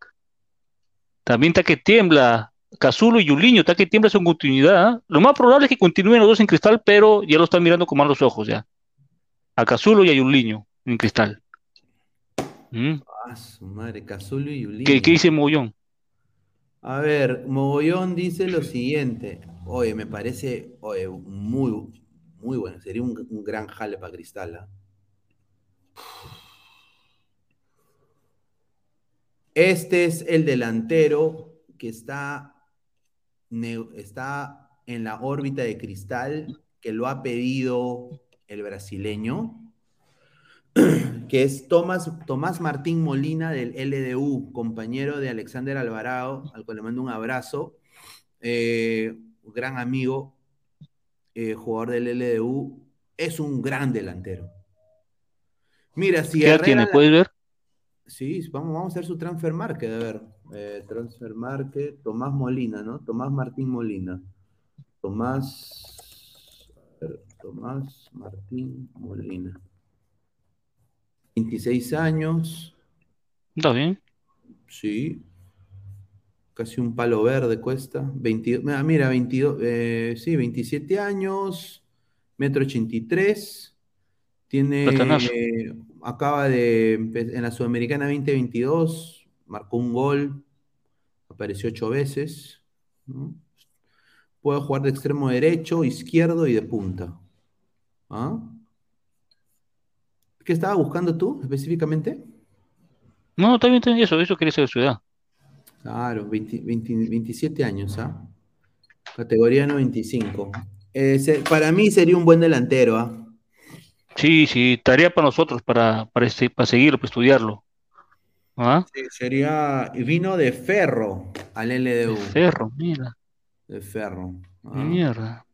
También está que tiembla. Cazulo y Yuliño, está que tiembla su continuidad. ¿ah? Lo más probable es que continúen los dos en cristal, pero ya lo están mirando con malos ojos ya. A Cazulo y a Yuliño en cristal. ¿Mm? Ah, su madre, Cazulo y Yulín. ¿Qué, qué dice Mogollón? A ver, Mogollón dice lo siguiente. Oye, me parece oye, muy, muy bueno. Sería un, gran jale para Cristal. ¿ah? Este es el delantero que está, está en la órbita de Cristal, que lo ha pedido el brasileño, que es Tomás, Tomás Martín Molina del LDU, compañero de Alexander Alvarado, al cual le mando un abrazo, eh, gran amigo, eh, jugador del LDU, es un gran delantero. Mira, si ¿Qué edad Herrera tiene? la- ¿Puedes ver? Sí, vamos, vamos a hacer su transfer market, a ver. Eh, transfer market, Tomás Molina, ¿no? Tomás Martín Molina. Tomás. Tomás Martín Molina. 26 años. Está bien. Sí. Casi un palo verde cuesta. 22, mira, mira, 22, eh, sí, 27 años, metro 83. Tiene, eh, acaba de, en la Sudamericana 2022, marcó un gol, apareció ocho veces. ¿no? Puede jugar de extremo derecho, izquierdo y de punta. ¿Ah? ¿Qué estaba buscando tú específicamente? No, está bien, eso, eso quería saber su edad. Claro, 20 20 27 años, ¿ah? Categoría 95. Eh, se- para mí sería un buen delantero, ¿ah? Sí, sí, tarea para nosotros, para, para, este- para seguirlo, para estudiarlo. ¿Ah? Sí, sería. Vino de Ferro al LDU. Ferro, mira, De Ferro. ¿ah? mierda.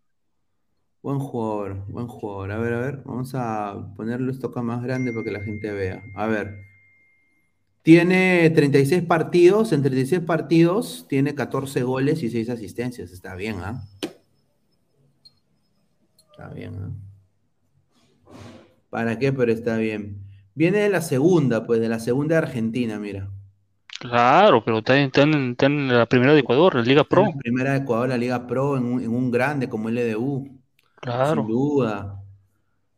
Buen jugador, buen jugador. A ver, a ver, vamos a ponerlo esto acá más grande para que la gente vea. A ver. Tiene 36 partidos, en 36 partidos tiene 14 goles y 6 asistencias. Está bien, ¿ah? Está bien, ¿ah? ¿Para qué? Pero está bien. Viene de la segunda, pues, de la segunda de Argentina, mira. Claro, pero está, en- está en, está en la primera de Ecuador, la Liga Pro. En la primera de Ecuador, la Liga Pro, en un, en un grande como el LDU. Claro. Sin duda.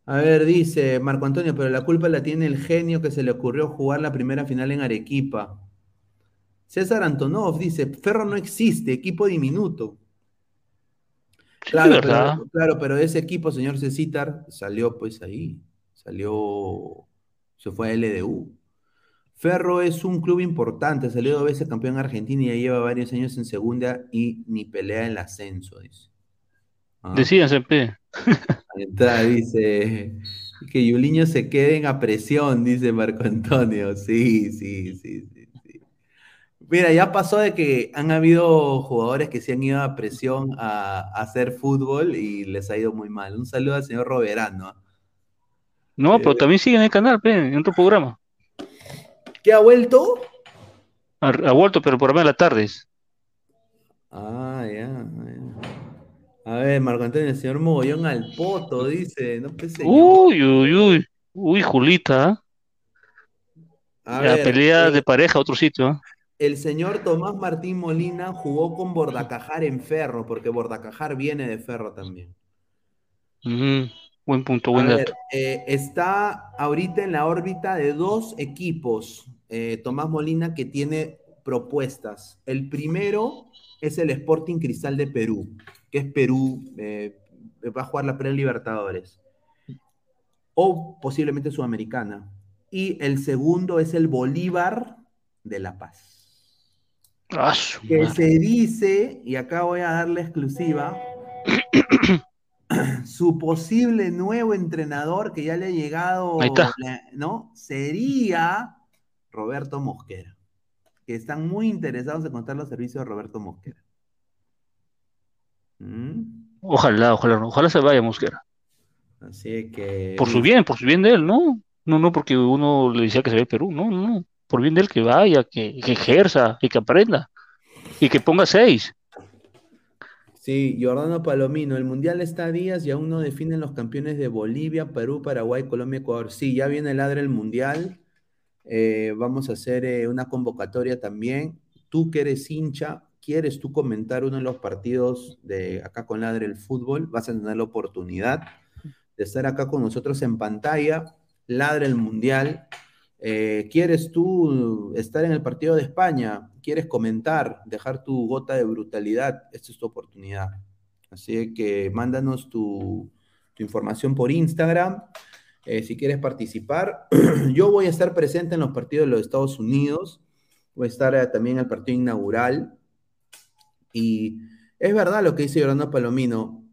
A ver, dice Marco Antonio, pero la culpa la tiene el genio que se le ocurrió jugar la primera final en Arequipa. César Antonov dice, Ferro no existe, equipo diminuto. Claro, pero, claro, pero ese equipo, señor Cecitar, salió pues ahí, salió, se fue a LDU. Ferro es un club importante, salió dos veces campeón argentino y ya lleva varios años en segunda y ni pelea en el ascenso, dice. Ah. Decídanse, pe. Está, dice que Yuliño se queden a presión, dice Marco Antonio. Sí, sí, sí, sí, sí. Mira, ya pasó de que han habido jugadores que se han ido a presión a, a hacer fútbol y les ha ido muy mal. Un saludo al señor Roberano. No, Eh, pero también sigue en el canal, pe, en otro programa. ¿Qué ha vuelto? Ha, ha vuelto, pero por ahí en las tardes. Ah, ya, ya. A ver, Marco Antonio, el señor Mogollón al poto, dice. No, señor. Uy, uy, uy. Uy, Julita. ¿ah? A La ver, pelea eh, de pareja, otro sitio. ¿ah? El señor Tomás Martín Molina jugó con Bordacajar en Ferro, porque Bordacajar viene de Ferro también. Buen punto, A buen ver, dato. eh, está ahorita en la órbita de dos equipos, eh, Tomás Molina, que tiene propuestas. El primero es el Sporting Cristal de Perú, que es Perú, eh, va a jugar la Pre-Libertadores, o posiblemente Sudamericana. Y el segundo es el Bolívar de La Paz. Ah, que se dice, y acá voy a darle exclusiva, su posible nuevo entrenador que ya le ha llegado, la- ¿no? Sería Roberto Mosquera, que están muy interesados en contar los servicios de Roberto Mosquera. ¿Mm? Ojalá, ojalá, ojalá se vaya Mosquera. Así que... Por su bien, por su bien de él, ¿no? No, no porque uno le decía que se vaya a Perú, no, no, no. Por bien de él que vaya, que, que ejerza y que aprenda. Y que ponga seis. Sí, Giordano Palomino, el Mundial está a días y aún no definen los campeones de Bolivia, Perú, Paraguay, Colombia, Ecuador. Sí, ya viene el ladre el Mundial. Eh, vamos a hacer eh, una convocatoria también tú que eres hincha, quieres tú comentar uno de los partidos de acá con Ladre el Fútbol, vas a tener la oportunidad de estar acá con nosotros en pantalla, Ladre el Mundial. Eh, ¿Quieres tú estar en el partido de España? ¿Quieres comentar, dejar tu gota de brutalidad? Esta es tu oportunidad. Así que mándanos tu, tu información por Instagram. eh, si quieres participar, yo voy a estar presente en los partidos de los Estados Unidos. Voy a estar eh, también en el partido inaugural. Y es verdad lo que dice Yolanda Palomino.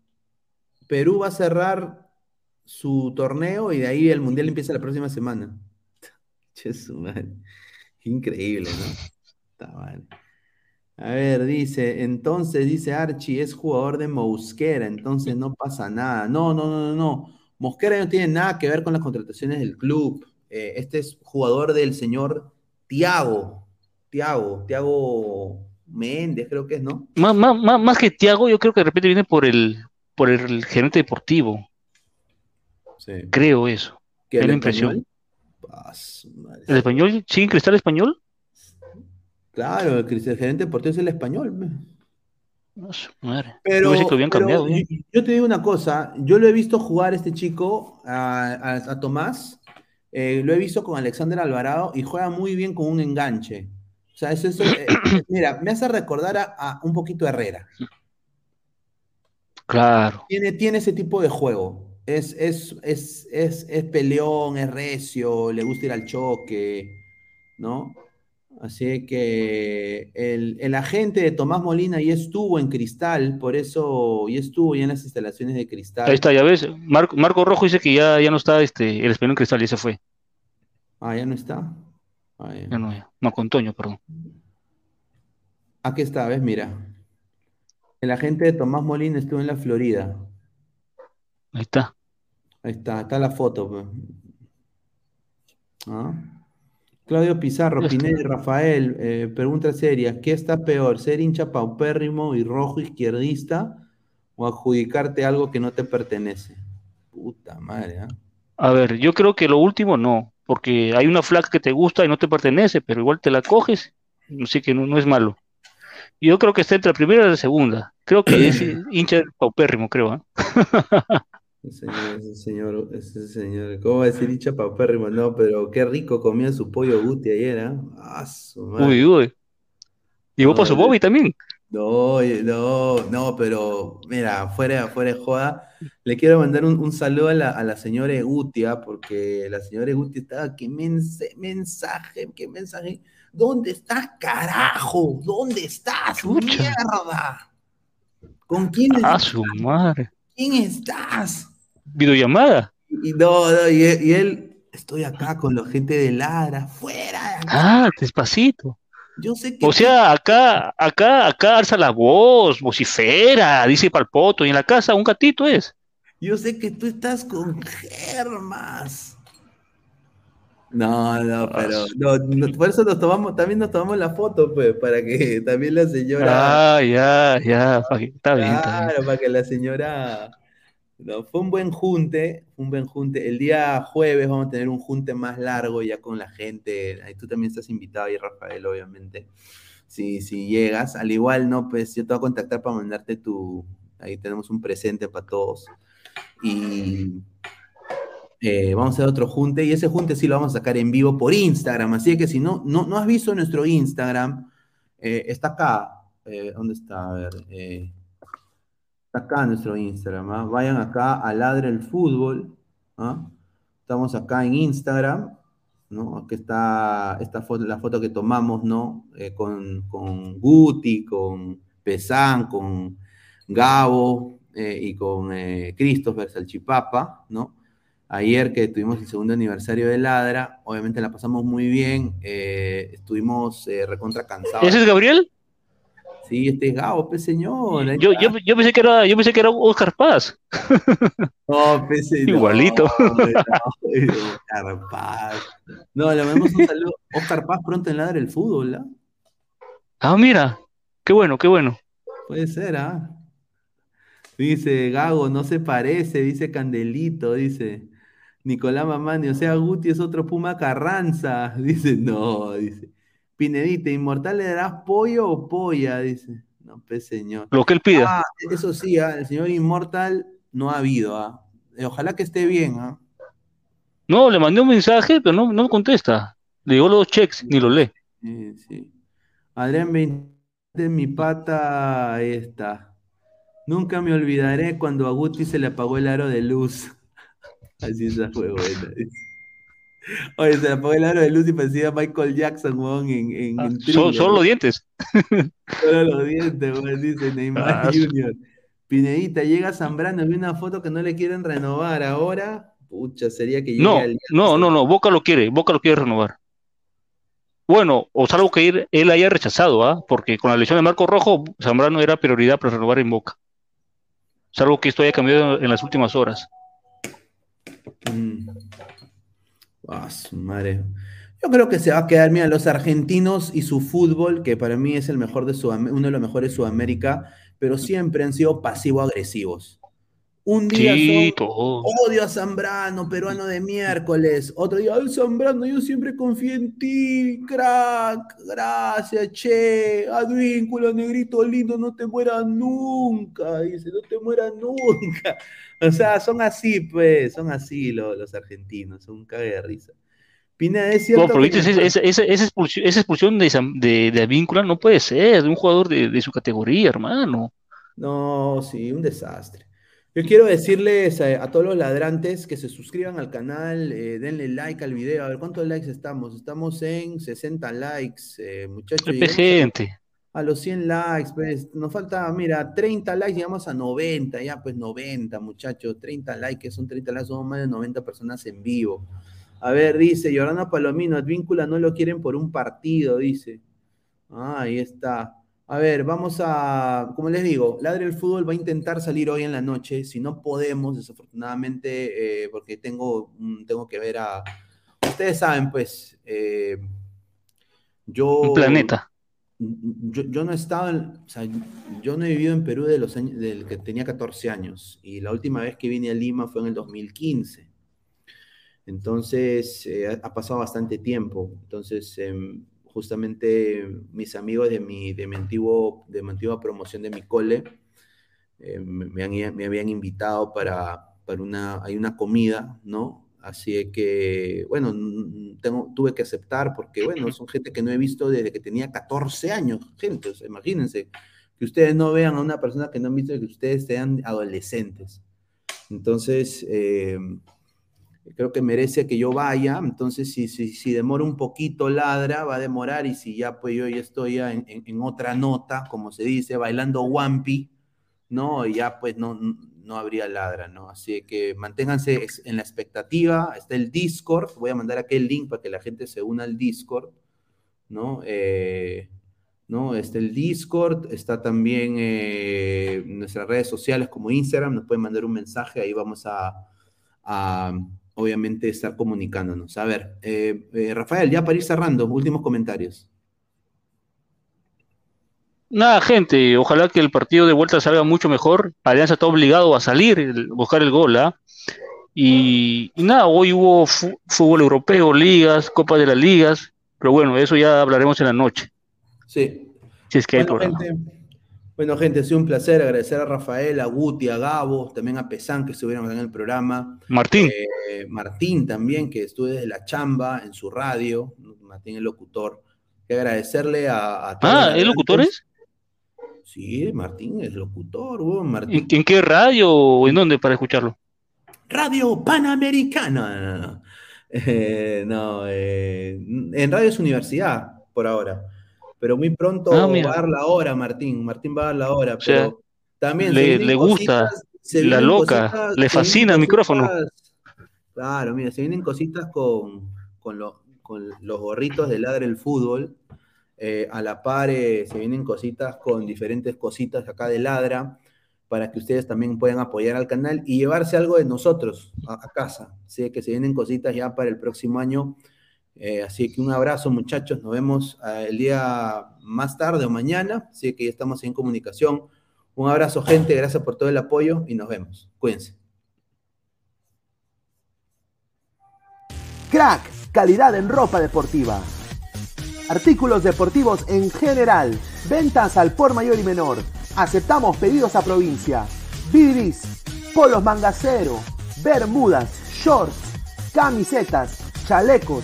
Perú va a cerrar su torneo y de ahí el Mundial empieza la próxima semana. Increíble, ¿no? Está mal. A ver, dice, entonces dice Archie, es jugador de Mosquera, entonces no pasa nada. No, no, no, no, no. Mosquera no tiene nada que ver con las contrataciones del club. Eh, este es jugador del señor Tiago. Tiago, Tiago Méndez, creo que es, ¿no? Más, más, más, más que Thiago, yo creo que de repente viene por el, por el gerente deportivo. Sí. Creo eso. ¿Que Es el la impresión. español? Ah. ¿El español? ¿Sí, Cristal Español? Claro, el, el gerente deportivo es el español. No. Pero, habían pero cambiado. ¿eh? yo, yo te digo una cosa, yo lo he visto jugar este chico, a, a- a Tomás, eh, lo he visto con Alexander Alvarado y juega muy bien con un enganche. O sea, eso es, eh, mira, me hace recordar a, a un poquito a Herrera. Claro. Tiene, tiene ese tipo de juego. Es, es, es, es, es peleón, es recio, le gusta ir al choque, ¿no? Así que el, el agente de Tomás Molina ya estuvo en Cristal, por eso ya estuvo ya en las instalaciones de Cristal. Ahí está, ya ves. Marco, Marco Rojo dice que ya, ya no está este, el español Cristal, ya se fue. Ah, ya no está. Ah, ya. No, ya. No, con Toño, perdón. Aquí está, ¿ves? Mira. El agente de Tomás Molina estuvo en la Florida. Ahí está. Ahí está, está la foto. pues. ¿Ah? Claudio Pizarro. Pineda y Rafael, eh, pregunta seria, ¿qué está peor, ser hincha paupérrimo y rojo izquierdista o adjudicarte algo que no te pertenece? Puta madre, ¿ah? A ver, yo creo que lo último no, porque hay una flaca que te gusta y no te pertenece, pero igual te la coges, así que no, no es malo. Yo creo que está entre la primera y la segunda. Creo que es hincha paupérrimo, creo. ¿ah? Ese señor, ese señor, ese señor, ¿cómo va a decir hincha paupérrimo? No, pero qué rico comía su pollo Guti ayer, ¿ah? Ah, su madre. Uy, uy. Y vos No, pasó Bobby también. No, oye, no, no, pero mira, fuera, fuera de joda, le quiero mandar un, un saludo a la, a la señora Egutia, porque la señora Egutia estaba, qué mense- mensaje, qué mensaje, ¿dónde estás, carajo? ¿Dónde estás, mierda? ¿Con quién, Ah, su madre. quién estás? Videollamada. Y no, no, y él, y él, estoy acá con la gente de Ladra, fuera de acá. Ah, despacito. Yo sé que O sea, acá, acá, acá alza la voz, vocifera, dice palpoto, y en la casa un gatito es. Yo sé que tú estás con Germas. No, no, pero no, no, por eso nos tomamos, también nos tomamos la foto, pues, para que también la señora, Ah, ya, ya, que- está bien, está bien. claro, para que la señora, no, fue un buen junte, un buen junte. El día jueves vamos a tener un junte más largo ya con la gente. Ahí tú también estás invitado y Rafael, obviamente. Si, si llegas, al igual, no, pues yo te voy a contactar para mandarte tu, ahí tenemos un presente para todos. Y eh, vamos a hacer otro junte y ese junte sí lo vamos a sacar en vivo por Instagram. Así que si no, no, no has visto nuestro Instagram, eh, está acá. Eh, ¿Dónde está? A ver. Está acá nuestro Instagram. ¿ah? Vayan acá a Ladre el Fútbol. ¿ah? Estamos acá en Instagram. ¿no? Aquí está esta foto, la foto que tomamos, ¿no? Eh, con, con Guti, con Pesán, con Gabo eh, y con eh, Christopher Salchipapa, ¿no? Ayer que tuvimos el segundo aniversario de Ladra, obviamente la pasamos muy bien, eh, estuvimos recontra cansados. ¿Ese es Gabriel? Sí, este es Gabo, pues señor. Yo, yo, yo pensé que era, yo pensé que era Oscar Paz. No, pese, no, Igualito. no, Oscar Paz. No, le mandamos un saludo. Oscar Paz pronto en Ladra el Fútbol, ¿ah? Ah, mira, qué bueno, qué bueno. Puede ser, ¿ah? Dice Gago, no se parece, dice Candelito, dice Nicolás Mamani, o sea, Guti es otro Puma Carranza. Dice, no, dice. Pinedita, ¿inmortal le darás pollo o polla? Dice. No, pues señor. Lo que él pida. Ah, eso sí, ah, el señor Inmortal no ha habido. ah. Eh, Ojalá que esté bien. ah. No, le mandé un mensaje, pero no, no me contesta. Le digo los checks, ni lo lee. Sí, sí. Adrián 20 de mi pata, ahí está. Nunca me olvidaré cuando a Guti se le apagó el aro de luz. Así esa fue buena. Oye, se le apagó el aro de luz y parecía Michael Jackson, weón, en, en, Thriller. son los dientes. Solo los dientes, weón, dice Neymar Ah, Jr. Pinedita, llega Zambrano, vi una foto que no le quieren renovar ahora. Pucha, sería que llegue No, al no, no, no. Boca lo quiere, Boca lo quiere renovar. Bueno, o salvo que él haya rechazado, ¿ah? Porque con la lesión de Marco Rojo, Zambrano era prioridad para renovar en Boca. Salvo que esto haya cambiado en las últimas horas. Mm. Ah, su madre. Yo creo que se va a quedar, mira, los argentinos y su fútbol, que para mí es el mejor de Sudam- uno de los mejores de Sudamérica, pero siempre han sido pasivo-agresivos. Un día Sí, son odio a Zambrano, peruano de miércoles. Otro día, ay, Zambrano, yo siempre confié en ti, crack, gracias, che, advínculo, negrito lindo, no te mueras nunca, dice, no te mueras nunca. O sea, son así, pues, son así los, los argentinos, son un cague de risa. Pineda, es cierto No, pero que esa, esa- esa- esa expulsión, esa expulsión de, de, de Advíncula no puede ser, de un jugador de, de su categoría, hermano. No, sí, un desastre. Yo quiero decirles a, a todos los ladrantes que se suscriban al canal, eh, denle like al video. A ver, ¿cuántos likes estamos? Estamos en 60 likes, eh, muchachos. A- gente. A los 100 likes, pues nos falta, mira, 30 likes, llegamos a 90, ya pues 90, muchachos, 30 likes, que son 30 likes, somos más de 90 personas en vivo. A ver, dice Jordana Palomino, Advíncula no lo quieren por un partido, dice. Ah, ahí está. A ver, vamos a, como les digo, Ladre el Fútbol va a intentar salir hoy en la noche. Si no podemos, desafortunadamente, eh, porque tengo, tengo que ver a. Ustedes saben, pues, eh, yo. Un planeta. Yo, yo no he estado, en- o sea, yo no he vivido en Perú de los años, del que tenía 14 años. Y la última vez que vine a Lima fue en el 2015. Entonces, eh, ha, ha pasado bastante tiempo. Entonces, em, justamente mis amigos de mi, de mi, antiguo, de mi antigua promoción de mi cole eh, me, han- me habían invitado para, para una, hay una comida, ¿no? Así que, bueno, tengo, tuve que aceptar porque, bueno, son gente que no he visto desde que tenía 14 años, gente, o sea, imagínense, que ustedes no vean a una persona que no han visto que ustedes sean adolescentes. Entonces, eh, creo que merece que yo vaya. Entonces, si, si, si demora un poquito ladra, va a demorar. Y si ya, pues yo ya estoy ya en, en- otra nota, como se dice, bailando Wampi, ¿no? Y ya pues no, no habría ladra, ¿no? Así que manténganse en la expectativa. Está el Discord. Voy a mandar aquí el link para que la gente se una al Discord, ¿no? Eh, ¿no? Está el Discord, está también eh, nuestras redes sociales como Instagram, nos pueden mandar un mensaje, ahí vamos a, obviamente estar comunicándonos. A ver, eh, eh, Rafael, ya para ir cerrando, últimos comentarios. Nada, gente, ojalá que el partido de vuelta salga mucho mejor. Alianza está obligado a salir, buscar el gol, ¿ah? Y, y nada, hoy hubo fútbol europeo, ligas, Copa de las Ligas, pero bueno, eso ya hablaremos en la noche, Sí. si es que hay programa. Bueno, gente, ha sido un placer agradecer a Rafael, a Guti, a Gabo, también a Pesán que estuvieron en el programa. Martín. Eh, Martín también, que estuvo desde la chamba en su radio, Martín el locutor. Que agradecerle a, a todos Ah, ¿es locutor es? Sí, Martín es locutor, Martín. ¿En, en qué radio o en dónde para escucharlo? Radio Panamericana. Eh, no, eh, en Radio es Universidad, por ahora. Pero muy pronto Ah, va a dar la hora, Martín. Martín va a dar la hora. O sea, pero también le, gusta, cositas- la loca, cositas- le fascina el micrófono. cositas- Claro, mira, se vienen cositas con, con, lo- con los gorritos de Ladre el Fútbol. Eh, a la par eh, se vienen cositas con diferentes cositas acá de Ladra para que ustedes también puedan apoyar al canal y llevarse algo de nosotros a, a casa. Así que se vienen cositas ya para el próximo año. Eh, así que un abrazo muchachos, nos vemos eh, el día más tarde o mañana. Así que ya estamos en comunicación. Un abrazo gente, gracias por todo el apoyo y nos vemos. Cuídense. Crack, calidad en ropa deportiva. Artículos deportivos en general. Ventas al por mayor y menor. Aceptamos pedidos a provincia. Bidris, polos mangacero, bermudas, shorts, camisetas, chalecos,